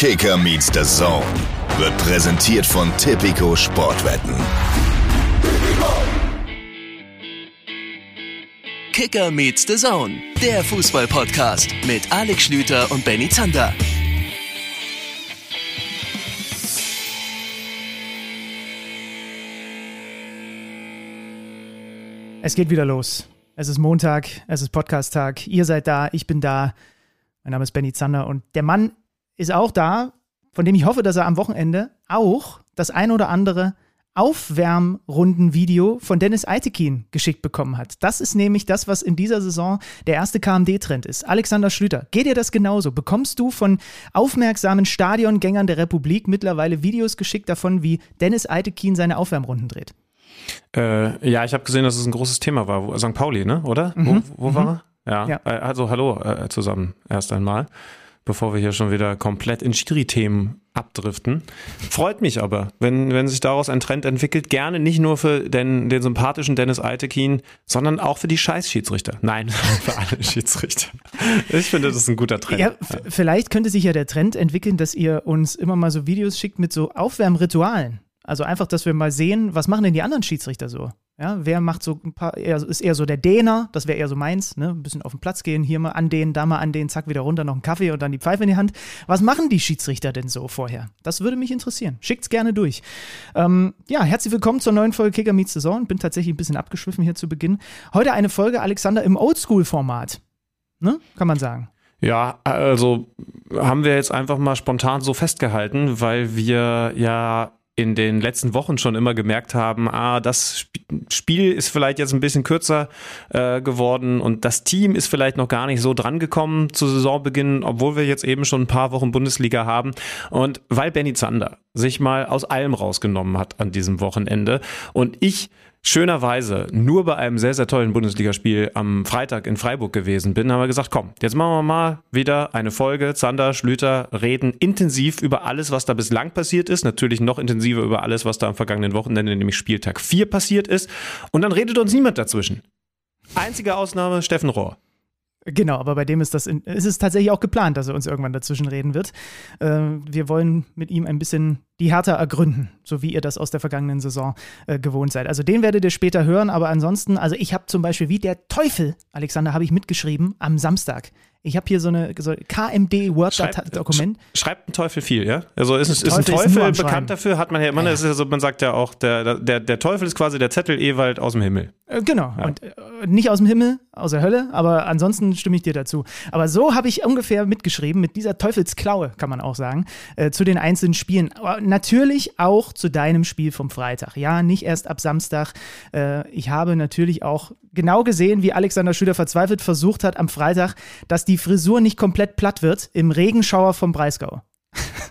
Kicker meets the Zone wird präsentiert von Tipico Sportwetten. Kicker meets the Zone, der Fußball-Podcast mit Alex Schlüter und Benny Zander. Es geht wieder los. Es ist Montag, es ist Podcast-Tag. Ihr seid da, ich bin da. Mein Name ist Benny Zander und der Mann ist auch da, von dem ich hoffe, dass er am Wochenende auch das ein oder andere Aufwärmrunden-Video von Dennis Eitekin geschickt bekommen hat. Das ist nämlich das, was in dieser Saison der erste KMD-Trend ist. Alexander Schlüter, geht dir das genauso? Bekommst du von aufmerksamen Stadiongängern der Republik mittlerweile Videos geschickt davon, wie Dennis Eitekin seine Aufwärmrunden dreht? Äh, ja, ich habe gesehen, dass es ein großes Thema war. St. Pauli, ne? Oder? Mhm. Wo, wo war er? Ja. ja. Äh, also hallo äh, zusammen erst einmal bevor wir hier schon wieder komplett in Schiri-Themen abdriften. Freut mich aber, wenn, wenn sich daraus ein Trend entwickelt, gerne nicht nur für den, den sympathischen Dennis Eitekin, sondern auch für die Scheiß-Schiedsrichter. Nein, für alle Schiedsrichter. Ich finde, das ist ein guter Trend. Ja, vielleicht könnte sich ja der Trend entwickeln, dass ihr uns immer mal so Videos schickt mit so Aufwärmritualen. Also einfach, dass wir mal sehen, was machen denn die anderen Schiedsrichter so? Ja, wer macht so ein paar, ist eher so der Däner, das wäre eher so meins, ne? Ein bisschen auf den Platz gehen, hier mal an den, da mal an den, zack, wieder runter, noch einen Kaffee und dann die Pfeife in die Hand. Was machen die Schiedsrichter denn so vorher? Das würde mich interessieren. Schickt's gerne durch. Ähm, ja, herzlich willkommen zur neuen Folge Kicker Meets Saison. Bin tatsächlich ein bisschen abgeschwiffen hier zu Beginn. Heute eine Folge, Alexander, im Oldschool-Format. Ne? Kann man sagen. Ja, also haben wir jetzt einfach mal spontan so festgehalten, weil wir ja in den letzten Wochen schon immer gemerkt haben, ah, das Spiel ist vielleicht jetzt ein bisschen kürzer äh, geworden und das Team ist vielleicht noch gar nicht so dran gekommen zu Saisonbeginn, obwohl wir jetzt eben schon ein paar Wochen Bundesliga haben. Und weil Benny Zander sich mal aus allem rausgenommen hat an diesem Wochenende und ich schönerweise nur bei einem sehr, sehr tollen Bundesligaspiel am Freitag in Freiburg gewesen bin, haben wir gesagt, komm, jetzt machen wir mal wieder eine Folge. Zander, Schlüter reden intensiv über alles, was da bislang passiert ist. Natürlich noch intensiver über alles, was da am vergangenen Wochenende, nämlich Spieltag 4 passiert ist. Und dann redet uns niemand dazwischen. Einzige Ausnahme, Steffen Rohr. Genau, aber bei dem ist das in, ist es tatsächlich auch geplant, dass er uns irgendwann dazwischen reden wird. Äh, wir wollen mit ihm ein bisschen die Hertha ergründen, so wie ihr das aus der vergangenen Saison äh, gewohnt seid. Also den werdet ihr später hören, aber ansonsten, also ich habe zum Beispiel wie der Teufel, Alexander, habe ich mitgeschrieben am Samstag. Ich habe hier so eine so KMD Word-Dokument. Schreibt, schreibt ein Teufel viel, ja? Also ist, ist, ist ein Teufel ist bekannt dafür, hat man ja immer, ja. Ja so, man sagt ja auch, der, der, der Teufel ist quasi der Zettel Ewald aus dem Himmel. Äh, genau, ja. und äh, nicht aus dem Himmel, aus der Hölle, aber ansonsten stimme ich dir dazu. Aber so habe ich ungefähr mitgeschrieben, mit dieser Teufelsklaue, kann man auch sagen, äh, zu den einzelnen Spielen. Aber natürlich auch zu deinem Spiel vom Freitag. Ja, nicht erst ab Samstag. Äh, ich habe natürlich auch genau gesehen, wie Alexander Schüler verzweifelt versucht hat am Freitag, dass die Frisur nicht komplett platt wird im Regenschauer vom Breisgau.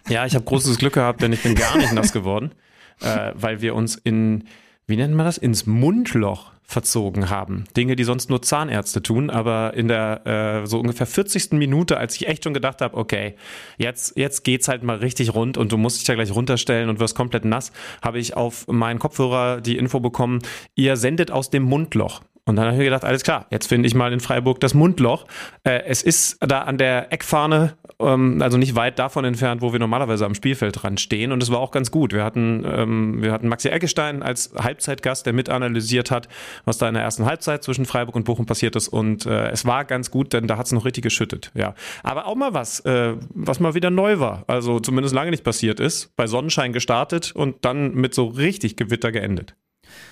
Ja, ich habe großes Glück gehabt, denn ich bin gar nicht nass geworden, äh, weil wir uns in, wie nennt man das, ins Mundloch verzogen haben. Dinge, die sonst nur Zahnärzte tun, aber in der äh, so ungefähr 40. Minute, als ich echt schon gedacht habe, okay, jetzt, jetzt geht's halt mal richtig rund und du musst dich da gleich runterstellen und wirst komplett nass, habe ich auf meinen Kopfhörer die Info bekommen, ihr sendet aus dem Mundloch. Und dann habe ich mir gedacht, alles klar, jetzt finde ich mal in Freiburg das Mundloch. Äh, es ist da an der Eckfahne, ähm, also nicht weit davon entfernt, wo wir normalerweise am Spielfeld dran stehen. Und es war auch ganz gut. Wir hatten, ähm, wir hatten Maxi Eggestein als Halbzeitgast, der mitanalysiert hat, was da in der ersten Halbzeit zwischen Freiburg und Bochum passiert ist. Und äh, es war ganz gut, denn da hat es noch richtig geschüttet. Ja, aber auch mal was, äh, was mal wieder neu war. Also zumindest lange nicht passiert ist. Bei Sonnenschein gestartet und dann mit so richtig Gewitter geendet.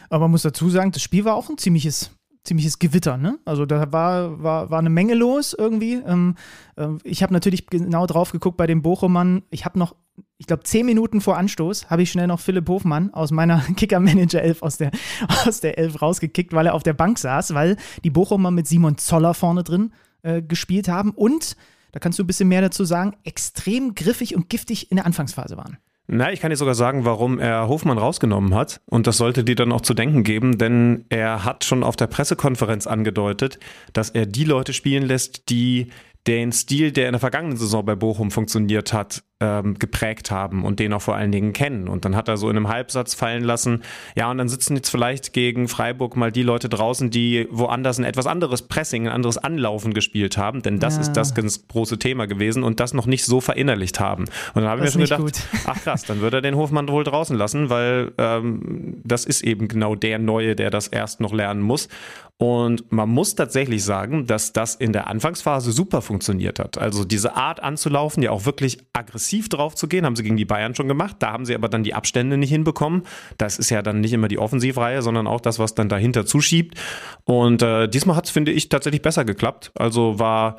Aber man muss dazu sagen, das Spiel war auch ein ziemliches ziemliches Gewitter, ne? Also da war, war, war eine Menge los irgendwie. Ähm, äh, ich habe natürlich genau drauf geguckt bei dem Bochumern. Ich habe noch, ich glaube, zehn Minuten vor Anstoß habe ich schnell noch Philipp Hofmann aus meiner Kicker-Manager-Elf aus der, aus der Elf rausgekickt, weil er auf der Bank saß, weil die Bochumer mit Simon Zoller vorne drin äh, gespielt haben und, da kannst du ein bisschen mehr dazu sagen, extrem griffig und giftig in der Anfangsphase waren. Na, ich kann dir sogar sagen, warum er Hofmann rausgenommen hat. Und das sollte dir dann auch zu denken geben, denn er hat schon auf der Pressekonferenz angedeutet, dass er die Leute spielen lässt, die den Stil, der in der vergangenen Saison bei Bochum funktioniert hat, ähm, geprägt haben und den auch vor allen Dingen kennen. Und dann hat er so in einem Halbsatz fallen lassen, ja, und dann sitzen jetzt vielleicht gegen Freiburg mal die Leute draußen, die woanders ein etwas anderes Pressing, ein anderes Anlaufen gespielt haben, denn das ja. ist das ganz große Thema gewesen und das noch nicht so verinnerlicht haben. Und dann habe ich mir schon gedacht, gut. ach krass, dann würde er den Hofmann wohl draußen lassen, weil ähm, das ist eben genau der Neue, der das erst noch lernen muss. Und man muss tatsächlich sagen, dass das in der Anfangsphase super funktioniert hat. Also diese Art anzulaufen, ja auch wirklich aggressiv drauf zu gehen, haben sie gegen die Bayern schon gemacht. Da haben sie aber dann die Abstände nicht hinbekommen. Das ist ja dann nicht immer die Offensivreihe, sondern auch das, was dann dahinter zuschiebt. Und äh, diesmal hat es, finde ich, tatsächlich besser geklappt. Also war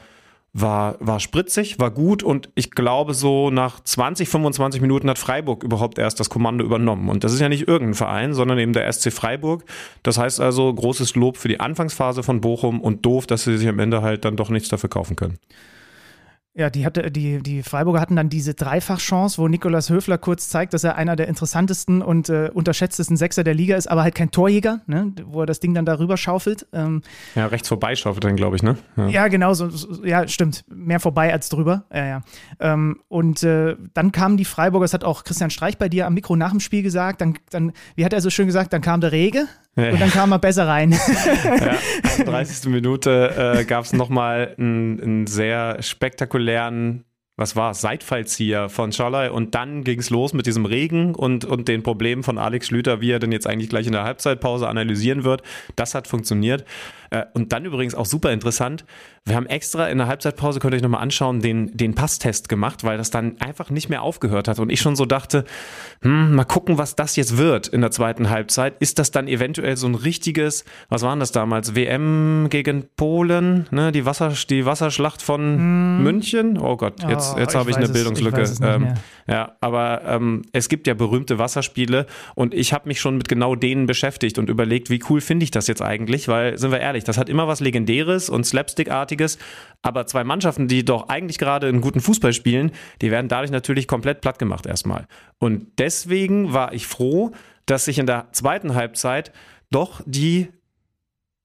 war, war spritzig, war gut und ich glaube, so nach 20, 25 Minuten hat Freiburg überhaupt erst das Kommando übernommen. Und das ist ja nicht irgendein Verein, sondern eben der SC Freiburg. Das heißt also, großes Lob für die Anfangsphase von Bochum und doof, dass sie sich am Ende halt dann doch nichts dafür kaufen können. Ja, die, hatte, die, die Freiburger hatten dann diese Dreifachchance, wo Nikolas Höfler kurz zeigt, dass er einer der interessantesten und äh, unterschätztesten Sechser der Liga ist, aber halt kein Torjäger, ne? wo er das Ding dann darüber schaufelt. Ähm, ja, rechts vorbei schaufelt dann, glaube ich, ne? Ja, ja genau, so, so, ja, stimmt. Mehr vorbei als drüber. Ja, ja. Ähm, und äh, dann kamen die Freiburger, das hat auch Christian Streich bei dir am Mikro nach dem Spiel gesagt, dann, dann wie hat er so schön gesagt, dann kam der Rege, und dann kam er besser rein. ja, 30. Minute äh, gab es nochmal einen, sehr spektakulären was war Seitfallzieher von Scholloy und dann ging es los mit diesem Regen und, und den Problemen von Alex Schlüter, wie er denn jetzt eigentlich gleich in der Halbzeitpause analysieren wird. Das hat funktioniert. Äh, und dann übrigens auch super interessant, wir haben extra in der Halbzeitpause, könnt ihr euch nochmal anschauen, den, den Passtest gemacht, weil das dann einfach nicht mehr aufgehört hat. Und ich schon so dachte, hm, mal gucken, was das jetzt wird in der zweiten Halbzeit. Ist das dann eventuell so ein richtiges, was waren das damals? WM gegen Polen, ne? die, Wasser, die Wasserschlacht von hm. München? Oh Gott, jetzt, oh, jetzt habe ich eine Bildungslücke. Ja, aber ähm, es gibt ja berühmte Wasserspiele und ich habe mich schon mit genau denen beschäftigt und überlegt, wie cool finde ich das jetzt eigentlich, weil, sind wir ehrlich, das hat immer was Legendäres und Slapstickartiges, aber zwei Mannschaften, die doch eigentlich gerade einen guten Fußball spielen, die werden dadurch natürlich komplett platt gemacht erstmal. Und deswegen war ich froh, dass sich in der zweiten Halbzeit doch die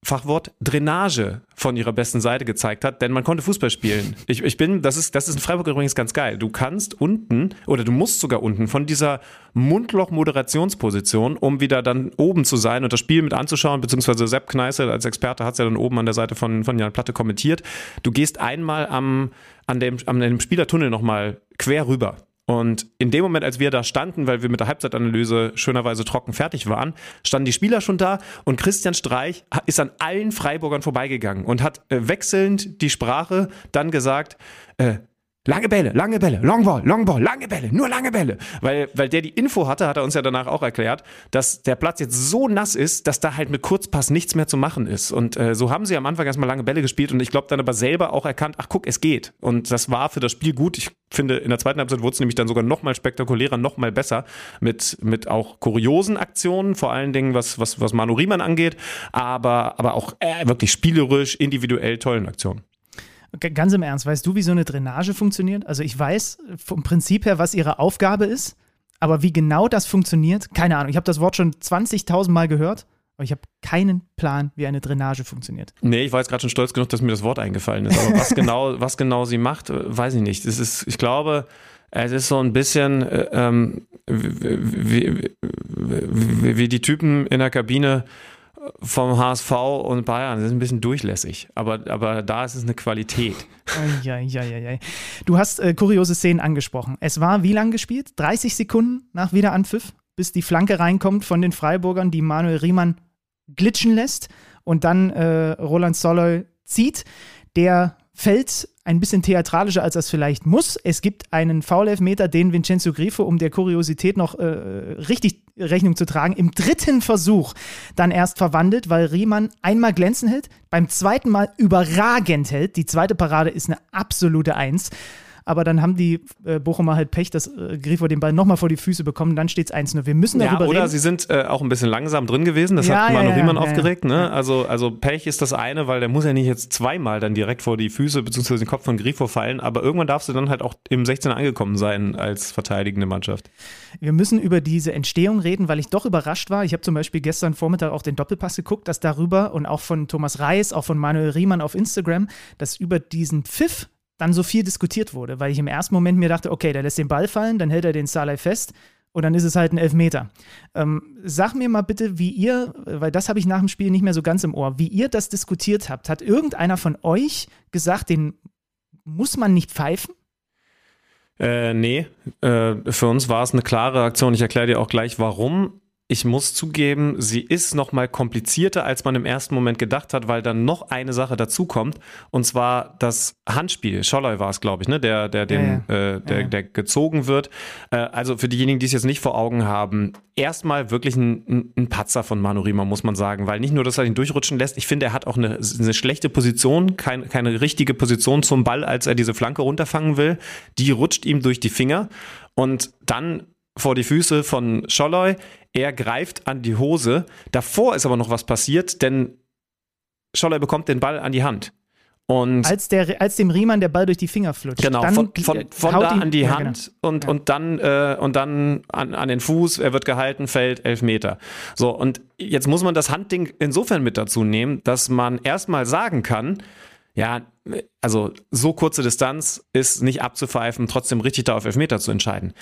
Fachwort Drainage von ihrer besten Seite gezeigt hat, denn man konnte Fußball spielen. Ich, ich bin, das ist, das ist in Freiburg übrigens ganz geil. Du kannst unten oder du musst sogar unten von dieser Mundloch-Moderationsposition, um wieder dann oben zu sein und das Spiel mit anzuschauen, beziehungsweise Sepp Kneißel als Experte hat es ja dann oben an der Seite von, von Jan Platte kommentiert. Du gehst einmal am, an dem, an dem Spielertunnel nochmal quer rüber. Und in dem Moment, als wir da standen, weil wir mit der Halbzeitanalyse schönerweise trocken fertig waren, standen die Spieler schon da und Christian Streich ist an allen Freiburgern vorbeigegangen und hat äh, wechselnd die Sprache dann gesagt, äh, Lange Bälle, lange Bälle, Longball, Longball, lange Bälle, nur lange Bälle. Weil, weil der die Info hatte, hat er uns ja danach auch erklärt, dass der Platz jetzt so nass ist, dass da halt mit Kurzpass nichts mehr zu machen ist. Und äh, so haben sie am Anfang erstmal lange Bälle gespielt und ich glaube dann aber selber auch erkannt, ach guck, es geht. Und das war für das Spiel gut. Ich finde, in der zweiten Halbzeit wurde es nämlich dann sogar noch mal spektakulärer, noch mal besser mit, mit auch kuriosen Aktionen, vor allen Dingen was, was, was Manu Riemann angeht, aber, aber auch äh, wirklich spielerisch, individuell tollen Aktionen. Ganz im Ernst, weißt du, wie so eine Drainage funktioniert? Also ich weiß vom Prinzip her, was ihre Aufgabe ist, aber wie genau das funktioniert, keine Ahnung. Ich habe das Wort schon 20.000 Mal gehört, aber ich habe keinen Plan, wie eine Drainage funktioniert. Nee, ich war jetzt gerade schon stolz genug, dass mir das Wort eingefallen ist. Aber was genau, was genau sie macht, weiß ich nicht. Das ist, ich glaube, es ist so ein bisschen äh, ähm, wie, wie, wie, wie, die Typen in der Kabine vom HSV und Bayern. Das ist ein bisschen durchlässig, aber, aber da ist es eine Qualität. Ja. Du hast äh, kuriose Szenen angesprochen. Es war wie lang gespielt? 30 Sekunden nach Wiederanpfiff, bis die Flanke reinkommt von den Freiburgern, die Manuel Riemann glitschen lässt und dann äh, Roland Soloy zieht. Der fällt ein bisschen theatralischer, als das vielleicht muss. Es gibt einen Foul-Elfmeter, den Vincenzo Grifo, um der Kuriosität noch äh, richtig Rechnung zu tragen, im dritten Versuch dann erst verwandelt, weil Riemann einmal glänzend hält, beim zweiten Mal überragend hält. Die zweite Parade ist eine absolute Eins aber dann haben die äh, Bochumer halt Pech, dass äh, Grifo den Ball nochmal vor die Füße bekommen, dann steht es 1-0. Wir müssen darüber ja, oder reden. sie sind äh, auch ein bisschen langsam drin gewesen, das ja, hat Manu ja, Riemann aufgeregt. Ne? Also, also Pech ist das eine, weil der muss ja nicht jetzt zweimal dann direkt vor die Füße bzw. den Kopf von Grifo fallen, aber irgendwann darfst du dann halt auch im 16 angekommen sein als verteidigende Mannschaft. Wir müssen über diese Entstehung reden, weil ich doch überrascht war. Ich habe zum Beispiel gestern Vormittag auch den Doppelpass geguckt, dass darüber und auch von Thomas Reis, auch von Manuel Riemann auf Instagram, dass über diesen Pfiff dann so viel diskutiert wurde, weil ich im ersten Moment mir dachte, okay, der lässt den Ball fallen, dann hält er den Saleh fest und dann ist es halt ein Elfmeter. Ähm, sag mir mal bitte, wie ihr, weil das habe ich nach dem Spiel nicht mehr so ganz im Ohr, wie ihr das diskutiert habt. Hat irgendeiner von euch gesagt, den muss man nicht pfeifen? Äh, nee, äh, für uns war es eine klare Aktion. Ich erkläre dir auch gleich, warum. Ich muss zugeben, sie ist noch mal komplizierter, als man im ersten Moment gedacht hat, weil dann noch eine Sache dazukommt, und zwar das Handspiel. Scholloy war es, glaube ich, ne, der, der, den, ja, ja. Äh, der, ja, der gezogen wird. Äh, also für diejenigen, die es jetzt nicht vor Augen haben, erstmal wirklich ein, ein Patzer von Manu Riemann, muss man sagen, weil nicht nur, dass er ihn durchrutschen lässt, ich finde, er hat auch eine, eine schlechte Position, kein, keine richtige Position zum Ball, als er diese Flanke runterfangen will. Die rutscht ihm durch die Finger und dann vor die Füße von Scholloy. Er greift an die Hose. Davor ist aber noch was passiert, denn Scholloy bekommt den Ball an die Hand. Und als, der, als dem Riemann der Ball durch die Finger flutscht. Genau, dann von, von, von da ihn, an die Hand ja, genau. und, ja. und dann, äh, und dann an, an den Fuß, er wird gehalten, fällt elf Meter. So, und jetzt muss man das Handding insofern mit dazu nehmen, dass man erstmal sagen kann, ja, also so kurze Distanz ist nicht abzupfeifen, trotzdem richtig da auf Elfmeter zu entscheiden.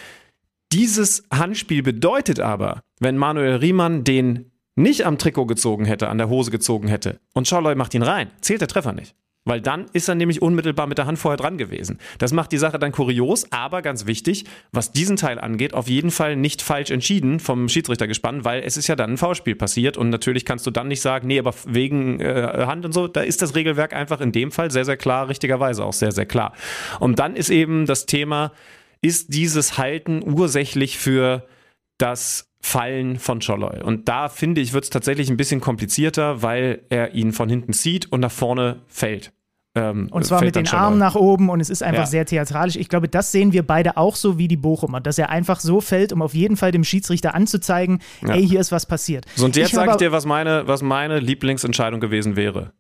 Dieses Handspiel bedeutet aber, wenn Manuel Riemann den nicht am Trikot gezogen hätte, an der Hose gezogen hätte und Scholloy macht ihn rein, zählt der Treffer nicht. Weil dann ist er nämlich unmittelbar mit der Hand vorher dran gewesen. Das macht die Sache dann kurios, aber ganz wichtig, was diesen Teil angeht, auf jeden Fall nicht falsch entschieden vom Schiedsrichter gespannt, weil es ist ja dann ein Foulspiel passiert und natürlich kannst du dann nicht sagen, nee, aber wegen äh, Hand und so, da ist das Regelwerk einfach in dem Fall sehr, sehr klar, richtigerweise auch sehr, sehr klar. Und dann ist eben das Thema, ist dieses Halten ursächlich für das Fallen von Scholloy. Und da finde ich, wird es tatsächlich ein bisschen komplizierter, weil er ihn von hinten zieht und nach vorne fällt. Ähm, und zwar mit den Armen nach oben und es ist einfach ja. sehr theatralisch. Ich glaube, das sehen wir beide auch so wie die Bochumer, dass er einfach so fällt, um auf jeden Fall dem Schiedsrichter anzuzeigen, ja. ey, hier ist was passiert. So, und jetzt sage ich dir, was meine, was meine Lieblingsentscheidung gewesen wäre.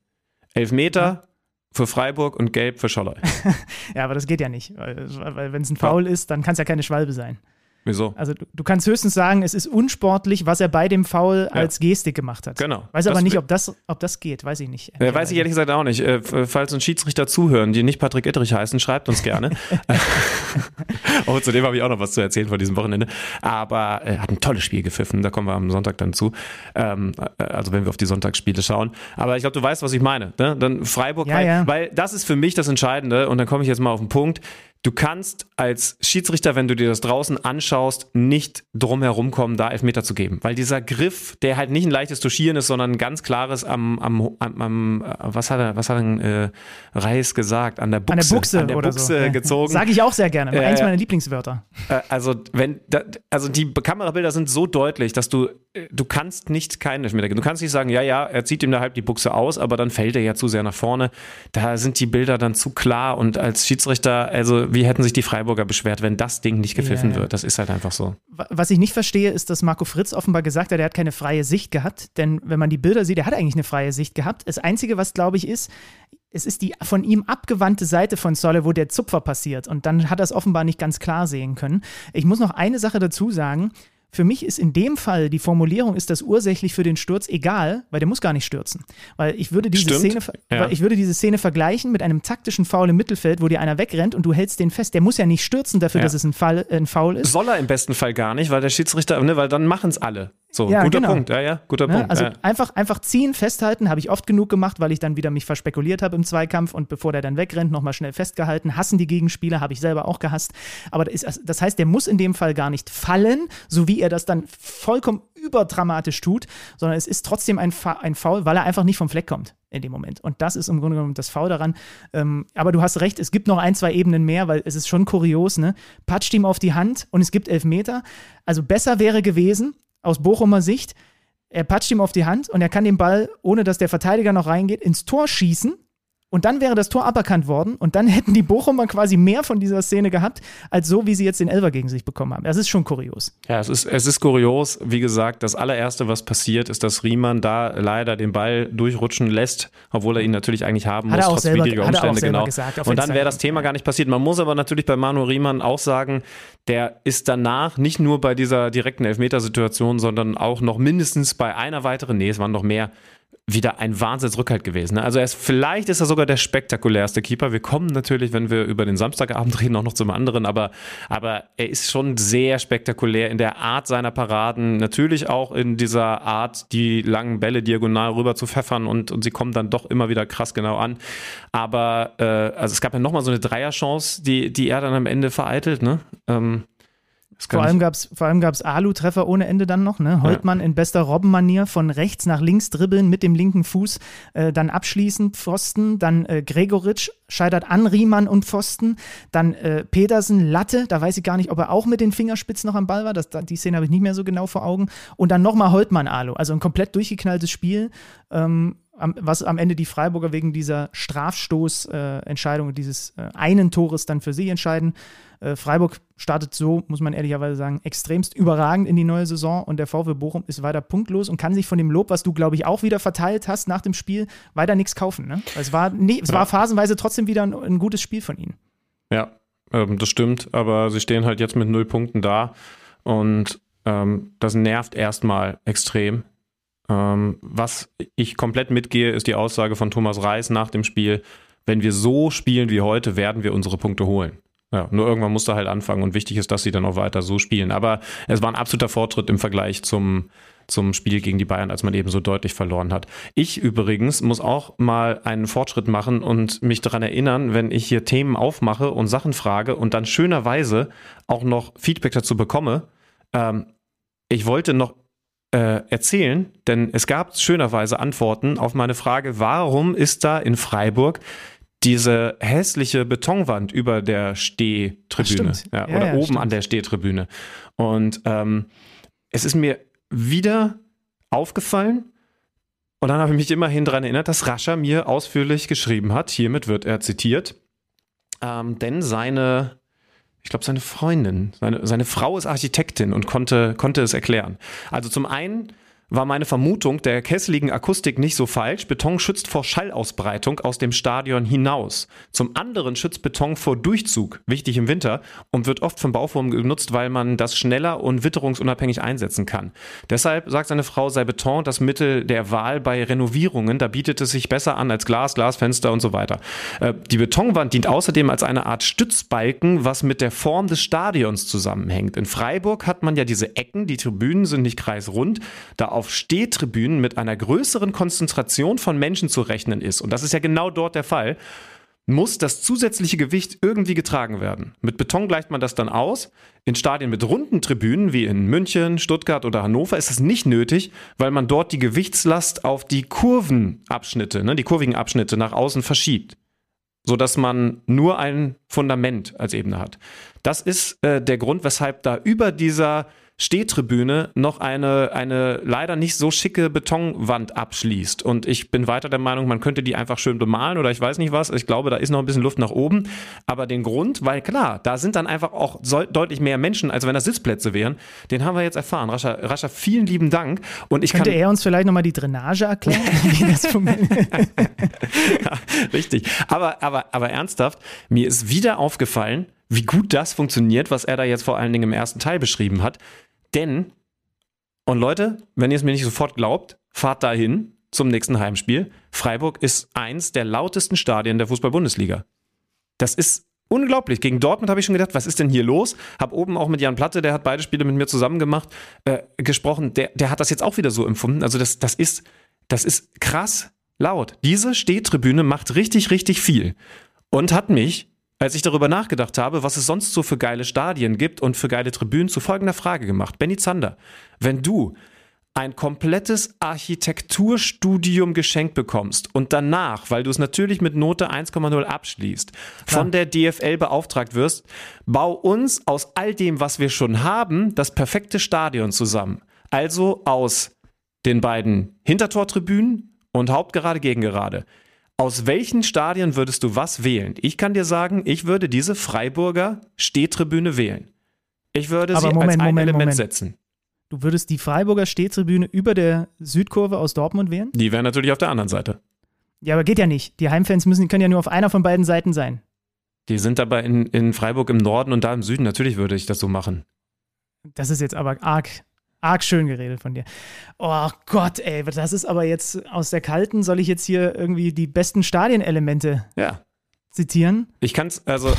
Elfmeter, ja für Freiburg und gelb für Scholler. ja, aber das geht ja nicht. Weil, weil wenn es ein Foul ja. ist, dann kann es ja keine Schwalbe sein. Wieso? Also du, du, kannst höchstens sagen, es ist unsportlich, was er bei dem Foul ja. als Gestik gemacht hat. Genau. Weiß aber nicht, ob das, ob das geht, weiß ich nicht. Äh, weiß ich ehrlich gesagt auch nicht. Äh, falls uns Schiedsrichter zuhören, die nicht Patrick Ittrich heißen, schreibt uns gerne. oh, zu dem habe ich auch noch was zu erzählen vor diesem Wochenende. Aber er äh, hat ein tolles Spiel gepfiffen, da kommen wir am Sonntag dann zu. Ähm, äh, also wenn wir auf die Sonntagsspiele schauen. Aber ich glaube, du weißt, was ich meine. Ne? Dann Freiburg, ja, weil, ja. weil das ist für mich das Entscheidende und dann komme ich jetzt mal auf den Punkt. Du kannst als Schiedsrichter, wenn du dir das draußen anschaust, nicht drum herum kommen, da Elfmeter zu geben. Weil dieser Griff, der halt nicht ein leichtes Touchieren ist, sondern ein ganz klares am, am, am, am äh, was hat er, was hat er, äh, Reis gesagt? An der Buchse. An der Buchse, an der Buchse so. gezogen. Sage ich auch sehr gerne. Äh, eins meiner Lieblingswörter. Äh, also, wenn, da, also die Kamerabilder sind so deutlich, dass du, äh, du kannst nicht keinen Elfmeter geben. Du kannst nicht sagen, ja, ja, er zieht ihm da halb die Buchse aus, aber dann fällt er ja zu sehr nach vorne. Da sind die Bilder dann zu klar und als Schiedsrichter, also, wie hätten sich die Freiburger beschwert, wenn das Ding nicht gepfiffen ja, ja. wird. Das ist halt einfach so. Was ich nicht verstehe, ist, dass Marco Fritz offenbar gesagt hat, er hat keine freie Sicht gehabt. Denn wenn man die Bilder sieht, er hat eigentlich eine freie Sicht gehabt. Das Einzige, was glaube ich ist, es ist die von ihm abgewandte Seite von Solle, wo der Zupfer passiert. Und dann hat er es offenbar nicht ganz klar sehen können. Ich muss noch eine Sache dazu sagen. Für mich ist in dem Fall die Formulierung, ist das ursächlich für den Sturz egal, weil der muss gar nicht stürzen. Weil ich würde diese, Szene, ja. ich würde diese Szene vergleichen mit einem taktischen Foul im Mittelfeld, wo dir einer wegrennt und du hältst den fest. Der muss ja nicht stürzen dafür, ja. dass es ein, Fall, ein Foul ist. Soll er im besten Fall gar nicht, weil der Schiedsrichter, ne, weil dann machen es alle. So, ja, guter genau. Punkt, ja, ja, guter ne? Punkt. Also ja. einfach, einfach ziehen, festhalten, habe ich oft genug gemacht, weil ich dann wieder mich verspekuliert habe im Zweikampf und bevor der dann wegrennt, nochmal schnell festgehalten. Hassen die Gegenspieler, habe ich selber auch gehasst. Aber das, ist, das heißt, der muss in dem Fall gar nicht fallen, so wie er das dann vollkommen überdramatisch tut, sondern es ist trotzdem ein, ein Foul, weil er einfach nicht vom Fleck kommt in dem Moment. Und das ist im Grunde genommen das Foul daran. Ähm, aber du hast recht, es gibt noch ein, zwei Ebenen mehr, weil es ist schon kurios, ne? Patscht ihm auf die Hand und es gibt elf Meter. Also besser wäre gewesen, aus Bochumer Sicht, er patscht ihm auf die Hand und er kann den Ball, ohne dass der Verteidiger noch reingeht, ins Tor schießen und dann wäre das Tor aberkannt worden und dann hätten die Bochumer quasi mehr von dieser Szene gehabt, als so, wie sie jetzt den Elver gegen sich bekommen haben. Das ist schon kurios. Ja, es ist, es ist kurios. Wie gesagt, das allererste, was passiert, ist, dass Riemann da leider den Ball durchrutschen lässt, obwohl er ihn natürlich eigentlich haben hat muss, trotz selber, widriger Umstände. genau. Gesagt, und dann wäre das Thema gar nicht passiert. Man muss aber natürlich bei Manu Riemann auch sagen, der ist danach nicht nur bei dieser direkten Elfmetersituation, sondern auch noch mindestens bei einer weiteren, nee, es waren noch mehr, wieder ein Wahnsinnsrückhalt gewesen. Ne? Also er ist, vielleicht ist er sogar der spektakulärste Keeper. Wir kommen natürlich, wenn wir über den Samstagabend reden, auch noch zum anderen, aber, aber er ist schon sehr spektakulär in der Art seiner Paraden, natürlich auch in dieser Art, die langen Bälle diagonal rüber zu pfeffern und, und sie kommen dann doch immer wieder krass genau an. Aber äh, also es gab ja nochmal so eine Dreierchance, die, die er dann am Ende vereitelt. Ne? Ähm, vor allem gab es vor allem gab's Alu-Treffer ohne Ende dann noch. Ne? Holtmann ja. in bester Robbenmanier von rechts nach links dribbeln mit dem linken Fuß, äh, dann abschließend Pfosten, dann äh, Gregoritsch scheitert an Riemann und Pfosten, dann äh, Petersen Latte, da weiß ich gar nicht, ob er auch mit den Fingerspitzen noch am Ball war, das, die Szene habe ich nicht mehr so genau vor Augen. Und dann nochmal Holtmann Alu, also ein komplett durchgeknalltes Spiel. Ähm, was am Ende die Freiburger wegen dieser Strafstoßentscheidung, äh, dieses äh, einen Tores dann für sich entscheiden. Äh, Freiburg startet so, muss man ehrlicherweise sagen, extremst überragend in die neue Saison und der VfB Bochum ist weiter punktlos und kann sich von dem Lob, was du, glaube ich, auch wieder verteilt hast nach dem Spiel, weiter nichts kaufen. Ne? Es, war, nee, es war phasenweise trotzdem wieder ein, ein gutes Spiel von ihnen. Ja, ähm, das stimmt, aber sie stehen halt jetzt mit null Punkten da und ähm, das nervt erstmal extrem. Ähm, was ich komplett mitgehe, ist die Aussage von Thomas Reis nach dem Spiel, wenn wir so spielen wie heute, werden wir unsere Punkte holen. Ja, nur irgendwann musst du halt anfangen und wichtig ist, dass sie dann auch weiter so spielen. Aber es war ein absoluter Fortschritt im Vergleich zum, zum Spiel gegen die Bayern, als man eben so deutlich verloren hat. Ich übrigens muss auch mal einen Fortschritt machen und mich daran erinnern, wenn ich hier Themen aufmache und Sachen frage und dann schönerweise auch noch Feedback dazu bekomme. Ähm, ich wollte noch äh, erzählen, denn es gab schönerweise Antworten auf meine Frage, warum ist da in Freiburg diese hässliche Betonwand über der Stehtribüne ja, ja, oder ja, oben stimmt. an der Stehtribüne. Und ähm, es ist mir wieder aufgefallen, und dann habe ich mich immerhin daran erinnert, dass Rascher mir ausführlich geschrieben hat. Hiermit wird er zitiert. Ähm, denn seine, ich glaube, seine Freundin, seine, seine Frau ist Architektin und konnte, konnte es erklären. Also zum einen war meine Vermutung der kesseligen Akustik nicht so falsch. Beton schützt vor Schallausbreitung aus dem Stadion hinaus. Zum anderen schützt Beton vor Durchzug, wichtig im Winter, und wird oft von Bauformen genutzt, weil man das schneller und witterungsunabhängig einsetzen kann. Deshalb sagt seine Frau, sei Beton das Mittel der Wahl bei Renovierungen. Da bietet es sich besser an als Glas, Glasfenster und so weiter. Äh, die Betonwand dient außerdem als eine Art Stützbalken, was mit der Form des Stadions zusammenhängt. In Freiburg hat man ja diese Ecken, die Tribünen sind nicht kreisrund. Da auf Stehtribünen mit einer größeren Konzentration von Menschen zu rechnen ist, und das ist ja genau dort der Fall, muss das zusätzliche Gewicht irgendwie getragen werden. Mit Beton gleicht man das dann aus. In Stadien mit runden Tribünen wie in München, Stuttgart oder Hannover ist es nicht nötig, weil man dort die Gewichtslast auf die Kurvenabschnitte, ne, die kurvigen Abschnitte nach außen verschiebt, sodass man nur ein Fundament als Ebene hat. Das ist äh, der Grund, weshalb da über dieser Stehtribüne noch eine, eine leider nicht so schicke Betonwand abschließt. Und ich bin weiter der Meinung, man könnte die einfach schön bemalen oder ich weiß nicht was. Ich glaube, da ist noch ein bisschen Luft nach oben. Aber den Grund, weil klar, da sind dann einfach auch so, deutlich mehr Menschen, als wenn das Sitzplätze wären. Den haben wir jetzt erfahren. Rascha, Rascha vielen lieben Dank. Und ich Könnte kann, er uns vielleicht nochmal die Drainage erklären, wie das funktioniert? ja, richtig. Aber, aber, aber ernsthaft, mir ist wieder aufgefallen, wie gut das funktioniert, was er da jetzt vor allen Dingen im ersten Teil beschrieben hat. Denn, und Leute, wenn ihr es mir nicht sofort glaubt, fahrt dahin zum nächsten Heimspiel. Freiburg ist eins der lautesten Stadien der Fußball-Bundesliga. Das ist unglaublich. Gegen Dortmund habe ich schon gedacht, was ist denn hier los? Hab oben auch mit Jan Platte, der hat beide Spiele mit mir zusammen gemacht, äh, gesprochen. Der, der hat das jetzt auch wieder so empfunden. Also das, das ist, das ist krass laut. Diese Stehtribüne macht richtig, richtig viel. Und hat mich als ich darüber nachgedacht habe, was es sonst so für geile Stadien gibt und für geile Tribünen, zu folgender Frage gemacht. Benny Zander, wenn du ein komplettes Architekturstudium geschenkt bekommst und danach, weil du es natürlich mit Note 1,0 abschließt, von der DFL beauftragt wirst, bau uns aus all dem, was wir schon haben, das perfekte Stadion zusammen. Also aus den beiden Hintertortribünen und Hauptgerade, Gegengerade. Aus welchen Stadien würdest du was wählen? Ich kann dir sagen, ich würde diese Freiburger Stehtribüne wählen. Ich würde Aber sie Moment, als ein Moment, Element Moment. setzen. Du würdest die Freiburger Stehtribüne über der Südkurve aus Dortmund wählen? Die wäre natürlich auf der anderen Seite. Ja, aber geht ja nicht. Die Heimfans müssen, können ja nur auf einer von beiden Seiten sein. Die sind dabei in, in Freiburg im Norden und da im Süden. Natürlich würde ich das so machen. Das ist jetzt aber arg Arg schön geredet von dir. Oh Gott, ey, das ist aber jetzt aus der kalten, soll ich jetzt hier irgendwie die besten Stadienelemente Ja. zitieren? Ich kann es, also,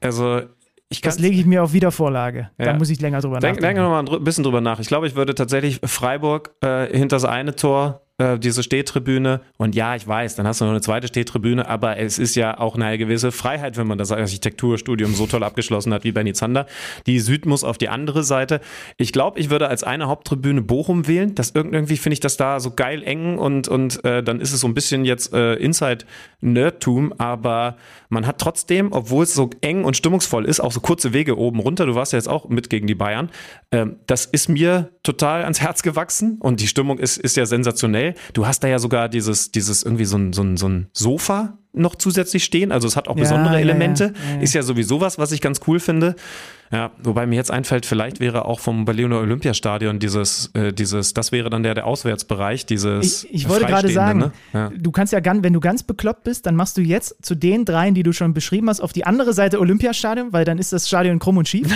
also, ich kann Das lege ich mir auf Wiedervorlage. Da Ja. muss ich länger drüber Denk, denk nachdenken. noch mal ein bisschen drüber nach. Ich glaube, ich würde tatsächlich Freiburg äh, hinter das eine Tor, äh, diese Stehtribüne. Und ja, ich weiß, dann hast du noch eine zweite Stehtribüne, aber es ist ja auch eine gewisse Freiheit, wenn man das Architekturstudium so toll abgeschlossen hat wie Benny Zander. Die Süd muss auf die andere Seite. Ich glaube, ich würde als eine Haupttribüne Bochum wählen. Das irg- irgendwie finde ich das da so geil eng und, und äh, dann ist es so ein bisschen jetzt äh, Inside-Nerdtum, aber man hat trotzdem, obwohl es so eng und stimmungsvoll ist, auch so kurze Wege oben runter. Du warst ja jetzt auch mit gegen die Bayern. Ähm, das ist mir total ans Herz gewachsen und die Stimmung ist, ist ja sensationell. Du hast da ja sogar dieses, dieses irgendwie so ein, so ein, so ein Sofa noch zusätzlich stehen. Also es hat auch Ja, besondere. Elemente. Ja, ja. Ist ja sowieso was, was ich ganz cool finde. Ja, wobei mir jetzt einfällt, vielleicht wäre auch vom Berliner Olympiastadion dieses, äh, dieses, das wäre dann der, der Auswärtsbereich, dieses Ich, ich wollte gerade sagen, Ne? Ja. du kannst ja, ganz, wenn du ganz bekloppt bist, dann machst du jetzt zu den dreien, die du schon beschrieben hast, auf die andere Seite Olympiastadion, weil dann ist das Stadion krumm und schief.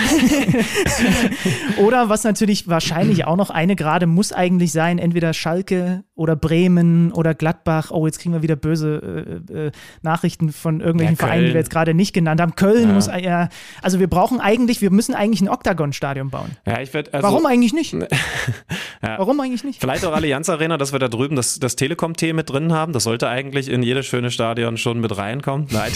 oder was natürlich wahrscheinlich auch noch eine gerade muss eigentlich sein, entweder Schalke oder Bremen oder Gladbach. Oh, jetzt kriegen wir wieder böse äh, äh, Nachrichten von irgendwelchen Ja, Vereinen, die wir jetzt gerade nicht genannt haben. Köln Ja. muss, äh, also wir brauchen eigentlich, wir müssen eigentlich ein Oktagon-Stadion bauen. Ja, ich werd, also, Warum eigentlich nicht? Ja. Warum eigentlich nicht? Vielleicht auch Allianz Arena, dass wir da drüben das, das Telekom-T mit drin haben. Das sollte eigentlich in jedes schöne Stadion schon mit reinkommen. Nein.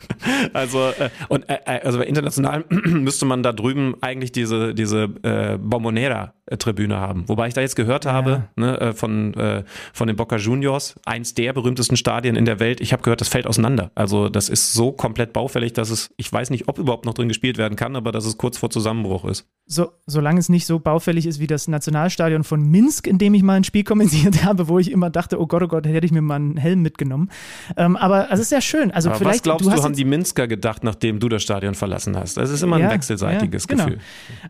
also, äh, und, äh, äh, also international müsste man da drüben eigentlich diese, diese äh, Bombonera-Tribüne haben. Wobei ich da jetzt gehört habe ne, äh, von, äh, von den Boca Juniors, eins der berühmtesten Stadien in der Welt. Ich habe gehört, das fällt auseinander. Also das ist so komplett baufällig, dass es, ich weiß nicht, ob überhaupt noch drin gespielt werden kann, aber dass es kurz vor Zusammenbruch ist. so, solange es nicht so baufällig ist wie das Nationalstadion von Minsk, in dem ich mal ein Spiel kommentiert habe, wo ich immer dachte, oh Gott, oh Gott, hätte ich mir mal einen Helm mitgenommen. Ähm, aber es ist ja schön. Also Aber vielleicht, was glaubst du, hast haben die Minsker gedacht, nachdem du das Stadion verlassen hast? Das ist immer Ja, ein wechselseitiges ja, genau. Gefühl.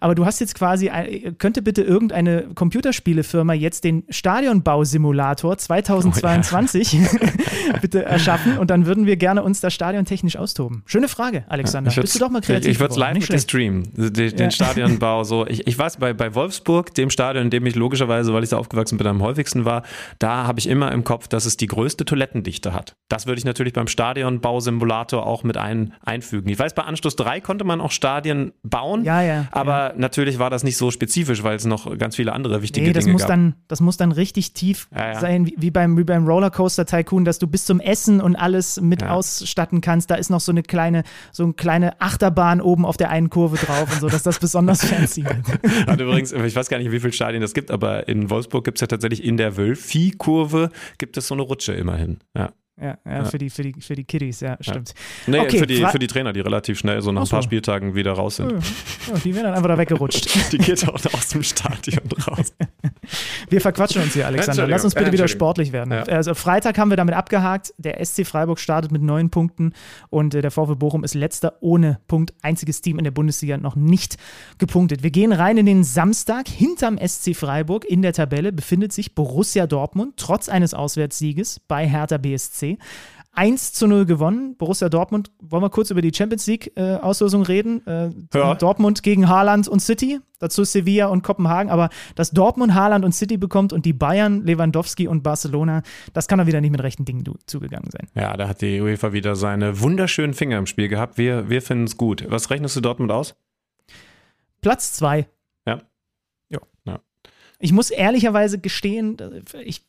Aber du hast jetzt quasi, könnte bitte irgendeine Computerspielefirma jetzt den Stadionbausimulator 2022 bitte erschaffen und dann würden wir gerne uns da stadiontechnisch austoben. Schöne Frage, Alexander. Bist du doch mal kreativ Ich, ich würde es live streamen. Den, den Ja. Stadionbau so. Ich, ich weiß, bei, bei Wolfsburg, dem Stadion, in dem ich logischerweise, weil ich da aufgewachsen bin, am häufigsten war, da habe ich immer im Kopf, dass es die größte Toilettendichte hat. Das würde ich natürlich beim Stadionbausimulator auch mit ein, einfügen. Ich weiß, bei Anstoß 3 konnte man auch Stadien bauen. Ja, ja, Aber natürlich war das nicht so spezifisch, weil es noch ganz viele andere wichtige Nee, das Dinge muss, gab. dann, das muss dann richtig tief Ja, ja. sein, wie, wie beim, wie beim Rollercoaster Tycoon, dass du bis zum Essen und alles mit Ja. ausstatten kannst. Da ist noch so eine kleine, so eine kleine Achterbahn oben auf der einen Kurve drauf und so, dass das besonders fancy wird. Hat übrigens, ich weiß gar nicht, wie viele Stadien es gibt, aber in Wolfsburg gibt es ja tatsächlich in der Wölfi-Kurve gibt es so eine Rutsche immerhin. Ja. Ja, ja, Für, die, für, die, für die Kiddies, ja, stimmt. Nee, Okay, für, die, für die Trainer, die relativ schnell so nach Ach ein paar. Spieltagen wieder raus sind. Ja, die werden dann einfach da weggerutscht. Die geht auch aus dem Stadion raus. Wir verquatschen uns hier, Alexander. Lass uns bitte wieder sportlich werden. Ja. Also Freitag haben wir damit abgehakt. Der SC Freiburg startet mit neun Punkten und äh, der VfB Bochum ist letzter ohne Punkt. Einziges Team in der Bundesliga noch nicht gepunktet. Wir gehen rein in den Samstag. Hinterm SC Freiburg in der Tabelle befindet sich Borussia Dortmund, trotz eines Auswärtssieges bei Hertha BSC. 1 zu 0 gewonnen. Borussia Dortmund, wollen wir kurz über die Champions League-Auslosung reden? Äh, Ja. Dortmund gegen Haaland und City, dazu Sevilla und Kopenhagen. Aber dass Dortmund Haaland und City bekommt und die Bayern, Lewandowski und Barcelona, das kann doch wieder nicht mit rechten Dingen zugegangen sein. Ja, da hat die UEFA wieder seine wunderschönen Finger im Spiel gehabt. Wir, wir finden es gut. Was rechnest du Dortmund aus? Platz 2. Ja. Ja. Ja. Ich muss ehrlicherweise gestehen, ich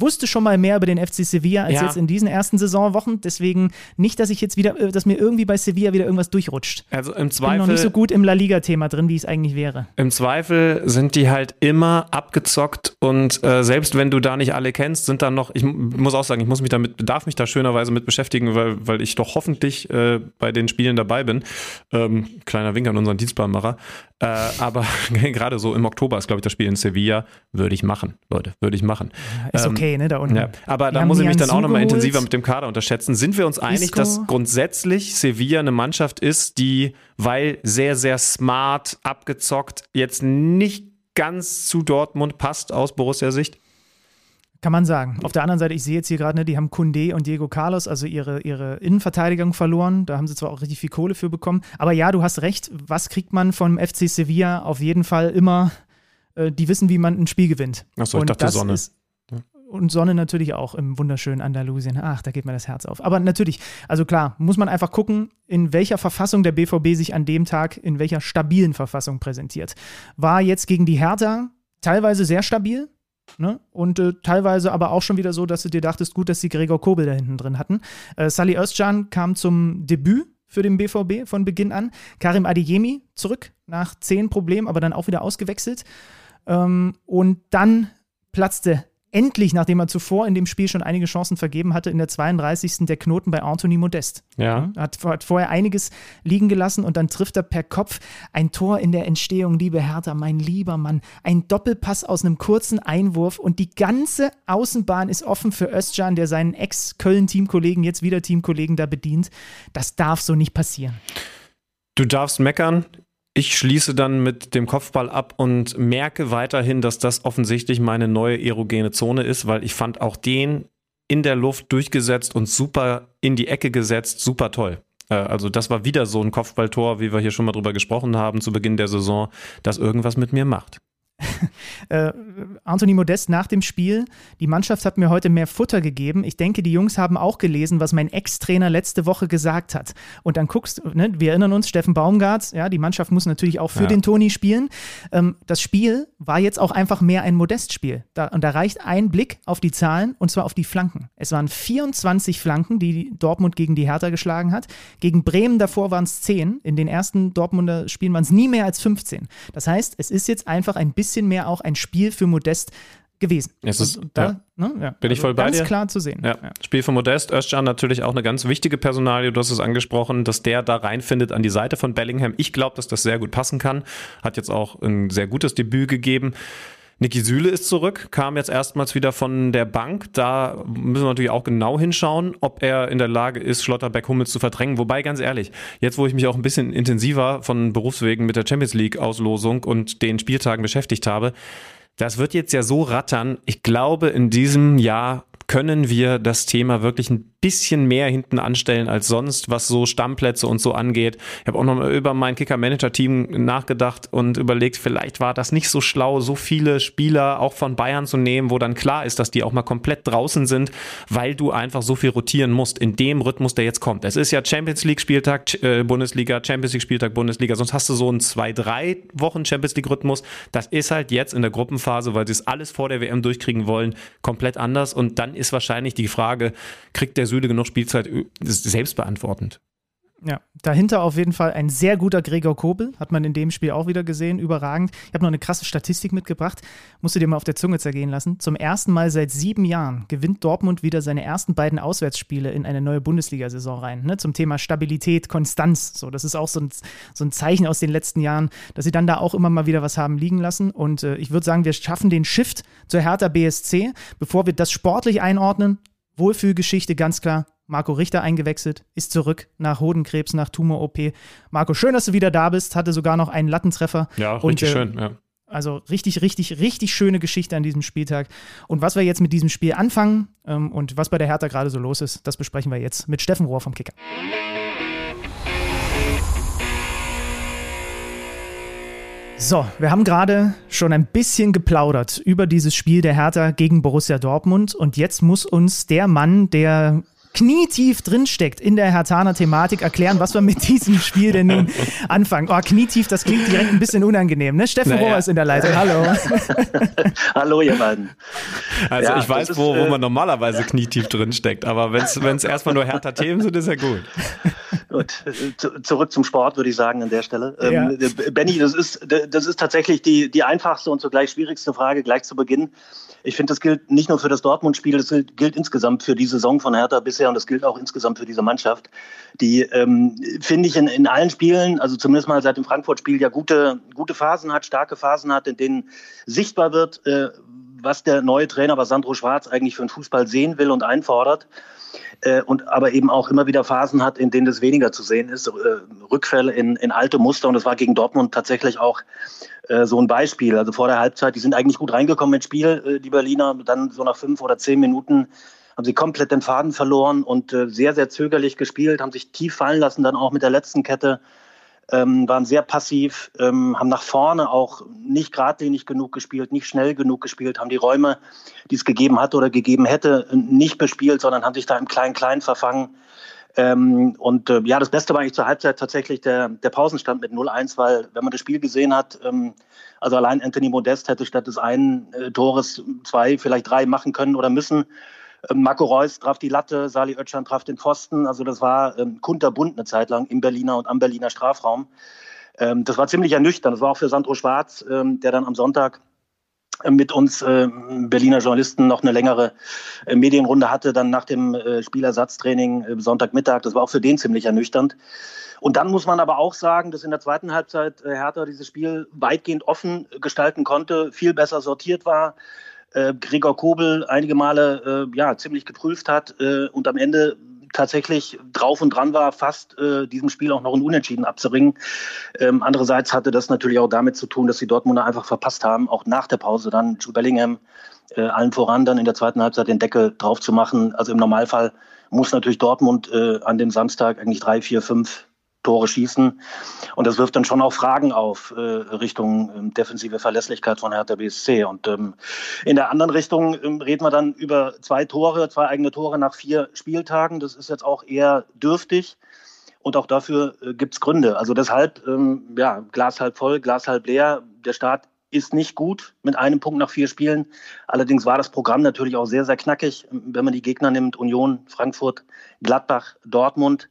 wusste schon mal mehr über den FC Sevilla als Ja. jetzt in diesen ersten Saisonwochen. Deswegen nicht, dass ich jetzt wieder, äh, dass mir irgendwie bei Sevilla wieder irgendwas durchrutscht. Also im Ich bin noch Zweifel, nicht so gut im La Liga-Thema drin, wie es eigentlich wäre. im Zweifel sind die halt immer abgezockt und äh, selbst wenn du da nicht alle kennst, sind dann noch, ich mu- muss auch sagen, ich muss mich damit, darf mich da schönerweise mit beschäftigen, weil, weil ich doch hoffentlich äh, bei den Spielen dabei bin. Ähm, kleiner Wink an unseren Dienstbahnmacher. Äh, aber gerade so im Oktober ist, glaube ich, das Spiel in Sevilla. Würde ich machen, Leute, würde ich machen. Ist Ähm, okay, ne, da unten. Ja, aber Die da muss ich mich dann auch nochmal intensiver mit dem Kader unterschätzen. Sind wir uns einig, Isco. dass grundsätzlich Sevilla eine Mannschaft ist, die, weil sehr, sehr smart, abgezockt, jetzt nicht ganz zu Dortmund passt aus Borussia-Sicht? Kann man sagen. Auf der anderen Seite, ich sehe jetzt hier gerade, ne, die haben Kunde und Diego Carlos, also ihre, ihre Innenverteidigung verloren. Da haben sie zwar auch richtig viel Kohle für bekommen. Aber ja, du hast recht. Was kriegt man vom FC Sevilla? Auf jeden Fall immer äh, die wissen, wie man ein Spiel gewinnt. Achso, ich dachte Sonne. Ist, und Sonne natürlich auch im wunderschönen Andalusien. Ach, da geht mir das Herz auf. Aber natürlich, also klar, muss man einfach gucken, in welcher Verfassung der BVB sich an dem Tag, in welcher stabilen Verfassung präsentiert. War jetzt gegen die Hertha teilweise sehr stabil, Ne? Und äh, teilweise aber auch schon wieder so, dass du dir dachtest, gut, dass sie Gregor Kobel da hinten drin hatten. Äh, Sally Özcan kam zum Debüt für den BVB von Beginn an. Karim Adeyemi zurück nach zehn Problemen, aber dann auch wieder ausgewechselt. Ähm, und dann platzte endlich, nachdem er zuvor in dem Spiel schon einige Chancen vergeben hatte, in der 32. der Knoten bei Anthony Modest. Ja. Hat, hat, vorher einiges liegen gelassen und dann trifft er per Kopf ein Tor in der Entstehung, liebe Hertha, mein lieber Mann. Ein Doppelpass aus einem kurzen Einwurf und die ganze Außenbahn ist offen für Özcan, der seinen Ex-Köln-Teamkollegen, jetzt wieder Teamkollegen da bedient. Das darf so nicht passieren. Du darfst meckern. Ich schließe dann mit dem Kopfball ab und merke weiterhin, dass das offensichtlich meine neue erogene Zone ist, weil ich fand auch den in der Luft durchgesetzt und super in die Ecke gesetzt, super toll. Äh, also das war wieder so ein Kopfballtor, wie wir hier schon mal drüber gesprochen haben zu Beginn der Saison, das irgendwas mit mir macht. Äh, Anthony Modest nach dem Spiel, die Mannschaft hat mir heute mehr Futter gegeben. Ich denke, die Jungs haben auch gelesen, was mein Ex-Trainer letzte Woche gesagt hat. Und dann guckst, ne, wir erinnern uns, Steffen Baumgart, ja, die Mannschaft muss natürlich auch für ja. den Toni spielen. Ähm, das Spiel war jetzt auch einfach mehr ein Modest-Spiel. Da, und da reicht ein Blick auf die Zahlen und zwar auf die Flanken. Es waren 24 Flanken, die Dortmund gegen die Hertha geschlagen hat. Gegen Bremen davor waren es 10. In den ersten Dortmunder Spielen waren es nie mehr als 15. Das heißt, es ist jetzt einfach ein bisschen bisschen mehr auch ein Spiel für Modest gewesen. Es ist, da, ja. Ne? Ja. Bin ich also voll bei ganz dir. klar zu sehen. Ja. Spiel für Modest, Özcan natürlich auch eine ganz wichtige Personalie, du hast es angesprochen, dass der da reinfindet an die Seite von Bellingham. Ich glaube, dass das sehr gut passen kann. Hat jetzt auch ein sehr gutes Debüt gegeben. Niki Süle ist zurück, kam jetzt erstmals wieder von der Bank. Da müssen wir natürlich auch genau hinschauen, ob er in der Lage ist, Schlotterbeck Hummels zu verdrängen. Wobei, ganz ehrlich, jetzt wo ich mich auch ein bisschen intensiver von Berufswegen mit der Champions League Auslosung und den Spieltagen beschäftigt habe, das wird jetzt ja so rattern. Ich glaube, in diesem Jahr können wir das Thema wirklich ein bisschen mehr hinten anstellen als sonst, was so Stammplätze und so angeht. Ich habe auch noch mal über mein Kicker-Manager-Team nachgedacht und überlegt, vielleicht war das nicht so schlau, so viele Spieler auch von Bayern zu nehmen, wo dann klar ist, dass die auch mal komplett draußen sind, weil du einfach so viel rotieren musst in dem Rhythmus, der jetzt kommt. Es ist ja Champions League-Spieltag, äh, Bundesliga, Champions League-Spieltag, Bundesliga, sonst hast du so einen zwei, drei Wochen Champions League-Rhythmus. Das ist halt jetzt in der Gruppenphase, weil sie es alles vor der WM durchkriegen wollen, komplett anders und dann ist wahrscheinlich die Frage, kriegt der Süle genug Spielzeit, ist selbst beantwortend. Ja, dahinter auf jeden Fall ein sehr guter Gregor Kobel, hat man in dem Spiel auch wieder gesehen, überragend. Ich habe noch eine krasse Statistik mitgebracht, musst du dir mal auf der Zunge zergehen lassen. Zum ersten Mal seit sieben Jahren gewinnt Dortmund wieder seine ersten beiden Auswärtsspiele in eine neue Bundesliga-Saison rein. Ne? Zum Thema Stabilität, Konstanz. So, das ist auch so ein, so ein Zeichen aus den letzten Jahren, dass sie dann da auch immer mal wieder was haben liegen lassen. Und äh, ich würde sagen, wir schaffen den Shift zur Hertha BSC. Bevor wir das sportlich einordnen, Wohlfühlgeschichte, ganz klar. Marco Richter eingewechselt, ist zurück nach Hodenkrebs, nach Tumor-OP. Marco, schön, dass du wieder da bist, hatte sogar noch einen Lattentreffer. Ja, und, richtig äh, schön, ja. Also richtig, richtig, richtig schöne Geschichte an diesem Spieltag. Und was wir jetzt mit diesem Spiel anfangen ähm, und was bei der Hertha gerade so los ist, das besprechen wir jetzt mit Steffen Rohr vom Kicker. So, wir haben gerade schon ein bisschen geplaudert über dieses Spiel der Hertha gegen Borussia Dortmund und jetzt muss uns der Mann, der knietief drinsteckt in der Hertaner-Thematik, erklären, was wir mit diesem Spiel denn nun anfangen. Oh, knietief, das klingt direkt ein bisschen unangenehm, ne? Steffen naja. Rohr ist in der Leitung. Hallo. Hallo, ihr beiden. Also ja, ich weiß, wo, wo äh, man normalerweise knietief drinsteckt, aber wenn es erstmal nur härter Themen sind, ist ja gut. Gut, zurück zum Sport, würde ich sagen, an der Stelle. Ähm, ja. Ähm, Benny, das ist, das ist tatsächlich die, die einfachste und zugleich schwierigste Frage gleich zu Beginn. Ich finde, das gilt nicht nur für das Dortmund-Spiel, das gilt, gilt, insgesamt für die Saison von Hertha bisher und das gilt auch insgesamt für diese Mannschaft, die, ähm, finde ich, in, in allen Spielen, also zumindest mal seit dem Frankfurt-Spiel, ja gute, gute Phasen hat, starke Phasen hat, in denen sichtbar wird, äh, was der neue Trainer, was Sandro Schwarz eigentlich für den Fußball sehen will und einfordert äh, und aber eben auch immer wieder Phasen hat, in denen das weniger zu sehen ist, äh, Rückfälle in, in alte Muster. Und das war gegen Dortmund tatsächlich auch äh, so ein Beispiel. Also vor der Halbzeit, die sind eigentlich gut reingekommen ins Spiel, äh, die Berliner, dann so nach fünf oder zehn Minuten haben sie komplett den Faden verloren und äh, sehr, sehr zögerlich gespielt, haben sich tief fallen lassen, dann auch mit der letzten Kette ähm, waren sehr passiv, ähm, haben nach vorne auch nicht geradlinig genug gespielt, nicht schnell genug gespielt, haben die Räume, die es gegeben hat oder gegeben hätte, nicht bespielt, sondern haben sich da im Klein-Klein verfangen. Ähm, und äh, ja, das Beste war eigentlich zur Halbzeit tatsächlich der, der Pausenstand mit 0-1, weil wenn man das Spiel gesehen hat, ähm, also allein Anthony Modest hätte statt des einen äh, Tores zwei, vielleicht drei machen können oder müssen. Ähm, Marco Reus traf die Latte, Sali Oetschan traf den Pfosten. Also das war ähm, kunterbunt eine Zeit lang im Berliner und am Berliner Strafraum. Ähm, das war ziemlich ernüchternd. Das war auch für Sandro Schwarz, ähm, der dann am Sonntag äh, mit uns äh, Berliner Journalisten noch eine längere äh, Medienrunde hatte, dann nach dem äh, Spielersatztraining äh, Sonntagmittag. Das war auch für den ziemlich ernüchternd. Und dann muss man aber auch sagen, dass in der zweiten Halbzeit äh, Hertha dieses Spiel weitgehend offen gestalten konnte, viel besser sortiert war, äh, Gregor Kobel einige Male äh, ja, ziemlich geprüft hat äh, und am Ende tatsächlich drauf und dran war, fast äh, diesem Spiel auch noch ein Unentschieden abzuringen. Ähm, andererseits hatte das natürlich auch damit zu tun, dass die Dortmunder einfach verpasst haben, auch nach der Pause dann Jude Bellingham äh, allen voran dann in der zweiten Halbzeit den Deckel drauf zu machen. Also im Normalfall muss natürlich Dortmund äh, an dem Samstag eigentlich drei, vier, fünf Tore schießen. Und das wirft dann schon auch Fragen auf äh, Richtung ähm, defensive Verlässlichkeit von Hertha BSC. Und ähm, in der anderen Richtung ähm, reden wir dann über zwei Tore, zwei eigene Tore nach vier Spieltagen. Das ist jetzt auch eher dürftig. Und auch dafür äh, gibt es Gründe. Also deshalb, ähm, ja, Glas halb voll, Glas halb leer. Der Start ist nicht gut mit einem Punkt nach vier Spielen. Allerdings war das Programm natürlich auch sehr, sehr knackig, wenn man die Gegner nimmt. Union, Frankfurt, Gladbach, Dortmund.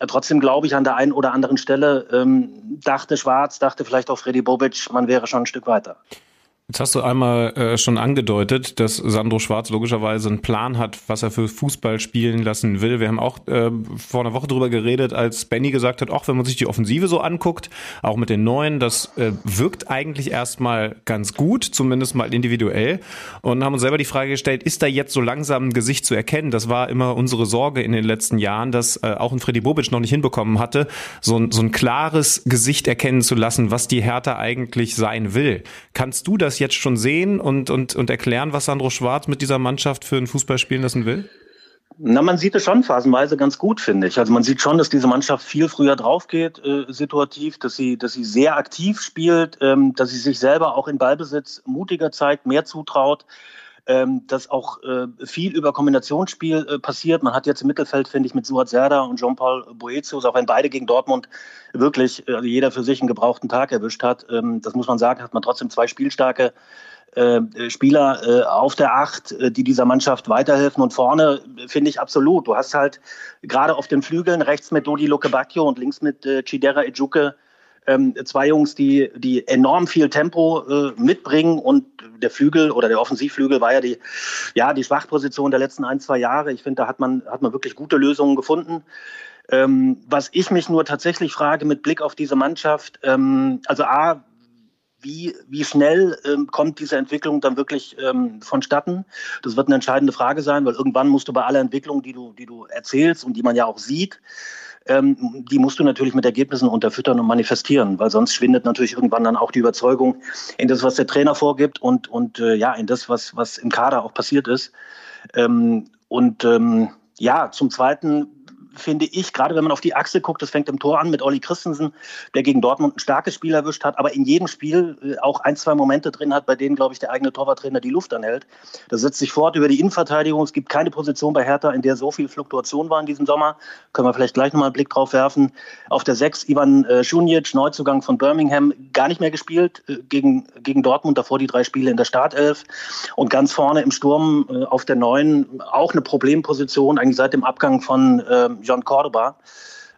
Ja, trotzdem glaube ich an der einen oder anderen Stelle, ähm, dachte Schwarz, dachte vielleicht auch Freddy Bobic, man wäre schon ein Stück weiter. Jetzt hast du einmal äh, schon angedeutet, dass Sandro Schwarz logischerweise einen Plan hat, was er für Fußball spielen lassen will. Wir haben auch äh, vor einer Woche drüber geredet, als Benny gesagt hat, auch wenn man sich die Offensive so anguckt, auch mit den Neuen, das äh, wirkt eigentlich erstmal ganz gut, zumindest mal individuell. Und haben uns selber die Frage gestellt, ist da jetzt so langsam ein Gesicht zu erkennen? Das war immer unsere Sorge in den letzten Jahren, dass äh, auch ein Freddy Bobic noch nicht hinbekommen hatte, so ein, so ein klares Gesicht erkennen zu lassen, was die Hertha eigentlich sein will. Kannst du das jetzt schon sehen und, und, und erklären, was Sandro Schwarz mit dieser Mannschaft für einen Fußball spielen lassen will? Na, man sieht es schon phasenweise ganz gut, finde ich. Also man sieht schon, dass diese Mannschaft viel früher drauf geht, äh, situativ, dass sie, dass sie sehr aktiv spielt, ähm, dass sie sich selber auch in Ballbesitz mutiger zeigt, mehr zutraut ähm, dass auch äh, viel über Kombinationsspiel äh, passiert. Man hat jetzt im Mittelfeld, finde ich, mit Suat Serda und Jean-Paul Boetius, auch wenn beide gegen Dortmund wirklich äh, jeder für sich einen gebrauchten Tag erwischt hat, ähm, das muss man sagen, hat man trotzdem zwei spielstarke äh, Spieler äh, auf der Acht, äh, die dieser Mannschaft weiterhelfen. Und vorne finde ich absolut. Du hast halt gerade auf den Flügeln rechts mit Dodi Lukebakio und links mit Chidera Ejuke ähm, zwei Jungs, die, die enorm viel Tempo äh, mitbringen und der Flügel oder der Offensivflügel war ja die, ja, die Schwachposition der letzten ein, zwei Jahre. Ich finde, da hat man, hat man wirklich gute Lösungen gefunden. Ähm, was ich mich nur tatsächlich frage mit Blick auf diese Mannschaft, ähm, also A, wie, wie schnell ähm, kommt diese Entwicklung dann wirklich ähm, vonstatten? Das wird eine entscheidende Frage sein, weil irgendwann musst du bei aller Entwicklung, die du, die du erzählst und die man ja auch sieht, ähm, die musst du natürlich mit Ergebnissen unterfüttern und manifestieren, weil sonst schwindet natürlich irgendwann dann auch die Überzeugung in das, was der Trainer vorgibt und, und äh, ja, in das, was, was im Kader auch passiert ist. Ähm, und ähm, ja, zum Zweiten finde ich, gerade wenn man auf die Achse guckt, das fängt im Tor an mit Olli Christensen, der gegen Dortmund ein starkes Spiel erwischt hat, aber in jedem Spiel äh, auch ein, zwei Momente drin hat, bei denen, glaube ich, der eigene Torwarttrainer die Luft anhält. Das setzt sich fort über die Innenverteidigung. Es gibt keine Position bei Hertha, in der so viel Fluktuation war in diesem Sommer. Können wir vielleicht gleich nochmal einen Blick drauf werfen. Auf der 6 Ivan äh, Schunic, Neuzugang von Birmingham, gar nicht mehr gespielt äh, gegen, gegen Dortmund, davor die drei Spiele in der Startelf. Und ganz vorne im Sturm äh, auf der 9 auch eine Problemposition, eigentlich seit dem Abgang von äh, John Cordoba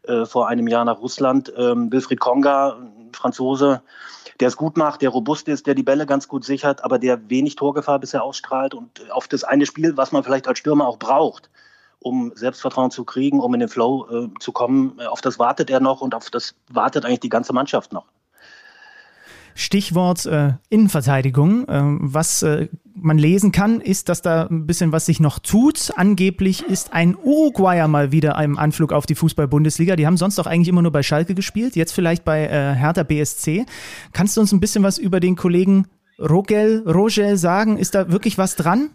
äh, vor einem Jahr nach Russland. Ähm, Wilfried Konga, Franzose, der es gut macht, der robust ist, der die Bälle ganz gut sichert, aber der wenig Torgefahr bisher ausstrahlt und auf das eine Spiel, was man vielleicht als Stürmer auch braucht, um Selbstvertrauen zu kriegen, um in den Flow äh, zu kommen, äh, auf das wartet er noch und auf das wartet eigentlich die ganze Mannschaft noch. Stichwort äh, Innenverteidigung. Äh, was äh, man lesen kann, ist, dass da ein bisschen was sich noch tut. Angeblich ist ein Uruguayer mal wieder im Anflug auf die Fußball-Bundesliga. Die haben sonst doch eigentlich immer nur bei Schalke gespielt, jetzt vielleicht bei äh, Hertha BSC. Kannst du uns ein bisschen was über den Kollegen Rogel, Rogel sagen? Ist da wirklich was dran?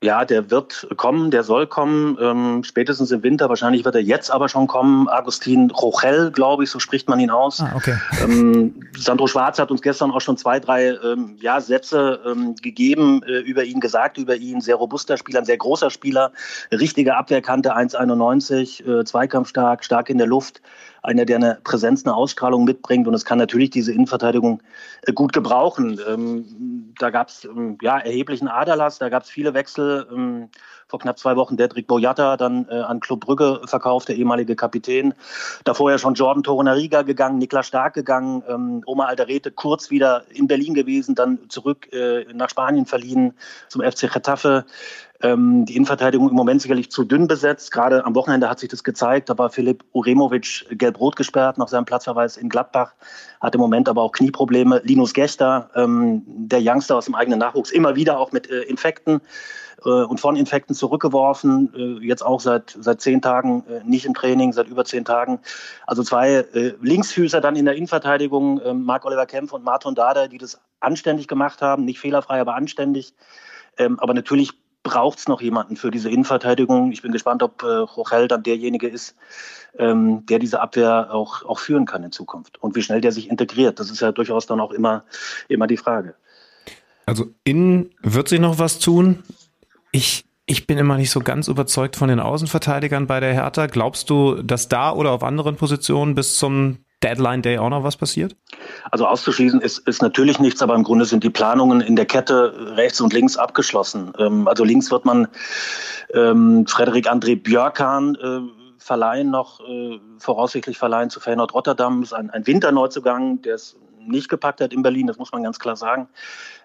Ja, der wird kommen, der soll kommen, ähm, spätestens im Winter. Wahrscheinlich wird er jetzt aber schon kommen. Agustin Rochel, glaube ich, so spricht man ihn aus. Ah, okay. ähm, Sandro Schwarz hat uns gestern auch schon zwei, drei ähm, ja, Sätze ähm, gegeben, äh, über ihn gesagt, über ihn. Sehr robuster Spieler, ein sehr großer Spieler, richtige Abwehrkante, 1,91, äh, zweikampfstark, stark in der Luft einer, der eine Präsenz, eine Ausstrahlung mitbringt. Und es kann natürlich diese Innenverteidigung äh, gut gebrauchen. Da gab es ähm, ja, erheblichen Aderlass, da gab es viele Wechsel. Ähm, vor knapp zwei Wochen Dedrick Boyata dann äh, an Club Brügge verkauft, der ehemalige Kapitän. Davor ja schon Jordan Torunariga gegangen, Niklas Stark gegangen, ähm, Oma Alderete kurz wieder in Berlin gewesen, dann zurück äh, nach Spanien verliehen zum FC Getafe. Ähm, die Innenverteidigung im Moment sicherlich zu dünn besetzt. Gerade am Wochenende hat sich das gezeigt. Da war Philipp Uremovic gelb-rot gesperrt nach seinem Platzverweis in Gladbach, hat im Moment aber auch Knieprobleme. Linus Gächter, ähm, der Youngster aus dem eigenen Nachwuchs, immer wieder auch mit äh, Infekten äh, und von Infekten zurückgeworfen. Äh, jetzt auch seit, seit zehn Tagen äh, nicht im Training, seit über zehn Tagen. Also zwei äh, Linksfüßer dann in der Innenverteidigung, äh, Marc-Oliver Kempf und Martin Dada, die das anständig gemacht haben. Nicht fehlerfrei, aber anständig. Ähm, aber natürlich braucht es noch jemanden für diese Innenverteidigung. Ich bin gespannt, ob äh, Rochel dann derjenige ist, ähm, der diese Abwehr auch, auch führen kann in Zukunft. Und wie schnell der sich integriert, das ist ja durchaus dann auch immer, immer die Frage. Also innen wird sich noch was tun. Ich, ich bin immer nicht so ganz überzeugt von den Außenverteidigern bei der Hertha. Glaubst du, dass da oder auf anderen Positionen bis zum Deadline Day auch noch was passiert? Also auszuschließen ist, ist natürlich nichts, aber im Grunde sind die Planungen in der Kette rechts und links abgeschlossen. Ähm, also links wird man ähm, Frederik André Björkan äh, verleihen, noch äh, voraussichtlich verleihen zu Feyenoord Rotterdam. Ist ein, ein Winterneuzugang, der es nicht gepackt hat in Berlin, das muss man ganz klar sagen.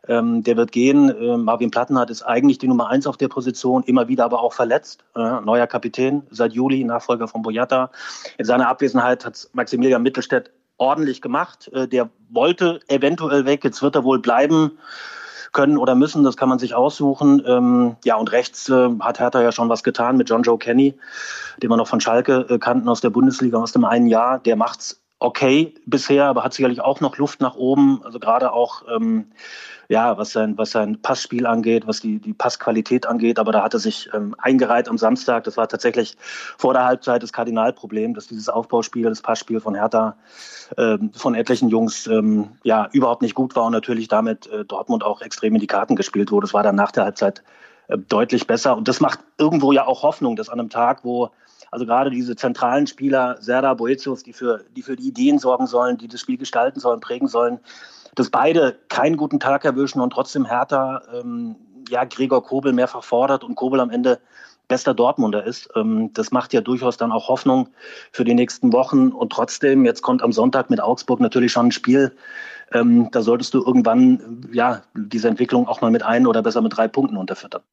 Ähm, der wird gehen. Äh, Marvin Plattenhardt ist eigentlich die Nummer eins auf der Position, immer wieder aber auch verletzt. Äh, neuer Kapitän seit Juli, Nachfolger von Boyata. In seiner Abwesenheit hat Maximilian Mittelstädt ordentlich gemacht. Äh, der wollte eventuell weg, jetzt wird er wohl bleiben können oder müssen, das kann man sich aussuchen. Ähm, ja, und rechts äh, hat Hertha ja schon was getan mit John Joe Kenny, den wir noch von Schalke äh, kannten aus der Bundesliga aus dem einen Jahr. Der macht's okay bisher, aber hat sicherlich auch noch Luft nach oben. Also gerade auch, ähm, ja, was sein, was sein Passspiel angeht, was die, die Passqualität angeht. Aber da hat er sich ähm, eingereiht am Samstag. Das war tatsächlich vor der Halbzeit das Kardinalproblem, dass dieses Aufbauspiel, das Passspiel von Hertha ähm, von etlichen Jungs ähm, ja überhaupt nicht gut war und natürlich damit äh, Dortmund auch extrem in die Karten gespielt wurde. Das war dann nach der Halbzeit äh, deutlich besser. Und das macht irgendwo ja auch Hoffnung, dass an einem Tag, wo also gerade diese zentralen Spieler, Serda, Boetius, die für, die für die Ideen sorgen sollen, die das Spiel gestalten sollen, prägen sollen, dass beide keinen guten Tag erwischen und trotzdem härter, ähm, ja, Gregor Kobel mehrfach fordert und Kobel am Ende bester Dortmunder ist. Ähm, das macht ja durchaus dann auch Hoffnung für die nächsten Wochen. Und trotzdem, jetzt kommt am Sonntag mit Augsburg natürlich schon ein Spiel. Ähm, da solltest du irgendwann ja diese Entwicklung auch mal mit ein oder besser mit drei Punkten unterfüttern.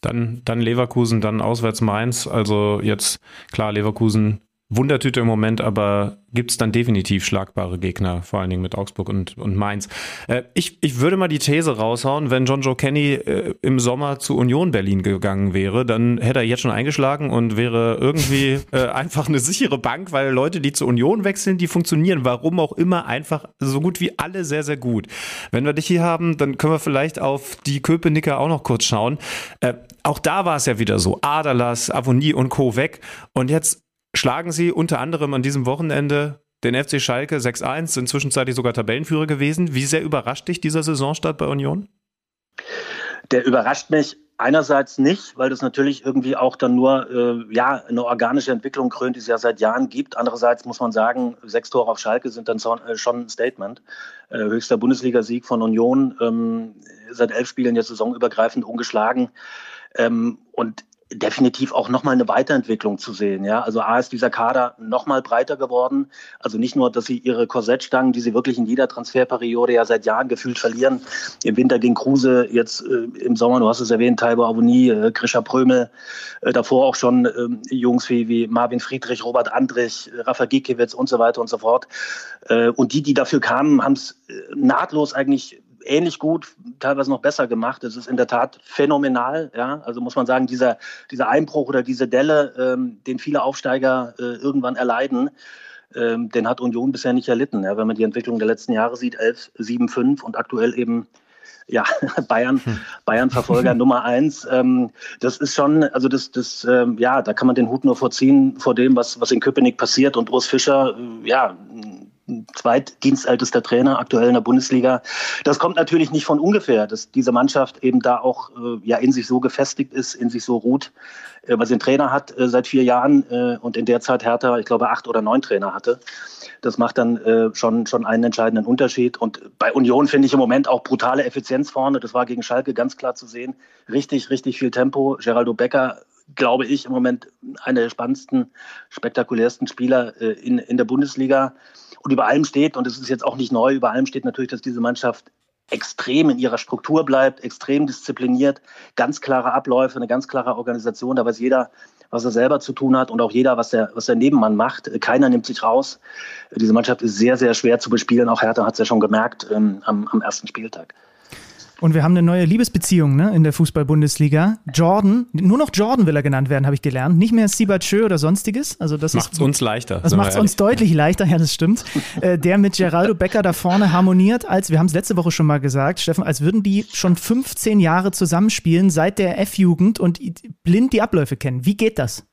Dann, dann Leverkusen, dann auswärts Mainz. Also jetzt, klar, Leverkusen Wundertüte im Moment, aber gibt es dann definitiv schlagbare Gegner, vor allen Dingen mit Augsburg und, und Mainz. Äh, ich, ich würde mal die These raushauen, wenn John Joe Kenny äh, im Sommer zu Union Berlin gegangen wäre, dann hätte er jetzt schon eingeschlagen und wäre irgendwie äh, einfach eine sichere Bank, weil Leute, die zur Union wechseln, die funktionieren, warum auch immer, einfach so gut wie alle sehr, sehr gut. Wenn wir dich hier haben, dann können wir vielleicht auf die Köpenicker auch noch kurz schauen. Äh, auch da war es ja wieder so, Adalas, Avonie und Co. weg und jetzt schlagen sie unter anderem an diesem Wochenende den FC Schalke 6-1, sind zwischenzeitlich sogar Tabellenführer gewesen. Wie sehr überrascht dich dieser Saisonstart bei Union? Der überrascht mich einerseits nicht, weil das natürlich irgendwie auch dann nur äh, ja, eine organische Entwicklung krönt, die es ja seit Jahren gibt. Andererseits muss man sagen, sechs Tore auf Schalke sind dann äh, schon ein Statement. Äh, höchster Bundesligasieg von Union, ähm, seit elf Spielen jetzt saisonübergreifend ungeschlagen. Ähm, und definitiv auch nochmal eine Weiterentwicklung zu sehen. Ja, also A ist dieser Kader nochmal breiter geworden. Also nicht nur, dass sie ihre Korsettstangen, die sie wirklich in jeder Transferperiode ja seit Jahren gefühlt verlieren. Im Winter ging Kruse, jetzt äh, im Sommer, du hast es erwähnt, Taibo Avonie, äh, Grisha Prömel, äh, davor auch schon äh, Jungs wie, wie Marvin Friedrich, Robert Andrich, Rafa Gikiewicz und so weiter und so fort. Äh, und die, die dafür kamen, haben es äh, nahtlos eigentlich ähnlich gut, teilweise noch besser gemacht. Es ist in der Tat phänomenal. Ja? Also muss man sagen, dieser, dieser Einbruch oder diese Delle, ähm, den viele Aufsteiger äh, irgendwann erleiden, ähm, den hat Union bisher nicht erlitten. Ja? Wenn man die Entwicklung der letzten Jahre sieht, 11, 7, 5 und aktuell eben ja, Bayern, hm. Bayern-Verfolger Nummer eins. Ähm, das ist schon, also das, das, ähm, ja, da kann man den Hut nur vorziehen vor dem, was, was in Köpenick passiert. Und Urs Fischer, äh, ja, zweitdienstältester Trainer aktuell in der Bundesliga. Das kommt natürlich nicht von ungefähr, dass diese Mannschaft eben da auch äh, ja in sich so gefestigt ist, in sich so ruht, äh, weil sie einen Trainer hat äh, seit vier Jahren äh, und in der Zeit Hertha, ich glaube, acht oder neun Trainer hatte. Das macht dann äh, schon, schon einen entscheidenden Unterschied. Und bei Union finde ich im Moment auch brutale Effizienz vorne. Das war gegen Schalke ganz klar zu sehen. Richtig, richtig viel Tempo. Geraldo Becker glaube ich, im Moment einer der spannendsten, spektakulärsten Spieler äh, in, in der Bundesliga. Und über allem steht, und es ist jetzt auch nicht neu, über allem steht natürlich, dass diese Mannschaft extrem in ihrer Struktur bleibt, extrem diszipliniert, ganz klare Abläufe, eine ganz klare Organisation. Da weiß jeder, was er selber zu tun hat und auch jeder, was der, was der Nebenmann macht. Keiner nimmt sich raus. Diese Mannschaft ist sehr, sehr schwer zu bespielen. Auch Hertha hat es ja schon gemerkt ähm, am, am ersten Spieltag. Und wir haben eine neue Liebesbeziehung ne, in der Fußball-Bundesliga. Jordan, nur noch Jordan will er genannt werden, habe ich gelernt. Nicht mehr Sibatschö oder sonstiges. Also das macht es uns leichter. Das macht es uns deutlich leichter, ja, das stimmt. äh, der mit Geraldo Becker da vorne harmoniert, als, wir haben es letzte Woche schon mal gesagt, Steffen, als würden die schon 15 Jahre zusammenspielen seit der F-Jugend und blind die Abläufe kennen. Wie geht das?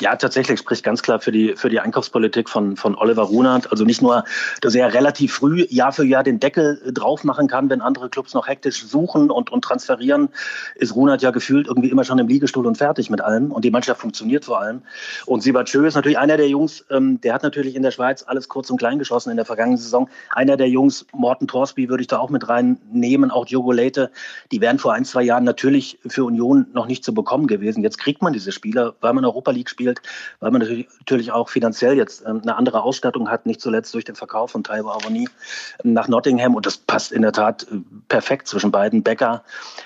Ja, tatsächlich spricht ganz klar für die, für die Einkaufspolitik von, von Oliver Runert. Also nicht nur, dass er relativ früh Jahr für Jahr den Deckel drauf machen kann, wenn andere Clubs noch hektisch suchen und, und transferieren, ist Runert ja gefühlt irgendwie immer schon im Liegestuhl und fertig mit allem. Und die Mannschaft funktioniert vor allem. Und Sibat Schö ist natürlich einer der Jungs, ähm, der hat natürlich in der Schweiz alles kurz und klein geschossen in der vergangenen Saison. Einer der Jungs, Morten Torsby würde ich da auch mit reinnehmen, auch Diogo Leite, die wären vor ein, zwei Jahren natürlich für Union noch nicht zu bekommen gewesen. Jetzt kriegt man diese Spieler, weil man Europa League spielt spielt, weil man natürlich auch finanziell jetzt ähm, eine andere Ausstattung hat, nicht zuletzt durch den Verkauf von Taiwo Avoni ähm, nach Nottingham. Und das passt in der Tat äh, perfekt zwischen beiden. Becker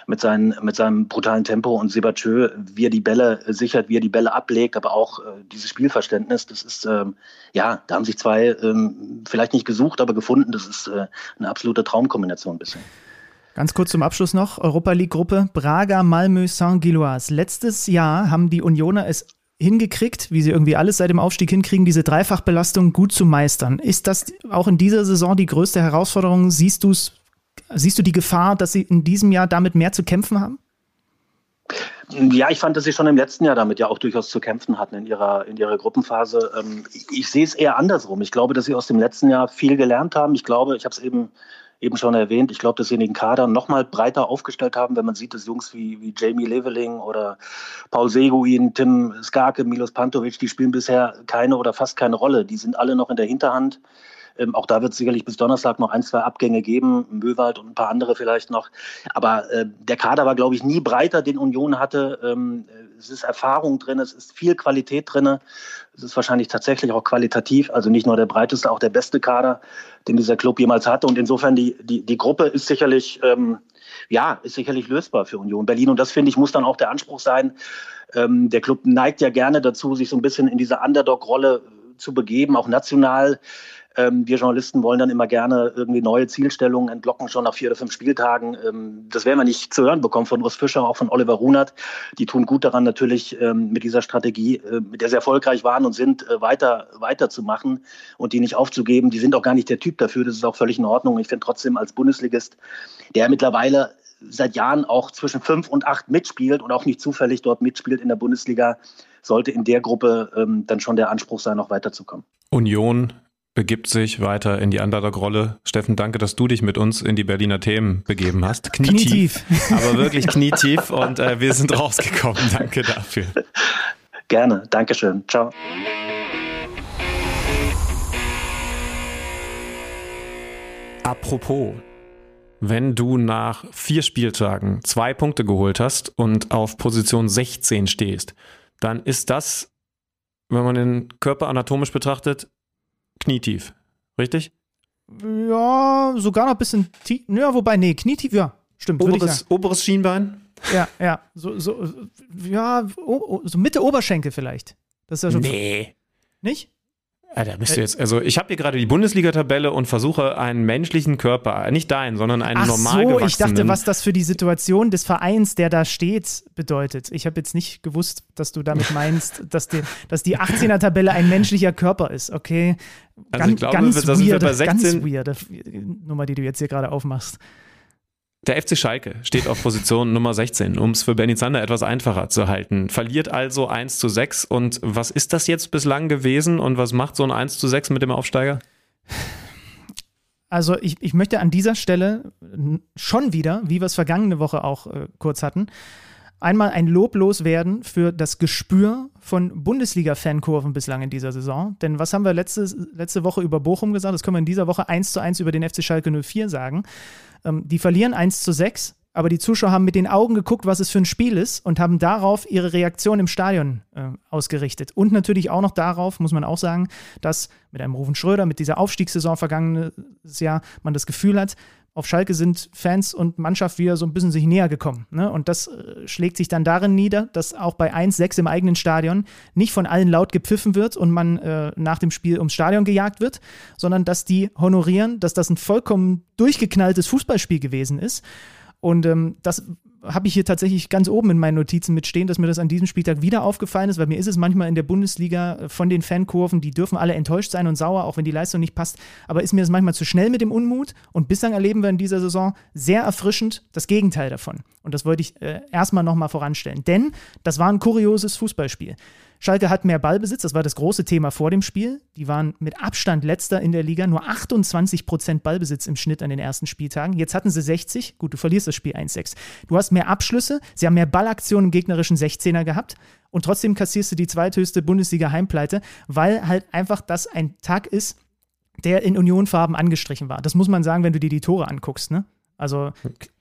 mit, seinen, mit seinem brutalen Tempo und Sebatjö, wie er die Bälle sichert, wie er die Bälle ablegt, aber auch äh, dieses Spielverständnis. Das ist, ähm, ja, da haben sich zwei vielleicht nicht gesucht, aber gefunden. Das ist äh, eine absolute Traumkombination bisher. Ganz kurz zum Abschluss noch, Europa League-Gruppe Braga, Malmö, Saint-Gilloise. Letztes Jahr haben die Unioner es hingekriegt, wie sie irgendwie alles seit dem Aufstieg hinkriegen, diese Dreifachbelastung gut zu meistern. Ist das auch in dieser Saison die größte Herausforderung? Siehst du siehst du die Gefahr, dass sie in diesem Jahr damit mehr zu kämpfen haben? Ja, ich fand, dass sie schon im letzten Jahr damit ja auch durchaus zu kämpfen hatten in ihrer, in ihrer Gruppenphase. Ähm, ich sehe es eher andersrum. Ich glaube, dass sie aus dem letzten Jahr viel gelernt haben. Ich glaube, ich habe es eben eben schon erwähnt, ich glaube, dass sie den Kader noch mal breiter aufgestellt haben, wenn man sieht, dass Jungs wie, wie Jamie Leveling oder Paul Seguin, Tim Skarke, Milos Pantovic, die spielen bisher keine oder fast keine Rolle. Die sind alle noch in der Hinterhand. Ähm, auch da wird es sicherlich bis Donnerstag noch ein, zwei Abgänge geben, Möwald und ein paar andere vielleicht noch. Aber äh, der Kader war, glaube ich, nie breiter, den Union hatte. Ähm, es ist Erfahrung drin, es ist viel Qualität drin. Es ist wahrscheinlich tatsächlich auch qualitativ, also nicht nur der breiteste, auch der beste Kader, den dieser Club jemals hatte. Und insofern die, die, die Gruppe ist sicherlich, ähm, ja, ist sicherlich lösbar für Union Berlin. Und das finde ich, muss dann auch der Anspruch sein. Ähm, der Club neigt ja gerne dazu, sich so ein bisschen in diese Underdog-Rolle zu begeben, auch national. Ähm, wir Journalisten wollen dann immer gerne irgendwie neue Zielstellungen entlocken, schon nach vier oder fünf Spieltagen. Ähm, das werden wir nicht zu hören bekommen von Urs Fischer, auch von Oliver Runert. Die tun gut daran, natürlich ähm, mit dieser Strategie, äh, mit der sie erfolgreich waren und sind, äh, weiter, weiterzumachen und die nicht aufzugeben. Die sind auch gar nicht der Typ dafür. Das ist auch völlig in Ordnung. Ich finde trotzdem als Bundesligist, der mittlerweile seit Jahren auch zwischen fünf und acht mitspielt und auch nicht zufällig dort mitspielt in der Bundesliga, sollte in der Gruppe ähm, dann schon der Anspruch sein, noch weiterzukommen. Union begibt sich weiter in die Underdog-Rolle. Steffen, danke, dass du dich mit uns in die Berliner Themen begeben hast. Knietief. knietief. aber wirklich knietief und äh, wir sind rausgekommen. Danke dafür. Gerne. Dankeschön. Ciao. Apropos, wenn du nach vier Spieltagen zwei Punkte geholt hast und auf Position 16 stehst, dann ist das, wenn man den Körper anatomisch betrachtet, knietief. Richtig? Ja, sogar noch ein bisschen tief. Ja, wobei, nee, knietief, ja, stimmt. Oberes, oberes Schienbein? Ja, ja. So, so, ja, so Mitte Oberschenkel vielleicht. Das ist ja schon. Nee. Nicht? Ja, da bist du jetzt, also ich habe hier gerade die Bundesliga-Tabelle und versuche einen menschlichen Körper, nicht deinen, sondern einen Ach normal so, ich dachte, was das für die Situation des Vereins, der da steht, bedeutet. Ich habe jetzt nicht gewusst, dass du damit meinst, dass die, dass die 18er-Tabelle ein menschlicher Körper ist. Okay, also ganz, ich glaube, ganz, weirde, ganz weirde Nummer, die du jetzt hier gerade aufmachst. Der FC Schalke steht auf Position Nummer 16, um es für Benny Zander etwas einfacher zu halten. Verliert also 1 zu 6. Und was ist das jetzt bislang gewesen und was macht so ein 1 zu 6 mit dem Aufsteiger? Also ich, ich möchte an dieser Stelle schon wieder, wie wir es vergangene Woche auch äh, kurz hatten, einmal ein Lob loswerden für das Gespür von Bundesliga-Fankurven bislang in dieser Saison. Denn was haben wir letzte, letzte Woche über Bochum gesagt? Das können wir in dieser Woche 1 zu 1 über den FC Schalke 04 sagen. Ähm, die verlieren 1 zu 6, aber die Zuschauer haben mit den Augen geguckt, was es für ein Spiel ist und haben darauf ihre Reaktion im Stadion äh, ausgerichtet. Und natürlich auch noch darauf, muss man auch sagen, dass mit einem Rufen Schröder, mit dieser Aufstiegssaison vergangenes Jahr, man das Gefühl hat, auf Schalke sind Fans und Mannschaft wieder so ein bisschen sich näher gekommen. Ne? Und das äh, schlägt sich dann darin nieder, dass auch bei 1-6 im eigenen Stadion nicht von allen laut gepfiffen wird und man äh, nach dem Spiel ums Stadion gejagt wird, sondern dass die honorieren, dass das ein vollkommen durchgeknalltes Fußballspiel gewesen ist. Und ähm, das habe ich hier tatsächlich ganz oben in meinen Notizen mitstehen, dass mir das an diesem Spieltag wieder aufgefallen ist, weil mir ist es manchmal in der Bundesliga äh, von den Fankurven, die dürfen alle enttäuscht sein und sauer, auch wenn die Leistung nicht passt, aber ist mir das manchmal zu schnell mit dem Unmut und bislang erleben wir in dieser Saison sehr erfrischend das Gegenteil davon. Und das wollte ich äh, erstmal nochmal voranstellen, denn das war ein kurioses Fußballspiel. Schalke hat mehr Ballbesitz, das war das große Thema vor dem Spiel. Die waren mit Abstand letzter in der Liga, nur 28 Prozent Ballbesitz im Schnitt an den ersten Spieltagen. Jetzt hatten sie 60. Gut, du verlierst das Spiel 1-6. Du hast mehr Abschlüsse, sie haben mehr Ballaktionen im gegnerischen 16er gehabt und trotzdem kassierst du die zweithöchste Bundesliga-Heimpleite, weil halt einfach das ein Tag ist, der in Unionfarben angestrichen war. Das muss man sagen, wenn du dir die Tore anguckst, ne? Also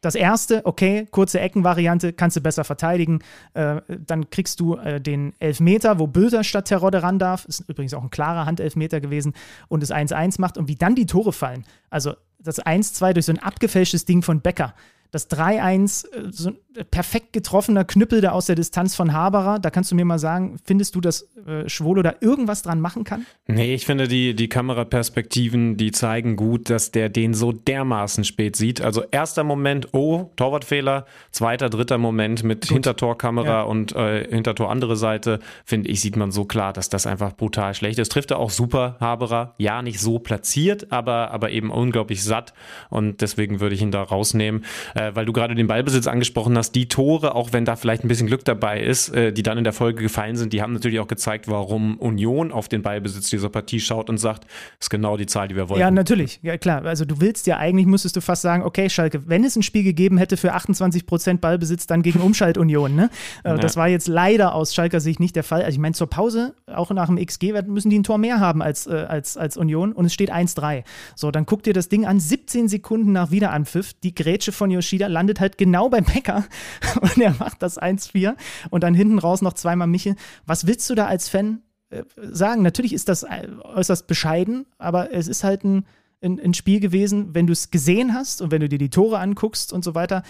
das erste, okay, kurze Eckenvariante, kannst du besser verteidigen. Äh, dann kriegst du äh, den Elfmeter, wo Bülter statt Terodde ran darf. Ist übrigens auch ein klarer Handelfmeter gewesen und es 1-1 macht. Und wie dann die Tore fallen. Also das 1-2 durch so ein abgefälschtes Ding von Becker das 3-1, äh, so perfekt getroffener Knüppel da aus der Distanz von Haberer. Da kannst du mir mal sagen, findest du, dass äh, Schwolo da irgendwas dran machen kann? Nee, ich finde, die, die Kameraperspektiven, die zeigen gut, dass der den so dermaßen spät sieht. Also erster Moment, oh, Torwartfehler. Zweiter, dritter Moment mit gut. Hintertorkamera ja. und äh, Hintertor andere Seite, finde ich, sieht man so klar, dass das einfach brutal schlecht ist. Trifft er auch super, Haberer. Ja, nicht so platziert, aber, aber eben unglaublich satt. Und deswegen würde ich ihn da rausnehmen. Äh, weil du gerade den Ballbesitz angesprochen hast, die Tore, auch wenn da vielleicht ein bisschen Glück dabei ist, äh, die dann in der Folge gefallen sind, die haben natürlich auch gezeigt, warum Union auf den Ballbesitz dieser Partie schaut und sagt, ist genau die Zahl, die wir wollen. Ja, natürlich. Ja, klar. Also du willst ja eigentlich, müsstest du fast sagen, okay, Schalke, wenn es ein Spiel gegeben hätte für 28 Prozent Ballbesitz, dann gegen Umschaltunion. Ne? Äh. Das war jetzt leider aus Schalker Sicht nicht der Fall. Also ich meine, zur Pause, auch nach dem XG, müssen die ein Tor mehr haben als, äh, als, als Union und es steht 1-3. So, dann guck dir das Ding an, 17 Sekunden nach Wiederanpfiff, die Grätsche von Yoshi Yoshida landet halt genau beim Becker und er macht das 1-4 und dann hinten raus noch zweimal Michel. Was willst du da als Fan äh, sagen? Natürlich ist das äh, äußerst bescheiden, aber es ist halt ein, ein, ein Spiel gewesen, wenn du es gesehen hast und wenn du dir die Tore anguckst und so weiter,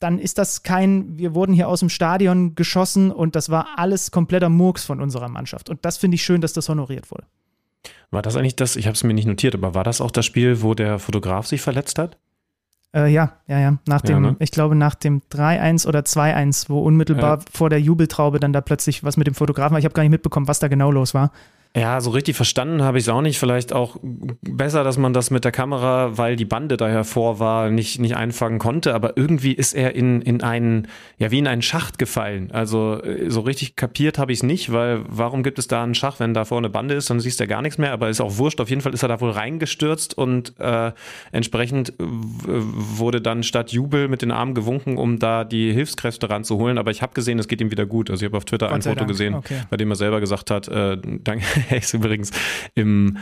dann ist das kein, wir wurden hier aus dem Stadion geschossen und das war alles kompletter Murks von unserer Mannschaft. Und das finde ich schön, dass das honoriert wurde. War das eigentlich das, ich habe es mir nicht notiert, aber war das auch das Spiel, wo der Fotograf sich verletzt hat? Äh, ja, ja, ja. Nach dem, ja, ne? ich glaube, nach dem 3-1 oder 2-1, wo unmittelbar ja. vor der Jubeltraube dann da plötzlich was mit dem Fotografen war. Ich habe gar nicht mitbekommen, was da genau los war. Ja, so richtig verstanden habe ich es auch nicht. Vielleicht auch besser, dass man das mit der Kamera, weil die Bande da hervor war, nicht, nicht einfangen konnte. Aber irgendwie ist er in, in einen, ja, wie in einen Schacht gefallen. Also äh, so richtig kapiert habe ich es nicht, weil warum gibt es da einen Schacht, wenn da vorne Bande ist, dann siehst du ja gar nichts mehr. Aber ist auch wurscht. Auf jeden Fall ist er da wohl reingestürzt und äh, entsprechend wurde dann statt Jubel mit den Armen gewunken, um da die Hilfskräfte ranzuholen. Aber ich habe gesehen, es geht ihm wieder gut. Also ich habe auf Twitter Gott ein Foto Dank. gesehen, okay. bei dem er selber gesagt hat, äh, danke ist übrigens im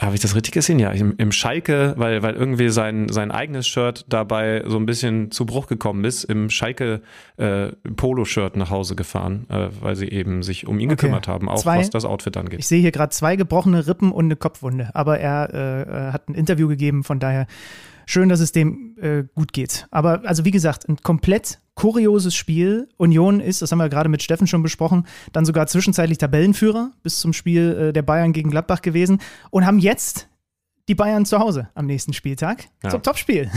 habe ich das richtig gesehen? Ja, im, im, Schalke, weil, weil irgendwie sein, sein eigenes Shirt dabei so ein bisschen zu Bruch gekommen ist, im Schalke äh, Polo-Shirt nach Hause gefahren, äh, weil sie eben sich um ihn okay. gekümmert haben, auch zwei, was das Outfit angeht. Ich sehe hier gerade zwei gebrochene Rippen und eine Kopfwunde, aber er äh, hat ein Interview gegeben, von daher schön, dass es dem äh, gut geht. Aber also wie gesagt, ein komplett kurioses Spiel. Union ist, das haben wir gerade mit Steffen schon besprochen, dann sogar zwischenzeitlich Tabellenführer bis zum Spiel äh, der Bayern gegen Gladbach gewesen und haben jetzt die Bayern zu Hause am nächsten Spieltag ja. zum Topspiel.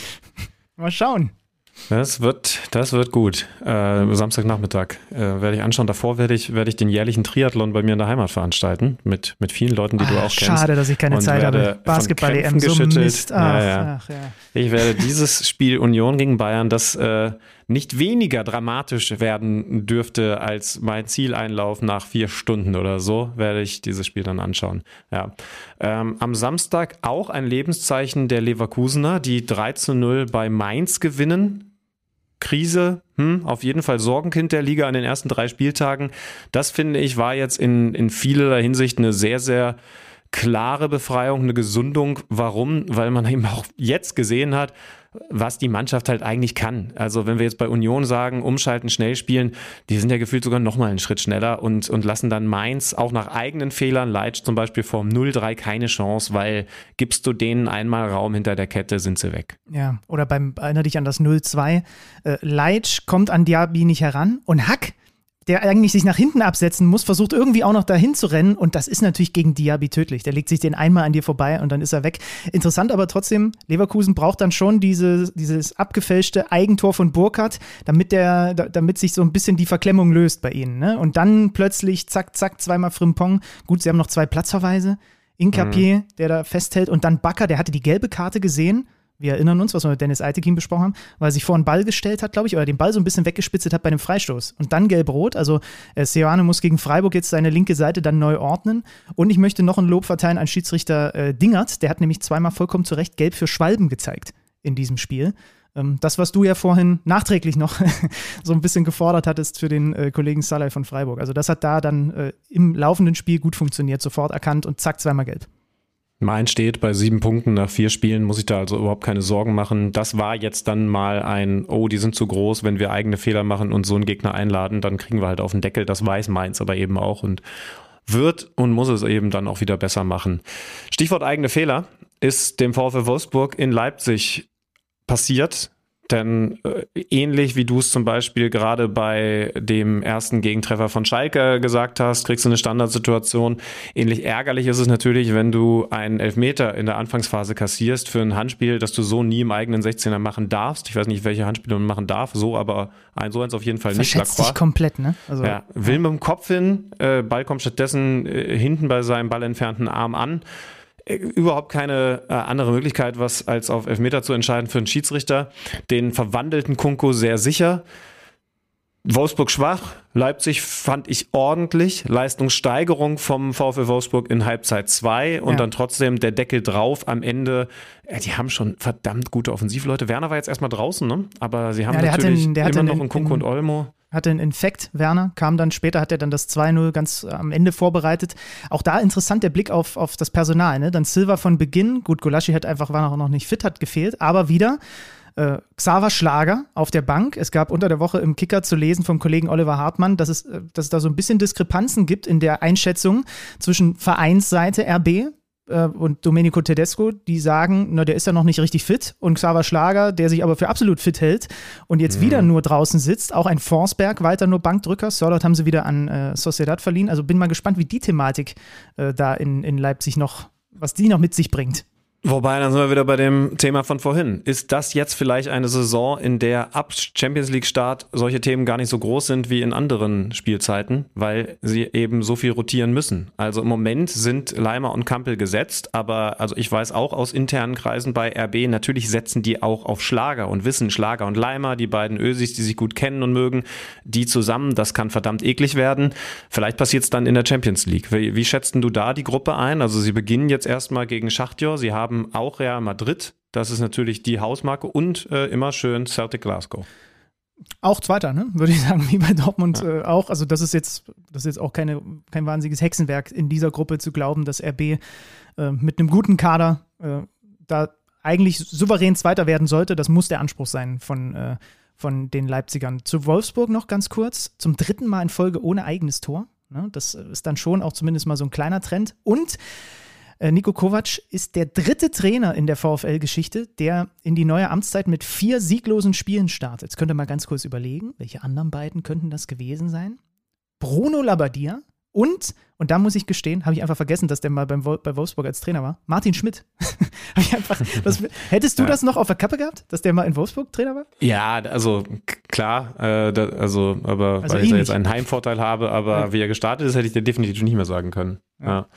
Mal schauen. Das wird, das wird gut. Äh, Samstagnachmittag äh, werde ich anschauen. Davor werde ich, werde ich den jährlichen Triathlon bei mir in der Heimat veranstalten mit, mit vielen Leuten, die ah, du auch schade, kennst. Schade, dass ich keine Zeit habe. Basketball-EM so Mist. Ach, ja, ja. Ach, ja. Ich werde dieses Spiel Union gegen Bayern, das äh, nicht weniger dramatisch werden dürfte als mein Zieleinlauf nach vier Stunden oder so, werde ich dieses Spiel dann anschauen. Ja. Ähm, am Samstag auch ein Lebenszeichen der Leverkusener, die 3 zu 0 bei Mainz gewinnen. Krise, hm, auf jeden Fall Sorgenkind der Liga an den ersten drei Spieltagen. Das finde ich war jetzt in, in vielerlei Hinsicht eine sehr, sehr klare Befreiung, eine Gesundung. Warum? Weil man eben auch jetzt gesehen hat, was die Mannschaft halt eigentlich kann. Also wenn wir jetzt bei Union sagen, umschalten, schnell spielen, die sind ja gefühlt sogar noch mal einen Schritt schneller und, und lassen dann Mainz auch nach eigenen Fehlern, Leitsch zum Beispiel vom 0-3 keine Chance, weil gibst du denen einmal Raum hinter der Kette, sind sie weg. Ja, oder beim, erinnere dich an das 0-2, äh, Leitsch kommt an Diaby nicht heran und Hack der eigentlich sich nach hinten absetzen muss, versucht irgendwie auch noch dahin zu rennen und das ist natürlich gegen Diaby tödlich. Der legt sich den einmal an dir vorbei und dann ist er weg. Interessant aber trotzdem, Leverkusen braucht dann schon diese, dieses abgefälschte Eigentor von Burkhardt, damit, der, damit sich so ein bisschen die Verklemmung löst bei ihnen. Ne? Und dann plötzlich zack, zack, zweimal Frimpong. Gut, sie haben noch zwei Platzverweise. Incapier, mhm. der da festhält und dann Bakker, der hatte die gelbe Karte gesehen wir erinnern uns, was wir mit Dennis Eitekin besprochen haben, weil er sich vor einen Ball gestellt hat, glaube ich, oder den Ball so ein bisschen weggespitzelt hat bei einem Freistoß. Und dann gelb-rot. Also äh, Seoane muss gegen Freiburg jetzt seine linke Seite dann neu ordnen. Und ich möchte noch ein Lob verteilen an Schiedsrichter äh, Dingert. Der hat nämlich zweimal vollkommen zu Recht gelb für Schwalben gezeigt in diesem Spiel. Ähm, das, was du ja vorhin nachträglich noch so ein bisschen gefordert hattest für den äh, Kollegen Salai von Freiburg. Also das hat da dann äh, im laufenden Spiel gut funktioniert, sofort erkannt und zack, zweimal gelb. Mein steht bei sieben Punkten nach vier Spielen, muss ich da also überhaupt keine Sorgen machen. Das war jetzt dann mal ein, oh, die sind zu groß, wenn wir eigene Fehler machen und so einen Gegner einladen, dann kriegen wir halt auf den Deckel. Das weiß Mainz aber eben auch und wird und muss es eben dann auch wieder besser machen. Stichwort eigene Fehler ist dem VfL Wolfsburg in Leipzig passiert. Denn äh, ähnlich wie du es zum Beispiel gerade bei dem ersten Gegentreffer von Schalke gesagt hast, kriegst du eine Standardsituation. Ähnlich ärgerlich ist es natürlich, wenn du einen Elfmeter in der Anfangsphase kassierst für ein Handspiel, das du so nie im eigenen 16er machen darfst. Ich weiß nicht, welche Handspiele man machen darf, so, aber ein so eins auf jeden Fall nicht. Verschätzt sich komplett, ne? Also, ja, will mit dem Kopf hin, äh, Ball kommt stattdessen äh, hinten bei seinem ballentfernten Arm an überhaupt keine äh, andere Möglichkeit, was als auf Elfmeter zu entscheiden für einen Schiedsrichter. Den verwandelten Kunko sehr sicher. Wolfsburg schwach, Leipzig fand ich ordentlich. Leistungssteigerung vom VfL Wolfsburg in Halbzeit 2 und ja. dann trotzdem der Deckel drauf am Ende. Ja, die haben schon verdammt gute Offensivleute. Werner war jetzt erstmal draußen, ne? aber sie haben ja, natürlich den, immer noch einen Kunko und Olmo hatte einen Infekt, Werner, kam dann später, hat er dann das 2-0 ganz am Ende vorbereitet. Auch da interessant der Blick auf, auf das Personal. Ne? Dann Silva von Beginn, gut, Golaschi hat einfach, war noch nicht fit, hat gefehlt, aber wieder äh, Xaver Schlager auf der Bank. Es gab unter der Woche im Kicker zu lesen vom Kollegen Oliver Hartmann, dass es, äh, dass es da so ein bisschen Diskrepanzen gibt in der Einschätzung zwischen Vereinsseite RB, äh, und Domenico Tedesco, die sagen, na, der ist ja noch nicht richtig fit. Und Xaver Schlager, der sich aber für absolut fit hält und jetzt mhm. wieder nur draußen sitzt. Auch ein Forsberg, weiter nur Bankdrücker. Sörlot haben sie wieder an äh, Sociedad verliehen. Also bin mal gespannt, wie die Thematik äh, da in, in Leipzig noch, was die noch mit sich bringt. Wobei, dann sind wir wieder bei dem Thema von vorhin. Ist das jetzt vielleicht eine Saison, in der ab Champions League Start solche Themen gar nicht so groß sind wie in anderen Spielzeiten, weil sie eben so viel rotieren müssen? Also im Moment sind Leimer und Kampel gesetzt, aber also ich weiß auch aus internen Kreisen bei RB, natürlich setzen die auch auf Schlager und wissen Schlager und Leimer, die beiden Ösis, die sich gut kennen und mögen, die zusammen, das kann verdammt eklig werden. Vielleicht passiert es dann in der Champions League. Wie, wie schätzt du da die Gruppe ein? Also sie beginnen jetzt erstmal gegen Schachtjor, sie haben haben auch Real Madrid, das ist natürlich die Hausmarke und äh, immer schön Celtic Glasgow. Auch Zweiter, ne? würde ich sagen, wie bei Dortmund ja. äh, auch. Also das ist jetzt, das ist jetzt auch keine, kein wahnsinniges Hexenwerk in dieser Gruppe zu glauben, dass RB äh, mit einem guten Kader äh, da eigentlich souverän Zweiter werden sollte. Das muss der Anspruch sein von, äh, von den Leipzigern. Zu Wolfsburg noch ganz kurz. Zum dritten Mal in Folge ohne eigenes Tor. Ne? Das ist dann schon auch zumindest mal so ein kleiner Trend. Und äh, Nico Kovac ist der dritte Trainer in der VfL-Geschichte, der in die neue Amtszeit mit vier sieglosen Spielen startet. Jetzt könnt ihr mal ganz kurz überlegen, welche anderen beiden könnten das gewesen sein? Bruno Labbadia Und, und da muss ich gestehen, habe ich einfach vergessen, dass der mal beim, bei Wolfsburg als Trainer war. Martin Schmidt. einfach, das, hättest du ja. das noch auf der Kappe gehabt, dass der mal in Wolfsburg Trainer war? Ja, also klar, äh, da, also, aber also weil ich da jetzt einen Heimvorteil habe, aber ja. wie er gestartet ist, hätte ich dir definitiv nicht mehr sagen können. ja. ja.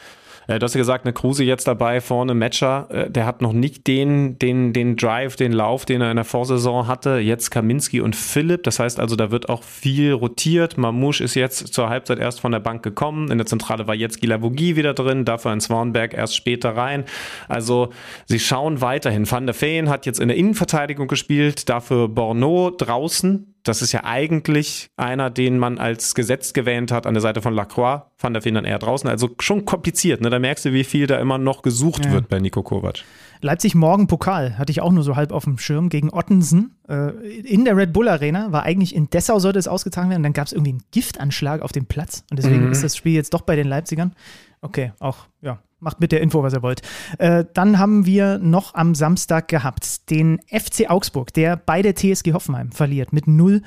Äh, du hast ja gesagt, eine Kruse jetzt dabei, vorne Matcher, äh, der hat noch nicht den, den, den Drive, den Lauf, den er in der Vorsaison hatte. Jetzt Kaminski und Philipp. Das heißt also, da wird auch viel rotiert. Mamouche ist jetzt zur Halbzeit erst von der Bank gekommen. In der Zentrale war jetzt Gilavogi wieder drin, dafür ein Swanberg erst später rein. Also sie schauen weiterhin. Van der Feen hat jetzt in der Innenverteidigung gespielt, dafür Borneau draußen das ist ja eigentlich einer, den man als Gesetz gewähnt hat an der Seite von Lacroix, Van der Feen dann eher draußen. Also schon kompliziert, ne? Da merkst du, wie viel da immer noch gesucht ja. wird bei Nico Kovac. Leipzig morgen Pokal hatte ich auch nur so halb auf dem Schirm gegen Ottensen äh, in der Red Bull Arena. War eigentlich in Dessau sollte es ausgetragen werden. Dann gab es irgendwie einen Giftanschlag auf dem Platz. Und deswegen mhm. ist das Spiel jetzt doch bei den Leipzigern. Okay, auch, ja, macht mit der Info, was ihr wollt. Äh, dann haben wir noch am Samstag gehabt den FC Augsburg, der bei der TSG Hoffenheim verliert mit 0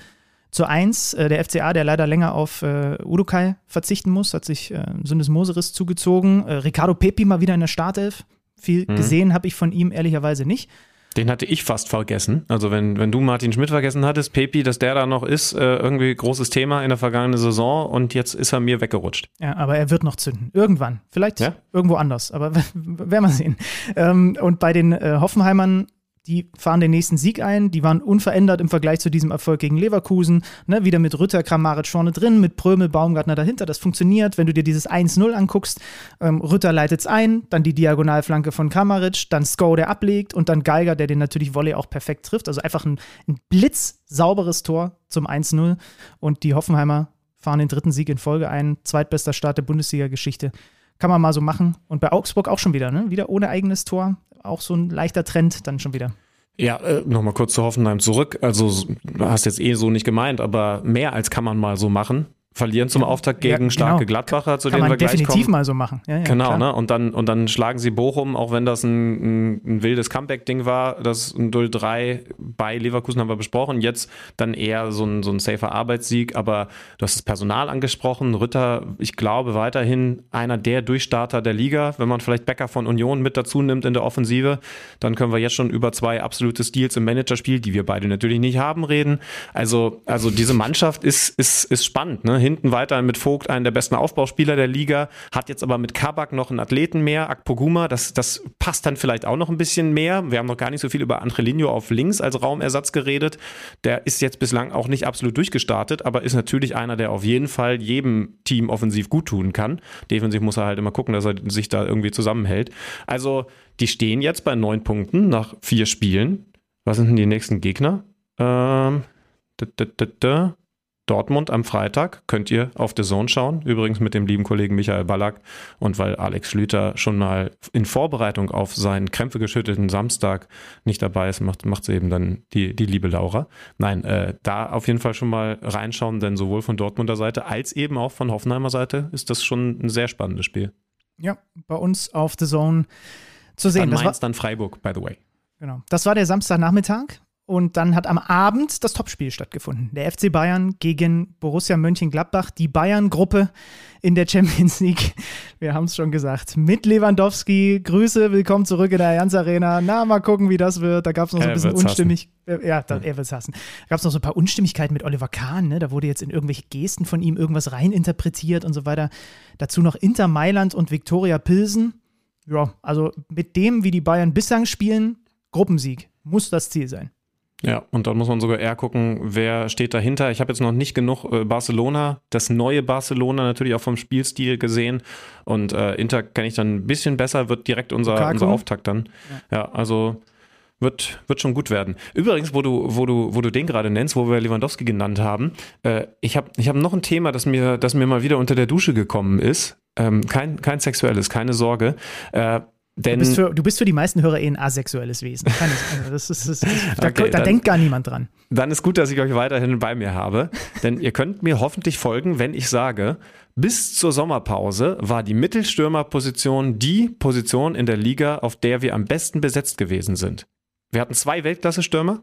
zu 1. Äh, der FCA, der leider länger auf äh, Udukai verzichten muss, hat sich äh, Syndesmoseris zugezogen. Äh, Ricardo Pepi mal wieder in der Startelf. Viel mhm. gesehen habe ich von ihm ehrlicherweise nicht. Den hatte ich fast vergessen. Also wenn, wenn du Martin Schmidt vergessen hattest, Pepi, dass der da noch ist, äh, irgendwie großes Thema in der vergangenen Saison und jetzt ist er mir weggerutscht. Ja, aber er wird noch zünden. Irgendwann. Vielleicht ja? irgendwo anders, aber werden wir sehen. Ähm, und bei den äh, Hoffenheimern die fahren den nächsten Sieg ein. Die waren unverändert im Vergleich zu diesem Erfolg gegen Leverkusen. Ne, wieder mit Rütter, Kramaric vorne drin, mit Prömel, Baumgartner dahinter. Das funktioniert. Wenn du dir dieses 1-0 anguckst, ähm, Rütter leitet es ein, dann die Diagonalflanke von Kramaric, dann Sko, der ablegt und dann Geiger, der den natürlich Volley auch perfekt trifft. Also einfach ein, ein blitzsauberes Tor zum 1-0. Und die Hoffenheimer fahren den dritten Sieg in Folge ein. Zweitbester Start der Bundesliga-Geschichte. Kann man mal so machen. Und bei Augsburg auch schon wieder, ne? Wieder ohne eigenes Tor auch so ein leichter Trend dann schon wieder. Ja, äh, nochmal kurz zu Hoffenheim zurück. Also, du hast jetzt eh so nicht gemeint, aber mehr als kann man mal so verlieren. Verlieren zum Auftakt gegen ja, genau. starke Gladbacher, zu Kann denen wir gleich definitiv kommen. mal so machen. Ja, ja, genau, klar. ne? Und dann, und dann schlagen sie Bochum, auch wenn das ein, ein, ein wildes Comeback-Ding war, das 0-3 bei Leverkusen haben wir besprochen. Jetzt dann eher so ein, so ein safer Arbeitssieg, aber du hast das Personal angesprochen. Rütter, ich glaube, weiterhin einer der Durchstarter der Liga. Wenn man vielleicht Becker von Union mit dazu nimmt in der Offensive, dann können wir jetzt schon über zwei absolute Steals im Managerspiel, die wir beide natürlich nicht haben, reden. Also, also diese Mannschaft ist, ist, ist spannend, ne? Hinten weiter mit Vogt einen der besten Aufbauspieler der Liga, hat jetzt aber mit Kabak noch einen Athleten mehr, Akpoguma, das, das passt dann vielleicht auch noch ein bisschen mehr. Wir haben noch gar nicht so viel über Angelino auf links als Raumersatz geredet. Der ist jetzt bislang auch nicht absolut durchgestartet, aber ist natürlich einer, der auf jeden Fall jedem Team offensiv gut tun kann. Defensiv muss er halt immer gucken, dass er sich da irgendwie zusammenhält. Also, die stehen jetzt bei neun Punkten nach vier Spielen. Was sind denn die nächsten Gegner? Ähm, da, da, da. Dortmund am Freitag könnt ihr auf The Zone schauen, übrigens mit dem lieben Kollegen Michael Ballack und weil Alex Schlüter schon mal in Vorbereitung auf seinen krämpfegeschüttelten Samstag nicht dabei ist, macht, macht sie eben dann die, die liebe Laura. Nein, äh, da auf jeden Fall schon mal reinschauen, denn sowohl von Dortmunder Seite als eben auch von Hoffenheimer Seite ist das schon ein sehr spannendes Spiel. Ja, bei uns auf The Zone zu sehen. Dann Mainz, das war, dann Freiburg, by the way. Genau. Das war der Samstagnachmittag. Und dann hat am Abend das Topspiel stattgefunden. Der FC Bayern gegen Borussia Mönchengladbach. Die Bayern-Gruppe in der Champions League. Wir haben es schon gesagt. Mit Lewandowski. Grüße, willkommen zurück in der Allianz Arena. Na, mal gucken, wie das wird. Da gab es noch so ein bisschen unstimmig. Hassen. Äh, ja, da, er wird hassen. Da gab es noch so ein paar Unstimmigkeiten mit Oliver Kahn. Ne? Da wurde jetzt in irgendwelche Gesten von ihm irgendwas reininterpretiert und so weiter. Dazu noch Inter Mailand und Viktoria Pilsen. Ja, also mit dem, wie die Bayern bislang spielen, Gruppensieg muss das Ziel sein. Ja, und dann muss man sogar eher gucken, wer steht dahinter. Ich habe jetzt noch nicht genug äh, Barcelona, das neue Barcelona natürlich auch vom Spielstil gesehen. Und äh, Inter kenne ich dann ein bisschen besser, wird direkt unser, unser Auftakt dann. Ja, ja also wird, wird schon gut werden. Übrigens, wo du, wo du, wo du den gerade nennst, wo wir Lewandowski genannt haben, äh, ich habe ich hab noch ein Thema, das mir, das mir mal wieder unter der Dusche gekommen ist. Ähm, kein, kein sexuelles, keine Sorge. Äh, denn, du, bist für, du bist für die meisten Hörer eh ein asexuelles Wesen. Das ist, das ist, da, okay, da dann, denkt gar niemand dran. Dann ist gut, dass ich euch weiterhin bei mir habe. denn ihr könnt mir hoffentlich folgen, wenn ich sage, bis zur Sommerpause war die Mittelstürmerposition die Position in der Liga, auf der wir am besten besetzt gewesen sind. Wir hatten zwei Weltklasse-Stürmer,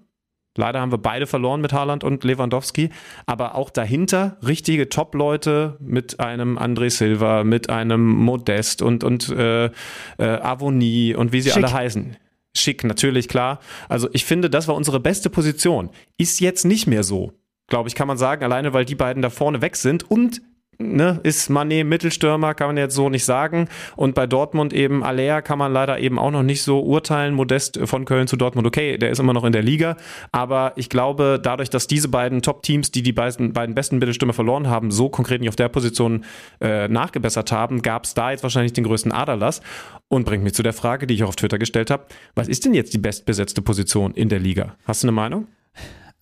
Leider haben wir beide verloren mit Haaland und Lewandowski. Aber auch dahinter richtige Top-Leute mit einem André Silva, mit einem Modest und, und äh, äh, Avonie und wie sie Schick. alle heißen. Schick, natürlich, klar. Also ich finde, das war unsere beste Position. Ist jetzt nicht mehr so, glaube ich, kann man sagen, alleine weil die beiden da vorne weg sind und ne, ist Manet Mittelstürmer, kann man jetzt so nicht sagen. Und bei Dortmund eben Aller kann man leider eben auch noch nicht so urteilen. Modest von Köln zu Dortmund, okay, der ist immer noch in der Liga. Aber ich glaube, dadurch, dass diese beiden Top-Teams, die die beiden, beiden besten Mittelstürmer verloren haben, so konkret nicht auf der Position äh, nachgebessert haben, gab es da jetzt wahrscheinlich den größten Aderlass. Und bringt mich zu der Frage, die ich auch auf Twitter gestellt habe. Was ist denn jetzt die bestbesetzte Position in der Liga? Hast du eine Meinung?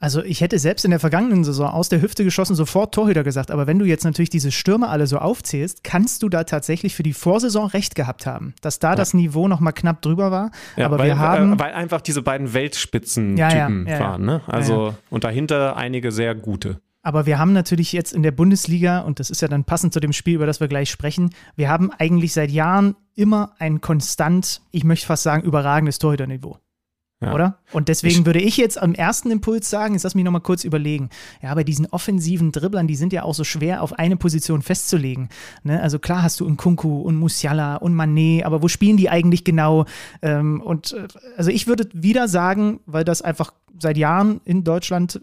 Also ich hätte selbst in der vergangenen Saison aus der Hüfte geschossen sofort Torhüter gesagt, aber wenn du jetzt natürlich diese Stürme alle so aufzählst, kannst du da tatsächlich für die Vorsaison recht gehabt haben, dass da ja. das Niveau noch mal knapp drüber war. Ja, aber weil, wir haben, äh, weil einfach diese beiden Weltspitzentypen ja, waren, ne? Also und dahinter einige sehr gute. Aber wir haben natürlich jetzt in der Bundesliga, und das ist ja dann passend zu dem Spiel, über das wir gleich sprechen, wir haben eigentlich seit Jahren immer ein konstant, ich möchte fast sagen, überragendes Torhüterniveau. Ja. Oder? Und deswegen ich, würde ich jetzt am ersten Impuls sagen, jetzt lass mich nochmal kurz überlegen. Ja, bei diesen offensiven Dribblern, die sind ja auch so schwer auf eine Position festzulegen. Ne? Also klar hast du Nkunku und Musiala und Manet, aber wo spielen die eigentlich genau? Ähm, und äh, also ich würde wieder sagen, weil das einfach seit Jahren in Deutschland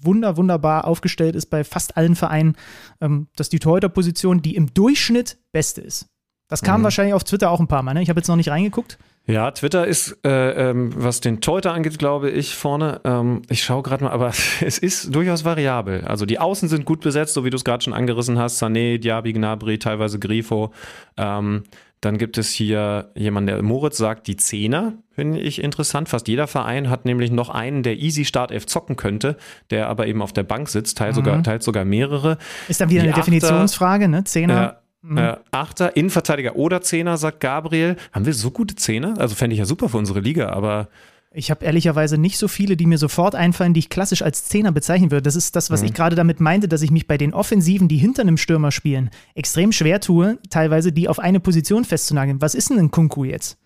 wunder, wunderbar aufgestellt ist bei fast allen Vereinen, ähm, dass die Torhüterposition die im Durchschnitt beste ist. Das kam mhm. wahrscheinlich auf Twitter auch ein paar Mal. Ne? Ich habe jetzt noch nicht reingeguckt. Ja, Twitter ist, äh, ähm, was den Teuter angeht, glaube ich, vorne. Ähm, ich schaue gerade mal, aber es ist durchaus variabel. Also die Außen sind gut besetzt, so wie du es gerade schon angerissen hast. Sané, Diaby, Gnabry, teilweise Grifo. Ähm, dann gibt es hier jemanden, der Moritz sagt, die Zehner, finde ich interessant. Fast jeder Verein hat nämlich noch einen, der easy Startelf zocken könnte, der aber eben auf der Bank sitzt, teilt, mhm. sogar, teilt sogar mehrere. Ist dann wieder die eine Achter, Definitionsfrage, ne? Zehner. Äh, Mhm. Äh, Achter, Innenverteidiger oder Zehner, sagt Gabriel. Haben wir so gute Zehner? Also fände ich ja super für unsere Liga, aber. Ich habe ehrlicherweise nicht so viele, die mir sofort einfallen, die ich klassisch als Zehner bezeichnen würde. Das ist das, was mhm. ich gerade damit meinte, dass ich mich bei den Offensiven, die hinter einem Stürmer spielen, extrem schwer tue, teilweise die auf eine Position festzunageln. Was ist denn ein Kunku jetzt?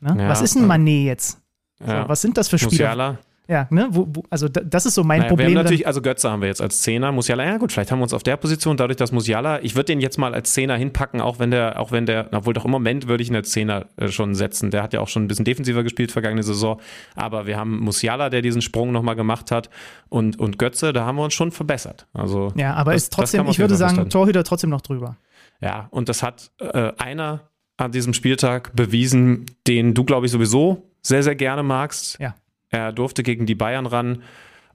Ne? Ja, was ist ein Manet jetzt? Ja. So, was sind das für Spieler? Musiala. Ja, ne? Wo, wo, also das ist so mein naja, Problem. Wir haben natürlich, also Götze haben wir jetzt als Zehner, Musiala, ja gut, vielleicht haben wir uns auf der Position, dadurch, dass Musiala, ich würde den jetzt mal als Zehner hinpacken, auch wenn der, auch wenn der, obwohl doch im Moment würde ich ihn als Zehner äh, schon setzen. Der hat ja auch schon ein bisschen defensiver gespielt vergangene Saison, aber wir haben Musiala, der diesen Sprung nochmal gemacht hat und, und Götze, da haben wir uns schon verbessert. Also, ja, aber das, ist trotzdem, ich würde sagen, Torhüter trotzdem noch drüber. Ja, und das hat äh, einer an diesem Spieltag bewiesen, den du, glaube ich, sowieso sehr, sehr gerne magst. Ja. Er durfte gegen die Bayern ran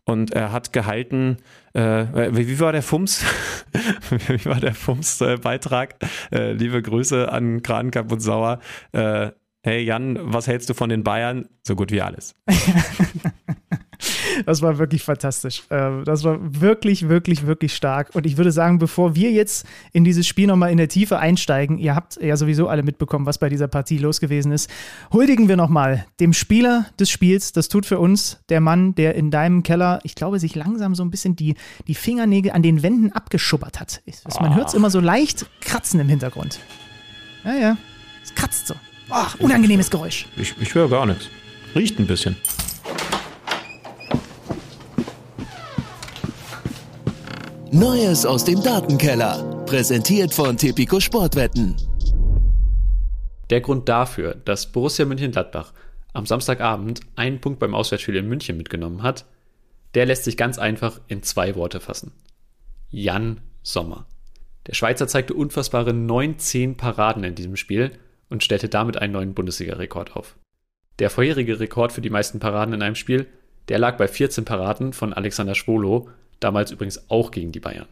und er hat gehalten, äh, wie, wie, war der Fums? wie war der Fums-Beitrag? Äh, liebe Grüße an Krankamp und Sauer. Äh, hey Jan, was hältst du von den Bayern? So gut wie alles. Das war wirklich fantastisch. Ähm, das war wirklich, wirklich, wirklich stark. Und ich würde sagen, bevor wir jetzt in dieses Spiel nochmal in der Tiefe einsteigen, ihr habt ja sowieso alle mitbekommen, was bei dieser Partie los gewesen ist, huldigen wir nochmal dem Spieler des Spiels. Das tut für uns der Mann, der in deinem Keller, ich glaube, sich langsam so ein bisschen die, die Fingernägel an den Wänden abgeschubbert hat. Man hört es immer so leicht kratzen im Hintergrund. Ja, ja. Es kratzt so. Oh, unangenehmes Geräusch. Ich, ich höre gar nichts. Riecht ein bisschen. Neues aus dem Datenkeller. Präsentiert von Tipico Sportwetten. Der Grund dafür, dass Borussia Mönchengladbach am Samstagabend einen Punkt beim Auswärtsspiel in München mitgenommen hat, der lässt sich ganz einfach in zwei Worte fassen. Jan Sommer. Der Schweizer zeigte unfassbare 19 Paraden in diesem Spiel und stellte damit einen neuen Bundesliga-Rekord auf. Der vorherige Rekord für die meisten Paraden in einem Spiel, der lag bei 14 Paraden von Alexander Schwolo damals übrigens auch gegen die Bayern.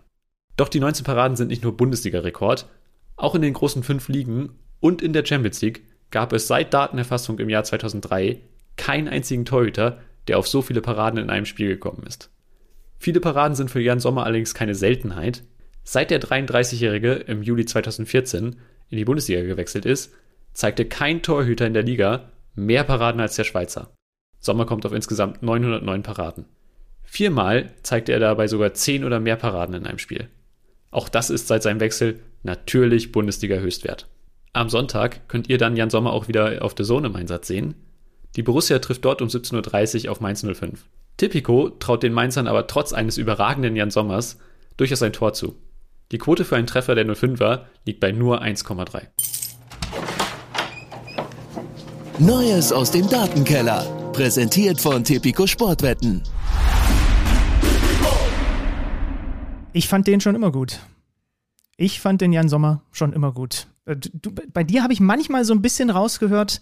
Doch die 19 Paraden sind nicht nur Bundesliga-Rekord, auch in den großen fünf Ligen und in der Champions League gab es seit Datenerfassung im Jahr 2003 keinen einzigen Torhüter, der auf so viele Paraden in einem Spiel gekommen ist. Viele Paraden sind für Jan Sommer allerdings keine Seltenheit. Seit der 33-Jährige im Juli 2014 in die Bundesliga gewechselt ist, zeigte kein Torhüter in der Liga mehr Paraden als der Schweizer. Sommer kommt auf insgesamt 909 Paraden. Viermal zeigte er dabei sogar zehn oder mehr Paraden in einem Spiel. Auch das ist seit seinem Wechsel natürlich Bundesliga-Höchstwert. Am Sonntag könnt ihr dann Jan Sommer auch wieder auf der Zone im Einsatz sehen. Die Borussia trifft dort um 17.30 Uhr auf Mainz 05. Tipico traut den Mainzern aber trotz eines überragenden Jan Sommers durchaus ein Tor zu. Die Quote für einen Treffer der 05er liegt bei nur 1,3. Neues aus dem Datenkeller. Präsentiert von Tipico Sportwetten. Ich fand den schon immer gut. Ich fand den Jan Sommer schon immer gut. Äh, du, bei dir habe ich manchmal so ein bisschen rausgehört,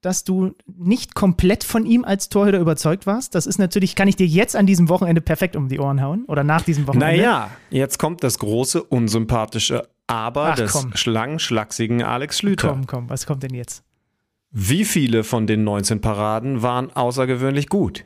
dass du nicht komplett von ihm als Torhüter überzeugt warst. Das ist natürlich, kann ich dir jetzt an diesem Wochenende perfekt um die Ohren hauen oder nach diesem Wochenende. Naja, jetzt kommt das große, unsympathische Aber Ach, des komm. schlangenschlachsigen Alex Schlüter. Komm, komm, was kommt denn jetzt? Wie viele von den 19 Paraden waren außergewöhnlich gut?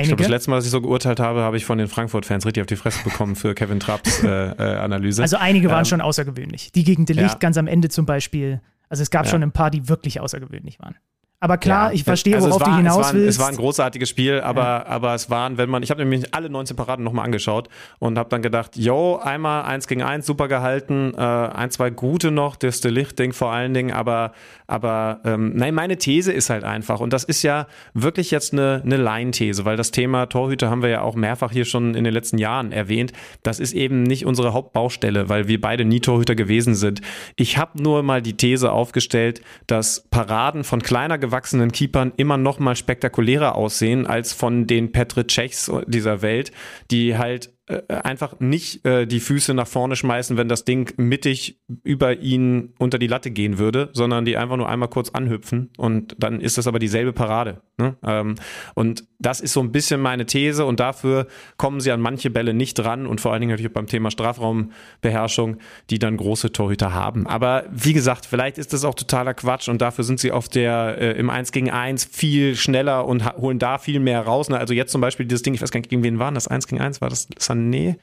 Ich glaube, Einige. das letzte Mal, dass ich so geurteilt habe, habe ich von den Frankfurt-Fans richtig auf die Fresse bekommen für Kevin Trapps äh, äh, Analyse. Also einige waren Ähm, schon außergewöhnlich. Die gegen Delicht ja. ganz am Ende zum Beispiel. Also es gab Ja. schon ein paar, die wirklich außergewöhnlich waren. Aber klar, Ja, ich verstehe, also worauf war, du hinaus es war, willst. Es war ein großartiges Spiel, aber, aber es waren, wenn man, ich habe nämlich alle 19 Paraden nochmal angeschaut und habe dann gedacht, yo, einmal eins gegen eins, super gehalten, äh, ein, zwei gute noch, das Delicht-Ding vor allen Dingen, aber, aber ähm, nein, meine These ist halt einfach, und das ist ja wirklich jetzt eine, eine Laienthese, weil das Thema Torhüter haben wir ja auch mehrfach hier schon in den letzten Jahren erwähnt, das ist eben nicht unsere Hauptbaustelle, weil wir beide nie Torhüter gewesen sind. Ich habe nur mal die These aufgestellt, dass Paraden von kleiner gewachsenen Keepern immer noch mal spektakulärer aussehen als von den Petr Cechs dieser Welt, die halt einfach nicht äh, die Füße nach vorne schmeißen, wenn das Ding mittig über ihn unter die Latte gehen würde, sondern die einfach nur einmal kurz anhüpfen und dann ist das aber dieselbe Parade. Ne? Ähm, und das ist so ein bisschen meine These und dafür kommen sie an manche Bälle nicht ran und vor allen Dingen natürlich beim Thema Strafraumbeherrschung, die dann große Torhüter haben. Aber wie gesagt, vielleicht ist das auch totaler Quatsch und dafür sind sie auf der äh, im 1 gegen 1 viel schneller und holen da viel mehr raus. Ne? Also jetzt zum Beispiel dieses Ding, ich weiß gar nicht, gegen wen war das? 1 gegen 1? War das Sané?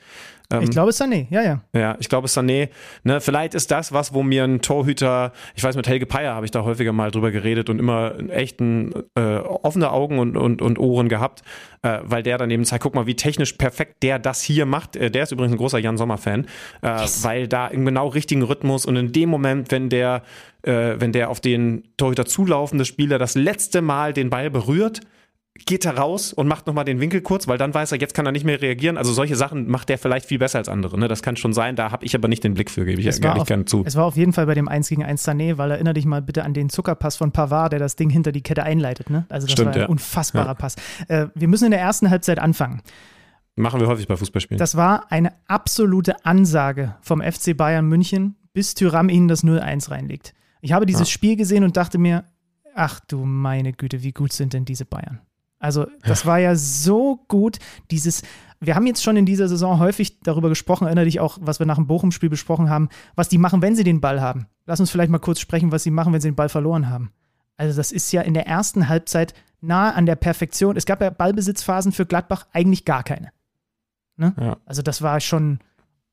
Ähm, ich glaube, Sané, ja, ja. ja, ich glaube Sané, ne, vielleicht ist das was, wo mir ein Torhüter, ich weiß, mit Helge Peyer habe ich da häufiger mal drüber geredet und immer echt ein, äh, offene Augen und, und, und Ohren gehabt, äh, weil der dann eben zeigt, guck mal, wie technisch perfekt der das hier macht. Äh, der ist übrigens ein großer Jan Sommer-Fan, äh, weil da im genau richtigen Rhythmus und in dem Moment, wenn der, äh, wenn der auf den Torhüter zulaufende Spieler das letzte Mal den Ball berührt, geht er raus und macht nochmal den Winkel kurz, weil dann weiß er, jetzt kann er nicht mehr reagieren. Also solche Sachen macht der vielleicht viel besser als andere. Ne? Das kann schon sein, da habe ich aber nicht den Blick für, gebe ich Es war, auf, gerne zu. es war auf jeden Fall bei dem 1 gegen 1 Sané, weil erinnere dich mal bitte an den Zuckerpass von Pavard, der das Ding hinter die Kette einleitet. Ne? Also das Stimmt, war ein ja. unfassbarer Ja. Pass. Äh, wir müssen in der ersten Halbzeit anfangen. Machen wir häufig bei Fußballspielen. Das war eine absolute Ansage vom FC Bayern München, bis Tyram ihnen das 0-1 reinlegt. Ich habe dieses Ja. Spiel gesehen und dachte mir, ach du meine Güte, wie gut sind denn diese Bayern? Also, das war ja so gut, dieses, wir haben jetzt schon in dieser Saison häufig darüber gesprochen, erinnere dich auch, was wir nach dem Bochum-Spiel besprochen haben, was die machen, wenn sie den Ball haben. Lass uns vielleicht mal kurz sprechen, was sie machen, wenn sie den Ball verloren haben. Also, das ist ja in der ersten Halbzeit nahe an der Perfektion. Es gab ja Ballbesitzphasen für Gladbach eigentlich gar keine. Ne? Ja. Also, das war schon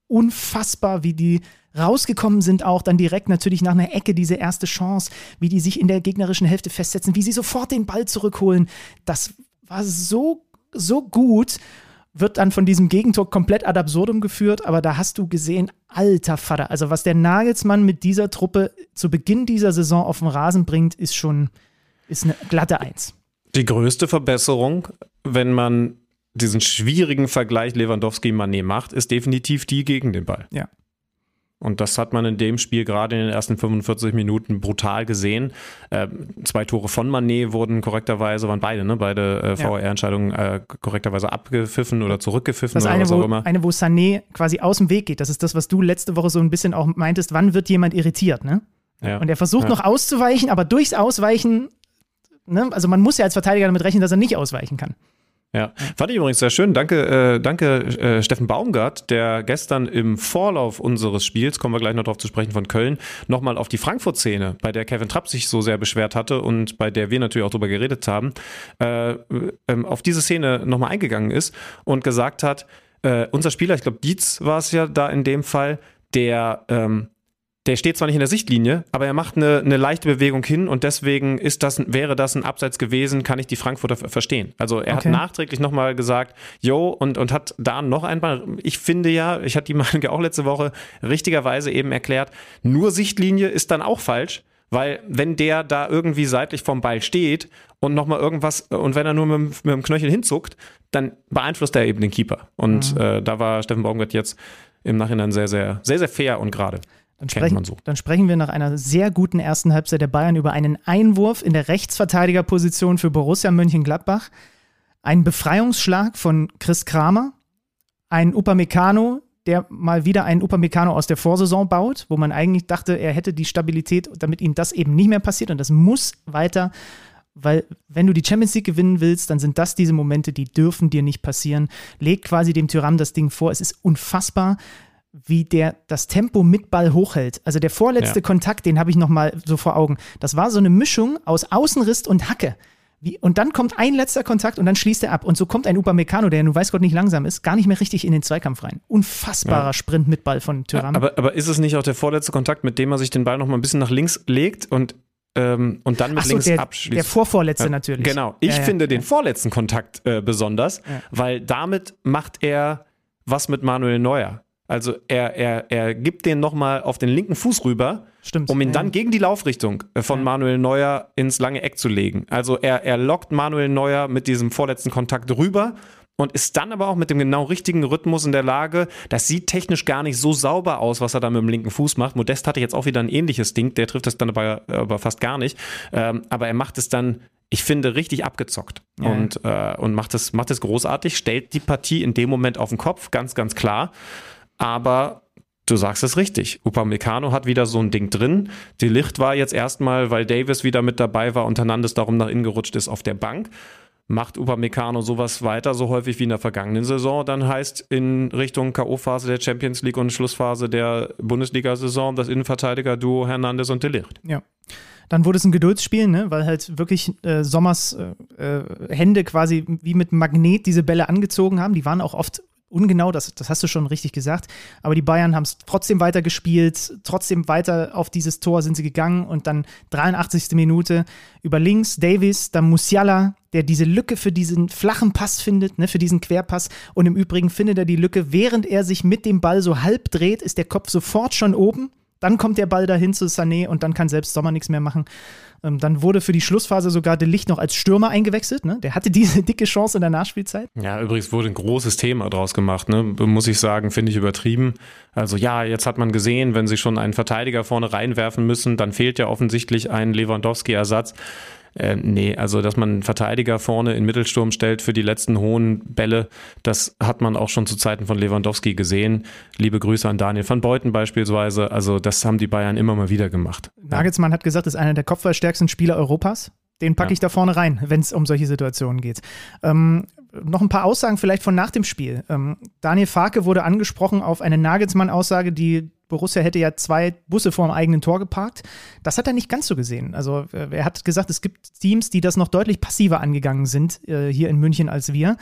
unfassbar, wie die rausgekommen sind, auch dann direkt natürlich nach einer Ecke diese erste Chance, wie die sich in der gegnerischen Hälfte festsetzen, wie sie sofort den Ball zurückholen. Das war so, so gut, wird dann von diesem Gegentor komplett ad absurdum geführt, aber da hast du gesehen, alter Vater, also was der Nagelsmann mit dieser Truppe zu Beginn dieser Saison auf den Rasen bringt, ist schon, ist eine glatte Eins. Die größte Verbesserung, wenn man diesen schwierigen Vergleich Lewandowski-Mané macht, ist definitiv die gegen den Ball. Ja. Und das hat man in dem Spiel gerade in den ersten 45 Minuten brutal gesehen. Ähm, zwei Tore von Mané wurden korrekterweise, waren beide, ne? Beide äh. VR-Entscheidungen äh, korrekterweise abgepfiffen oder zurückgepfiffen Das oder eine was auch wo, immer. eine, wo Sané quasi aus dem Weg geht. Das ist das, was du letzte Woche so ein bisschen auch meintest. Wann wird jemand irritiert, ne? Ja. Und er versucht Ja. noch auszuweichen, aber durchs Ausweichen, ne? Also man muss ja als Verteidiger damit rechnen, dass er nicht ausweichen kann. Ja, fand ich übrigens sehr schön. Danke, äh, danke äh, Steffen Baumgart, der gestern im Vorlauf unseres Spiels, kommen wir gleich noch drauf zu sprechen, von Köln, nochmal auf die Frankfurt-Szene, bei der Kevin Trapp sich so sehr beschwert hatte und bei der wir natürlich auch drüber geredet haben, äh, ähm, auf diese Szene nochmal eingegangen ist und gesagt hat, äh, unser Spieler, ich glaube Dietz war es ja da in dem Fall, der ähm, der steht zwar nicht in der Sichtlinie, aber er macht eine, eine leichte Bewegung hin und deswegen ist das, wäre das ein Abseits gewesen, kann ich die Frankfurter ver- verstehen. Also er Okay. hat nachträglich nochmal gesagt, jo, und, und hat da noch einmal, ich finde ja, ich hatte die Meinung auch letzte Woche richtigerweise eben erklärt, nur Sichtlinie ist dann auch falsch, Weil wenn der da irgendwie seitlich vom Ball steht und nochmal irgendwas, und wenn er nur mit, mit, dem Knöchel hinzuckt, dann beeinflusst er eben den Keeper. Und mhm. äh, da war Steffen Baumgart jetzt im Nachhinein sehr, sehr, sehr, sehr fair und gerade. Dann sprechen, so. dann sprechen wir nach einer sehr guten ersten Halbzeit der Bayern über einen Einwurf in der Rechtsverteidigerposition für Borussia Mönchengladbach. Ein Befreiungsschlag von Chris Kramer. Ein Upamecano, der mal wieder einen Upamecano aus der Vorsaison baut, wo man eigentlich dachte, er hätte die Stabilität, damit ihm das eben nicht mehr passiert. Und das muss weiter, weil wenn du die Champions League gewinnen willst, dann sind das diese Momente, die dürfen dir nicht passieren. Leg quasi dem Tyram das Ding vor. Es ist unfassbar wie der das Tempo mit Ball hochhält. Also der vorletzte ja. Kontakt, den habe ich noch mal so vor Augen. Das war so eine Mischung aus Außenriss und Hacke. Wie, und dann kommt ein letzter Kontakt und dann schließt er ab. Und so kommt ein Upamecano, der nun weiß Gott nicht langsam ist, gar nicht mehr richtig in den Zweikampf rein. Unfassbarer ja. Sprint mit Ball von Thuram. aber, aber ist es nicht auch der vorletzte Kontakt, mit dem er sich den Ball noch mal ein bisschen nach links legt und ähm, und dann mit so, links der, abschließt. Der vorvorletzte ja, natürlich. Genau. Ich ja, finde den vorletzten Kontakt äh, besonders, weil damit macht er was mit Manuel Neuer. Also er, er, er gibt den nochmal auf den linken Fuß rüber, Stimmt, um ihn ja. dann gegen die Laufrichtung äh, von ja. Manuel Neuer ins lange Eck zu legen. Also er, er lockt Manuel Neuer mit diesem vorletzten Kontakt rüber und ist dann aber auch mit dem genau richtigen Rhythmus in der Lage, das sieht technisch gar nicht so sauber aus, was er da mit dem linken Fuß macht. Modest hatte jetzt auch wieder ein ähnliches Ding, der trifft das dann aber, aber fast gar nicht. Ähm, aber er macht es dann ich finde, richtig abgezockt ja. und, äh, und macht es macht es großartig, stellt die Partie in dem Moment auf den Kopf, ganz, ganz klar. Aber du sagst es richtig. Upamecano hat wieder so ein Ding drin. Die Licht war jetzt erstmal, weil Davis wieder mit dabei war und Hernandez darum nach innen gerutscht ist auf der Bank. Macht Upamecano sowas weiter, so häufig wie in der vergangenen Saison, dann heißt in Richtung K.O.-Phase der Champions League und Schlussphase der Bundesliga-Saison das Innenverteidiger-Duo Hernandez und Delicht. Ja. Dann wurde es ein Geduldsspiel, ne? weil halt wirklich äh, Sommers äh, äh Hände quasi wie mit Magnet diese Bälle angezogen haben. Die waren auch oft ungenau, das, das hast du schon richtig gesagt. Aber die Bayern haben es trotzdem weiter gespielt, trotzdem weiter auf dieses Tor sind sie gegangen und dann 83. Minute über links Davis, dann Musiala, der diese Lücke für diesen flachen Pass findet, ne, für diesen Querpass. Und im Übrigen findet er die Lücke, während er sich mit dem Ball so halb dreht, ist der Kopf sofort schon oben. Dann kommt der Ball dahin zu Sané und dann kann selbst Sommer nichts mehr machen. Ähm, dann wurde für die Schlussphase sogar De Licht noch als Stürmer eingewechselt. Ne? Der hatte diese dicke Chance in der Nachspielzeit. Ja, übrigens wurde ein großes Thema draus gemacht. Ne? Muss ich sagen, finde ich übertrieben. Also ja, jetzt hat man gesehen, wenn sie schon einen Verteidiger vorne reinwerfen müssen, dann fehlt ja offensichtlich ein Lewandowski-Ersatz. Äh, nee, also dass man einen Verteidiger vorne in Mittelsturm stellt für die letzten hohen Bälle, das hat man auch schon zu Zeiten von Lewandowski gesehen. Liebe Grüße an Daniel van Beuten beispielsweise. Also das haben die Bayern immer mal wieder gemacht. Nagelsmann hat gesagt, ist einer der kopfballstärksten Spieler Europas. Den packe ja. ich da vorne rein, wenn es um solche Situationen geht. Ähm, noch ein paar Aussagen vielleicht von nach dem Spiel. Ähm, Daniel Farke wurde angesprochen auf eine Nagelsmann-Aussage, die Borussia hätte ja zwei Busse vor dem eigenen Tor geparkt. Das hat er nicht ganz so gesehen. Also äh, er hat gesagt, es gibt Teams, die das noch deutlich passiver angegangen sind äh, hier in München als wir.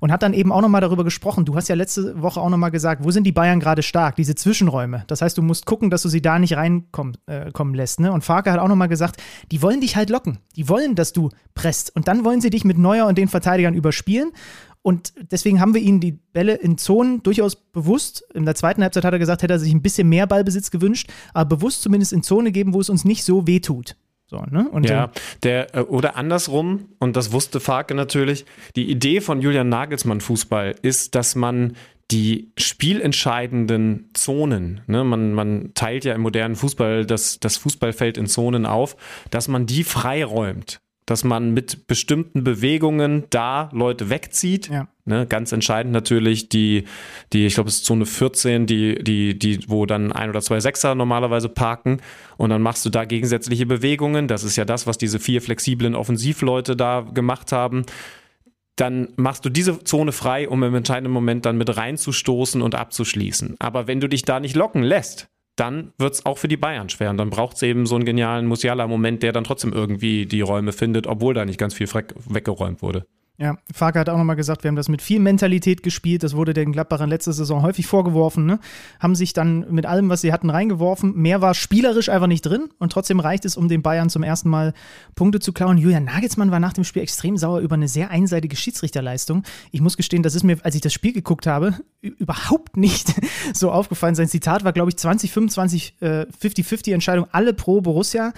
Und hat dann eben auch nochmal darüber gesprochen. Du hast ja letzte Woche auch nochmal gesagt, wo sind die Bayern gerade stark? Diese Zwischenräume. Das heißt, du musst gucken, dass du sie da nicht reinkommen äh, lässt. Ne? Und Farke hat auch nochmal gesagt, die wollen dich halt locken. Die wollen, dass du presst. Und dann wollen sie dich mit Neuer und den Verteidigern überspielen. Und deswegen haben wir ihnen die Bälle in Zonen durchaus bewusst, in der zweiten Halbzeit hat er gesagt, hätte er sich ein bisschen mehr Ballbesitz gewünscht, aber bewusst zumindest in Zone geben, wo es uns nicht so weh tut. So, ne? Ja, der, äh, oder andersrum, und das wusste Farke natürlich, die Idee von Julian Nagelsmann Fußball ist, dass man die spielentscheidenden Zonen, ne, man, man teilt ja im modernen Fußball das, das Fußballfeld in Zonen auf, dass man die freiräumt dass man mit bestimmten Bewegungen da Leute wegzieht. Ja. Ne, ganz entscheidend natürlich die, die ich glaube, es ist Zone 14, die, die, die, wo dann ein oder zwei Sechser normalerweise parken. Und dann machst du da gegensätzliche Bewegungen. Das ist ja das, was diese vier flexiblen Offensivleute da gemacht haben. Dann machst du diese Zone frei, um im entscheidenden Moment dann mit reinzustoßen und abzuschließen. Aber wenn du dich da nicht locken lässt, dann wird es auch für die Bayern schwer. Und dann braucht es eben so einen genialen Musiala-Moment, der dann trotzdem irgendwie die Räume findet, obwohl da nicht ganz viel weggeräumt wurde. Ja, Farke hat auch nochmal gesagt, wir haben das mit viel Mentalität gespielt. Das wurde den Gladbachern letzte Saison häufig vorgeworfen. Ne? Haben sich dann mit allem, was sie hatten, reingeworfen. Mehr war spielerisch einfach nicht drin und trotzdem reicht es, um den Bayern zum ersten Mal Punkte zu klauen. Julian Nagelsmann war nach dem Spiel extrem sauer über eine sehr einseitige Schiedsrichterleistung. Ich muss gestehen, das ist mir, als ich das Spiel geguckt habe, überhaupt nicht so aufgefallen. Sein Zitat war, glaube ich, 20, 25, äh, 50-50 Entscheidung, alle pro Borussia.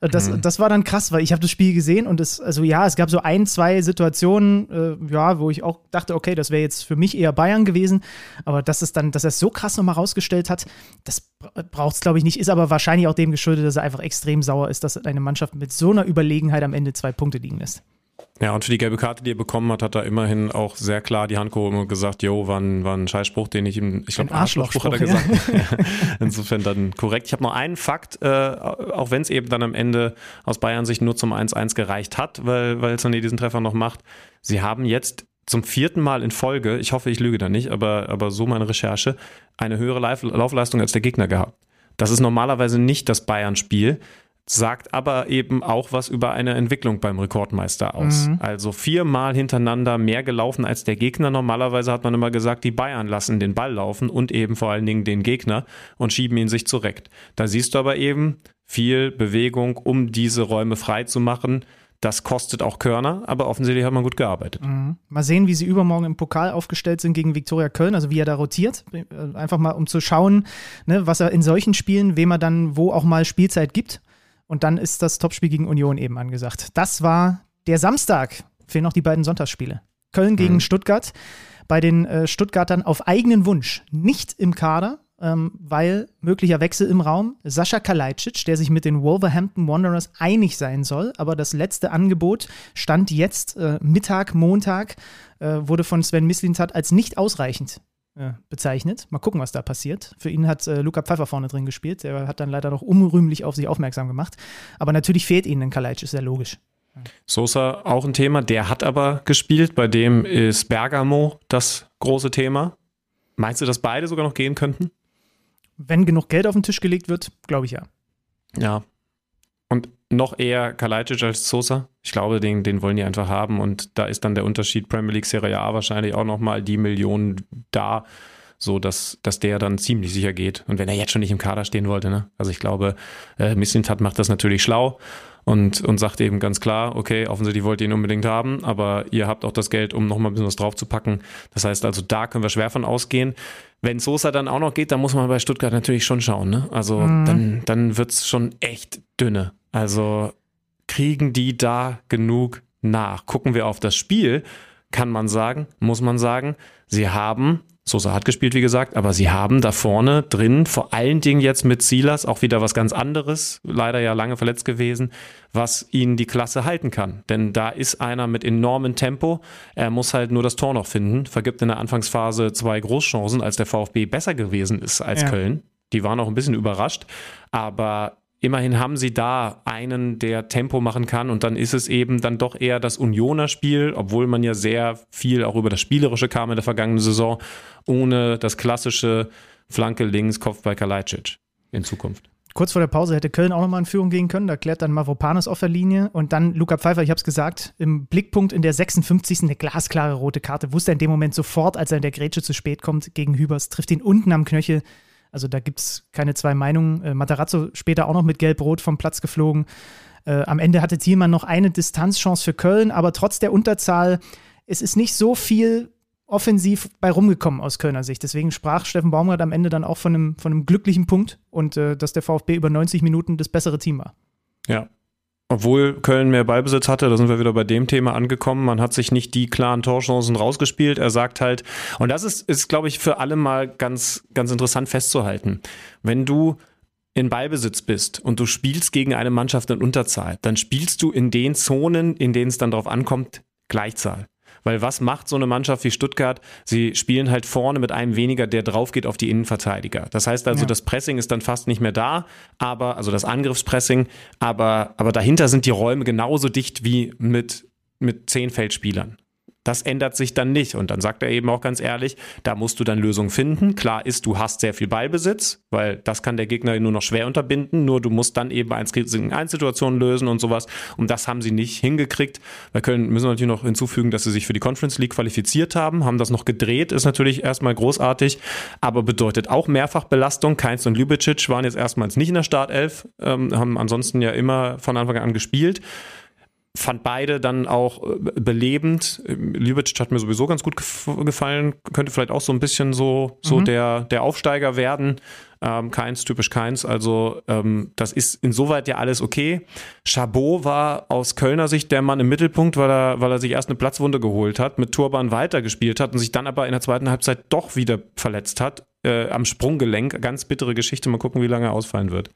Äh, das, mhm. das war dann krass, weil ich habe das Spiel gesehen und es, also ja, es gab so ein, zwei Situationen, äh, ja, wo ich auch dachte, okay, das wäre jetzt für mich eher Bayern gewesen, aber dass es dann, dass er es so krass nochmal rausgestellt hat, das braucht es, glaube ich, nicht, ist aber wahrscheinlich auch dem geschuldet, dass er einfach extrem sauer ist, dass eine Mannschaft mit so einer Überlegenheit am Ende zwei Punkte liegen lässt. Ja, und für die gelbe Karte, die er bekommen hat, hat er immerhin auch sehr klar die Hand gehoben und gesagt, yo, war ein, war ein Scheißspruch, den ich ihm, ich glaube, Arschlochspruch hat er gesagt. Ja. Insofern dann korrekt. Ich habe noch einen Fakt, äh, auch wenn es eben dann am Ende aus Bayern sich nur zum 1-1 gereicht hat, weil, weil Sané diesen Treffer noch macht. Sie haben jetzt zum vierten Mal in Folge, ich hoffe, ich lüge da nicht, aber, aber so meine Recherche, eine höhere Laufleistung als der Gegner gehabt. Das ist normalerweise nicht das Bayern-Spiel sagt aber eben auch was über eine Entwicklung beim Rekordmeister aus. Mhm. Also viermal hintereinander mehr gelaufen als der Gegner. Normalerweise hat man immer gesagt, die Bayern lassen den Ball laufen und eben vor allen Dingen den Gegner und schieben ihn sich zurecht. Da siehst du aber eben viel Bewegung, um diese Räume frei zu machen. Das kostet auch Körner, aber offensichtlich hat man gut gearbeitet. Mhm. Mal sehen, wie sie übermorgen im Pokal aufgestellt sind gegen Viktoria Köln, also wie er da rotiert. Einfach mal, um zu schauen, ne, was er in solchen Spielen, wem er dann wo auch mal Spielzeit gibt. Und dann ist das Topspiel gegen Union eben angesagt. Das war der Samstag. Fehlen noch die beiden Sonntagsspiele. Köln gegen mhm. Stuttgart. Bei den äh, Stuttgartern auf eigenen Wunsch nicht im Kader, ähm, weil möglicher Wechsel im Raum. Sascha Kalajdzic, der sich mit den Wolverhampton Wanderers einig sein soll, aber das letzte Angebot stand jetzt äh, Mittag, Montag, äh, wurde von Sven Mislintat als nicht ausreichend bezeichnet. Mal gucken, was da passiert. Für ihn hat äh, Luca Pfeiffer vorne drin gespielt. Der hat dann leider noch unrühmlich auf sich aufmerksam gemacht. Aber natürlich fehlt ihnen ein Kalajdzic, ist ja logisch. Sosa auch ein Thema, der hat aber gespielt. Bei dem ist Bergamo das große Thema. Meinst du, dass beide sogar noch gehen könnten? Wenn genug Geld auf den Tisch gelegt wird, glaube ich ja. Ja. Und noch eher Kalajdzic als Sosa. Ich glaube, den, den wollen die einfach haben und da ist dann der Unterschied Premier League Serie A wahrscheinlich auch nochmal die Millionen da, so dass, dass der dann ziemlich sicher geht. Und wenn er jetzt schon nicht im Kader stehen wollte, ne? Also ich glaube, äh, Missintat macht das natürlich schlau und, und sagt eben ganz klar, okay, offensichtlich wollt ihr ihn unbedingt haben, aber ihr habt auch das Geld, um nochmal ein bisschen was draufzupacken. Das heißt also, da können wir schwer von ausgehen. Wenn Sosa dann auch noch geht, dann muss man bei Stuttgart natürlich schon schauen. Ne? Also mhm. dann, dann wird's schon echt dünne. Also kriegen die da genug nach? Gucken wir auf das Spiel, kann man sagen, muss man sagen, sie haben, Sosa hat gespielt, wie gesagt, aber sie haben da vorne drin, vor allen Dingen jetzt mit Silas, auch wieder was ganz anderes, leider ja lange verletzt gewesen, was ihnen die Klasse halten kann. Denn da ist einer mit enormem Tempo, er muss halt nur das Tor noch finden, vergibt in der Anfangsphase zwei Großchancen, als der VfB besser gewesen ist als ja. Köln. Die waren auch ein bisschen überrascht, aber Immerhin haben sie da einen, der Tempo machen kann und dann ist es eben dann doch eher das Unioner Spiel, obwohl man ja sehr viel auch über das Spielerische kam in der vergangenen Saison, ohne das klassische Flanke links, Kopf bei Kalajdzic in Zukunft. Kurz vor der Pause hätte Köln auch nochmal in Führung gehen können. Da klärt dann Mavropanos auf der Linie. Und dann Luca Pfeiffer, ich habe es gesagt, im Blickpunkt in der 56. eine glasklare rote Karte. Wusste er in dem Moment sofort, als er in der Grätsche zu spät kommt gegen Hübers, trifft ihn unten am Knöchel. Also da gibt es keine zwei Meinungen. Äh, Matarazzo später auch noch mit Gelb-Rot vom Platz geflogen. Äh, am Ende hatte Thielmann noch eine Distanzchance für Köln, aber trotz der Unterzahl, es ist nicht so viel offensiv bei rumgekommen aus Kölner Sicht. Deswegen sprach Steffen Baumgart am Ende dann auch von einem, von einem glücklichen Punkt und äh, dass der VfB über 90 Minuten das bessere Team war. Ja, obwohl Köln mehr Ballbesitz hatte, da sind wir wieder bei dem Thema angekommen. Man hat sich nicht die klaren Torchancen rausgespielt. Er sagt halt, und das ist, ist glaube ich, für alle mal ganz, ganz interessant festzuhalten. Wenn du in Ballbesitz bist und du spielst gegen eine Mannschaft in Unterzahl, dann spielst du in den Zonen, in denen es dann darauf ankommt, Gleichzahl. Weil was macht so eine Mannschaft wie Stuttgart? Sie spielen halt vorne mit einem weniger, der drauf geht auf die Innenverteidiger. Das heißt also, ja. das Pressing ist dann fast nicht mehr da, aber, also das Angriffspressing, aber, aber dahinter sind die Räume genauso dicht wie mit, mit zehn Feldspielern. Das ändert sich dann nicht. Und dann sagt er eben auch ganz ehrlich, da musst du dann Lösungen finden. Klar ist, du hast sehr viel Ballbesitz, weil das kann der Gegner nur noch schwer unterbinden. Nur du musst dann eben in Einsituationen lösen und sowas. Und das haben sie nicht hingekriegt. Wir können, müssen natürlich noch hinzufügen, dass sie sich für die Conference League qualifiziert haben, haben das noch gedreht, ist natürlich erstmal großartig, aber bedeutet auch Mehrfachbelastung. Keins und Ljubicic waren jetzt erstmals nicht in der Startelf, ähm, haben ansonsten ja immer von Anfang an gespielt fand beide dann auch äh, belebend. Ljubic hat mir sowieso ganz gut gefallen, könnte vielleicht auch so ein bisschen so, so mhm. der, der Aufsteiger werden. Ähm, keins, typisch keins. Also ähm, das ist insoweit ja alles okay. Chabot war aus Kölner Sicht der Mann im Mittelpunkt, weil er, weil er sich erst eine Platzwunde geholt hat, mit Turban weitergespielt hat und sich dann aber in der zweiten Halbzeit doch wieder verletzt hat. Äh, am Sprunggelenk. Ganz bittere Geschichte. Mal gucken, wie lange er ausfallen wird.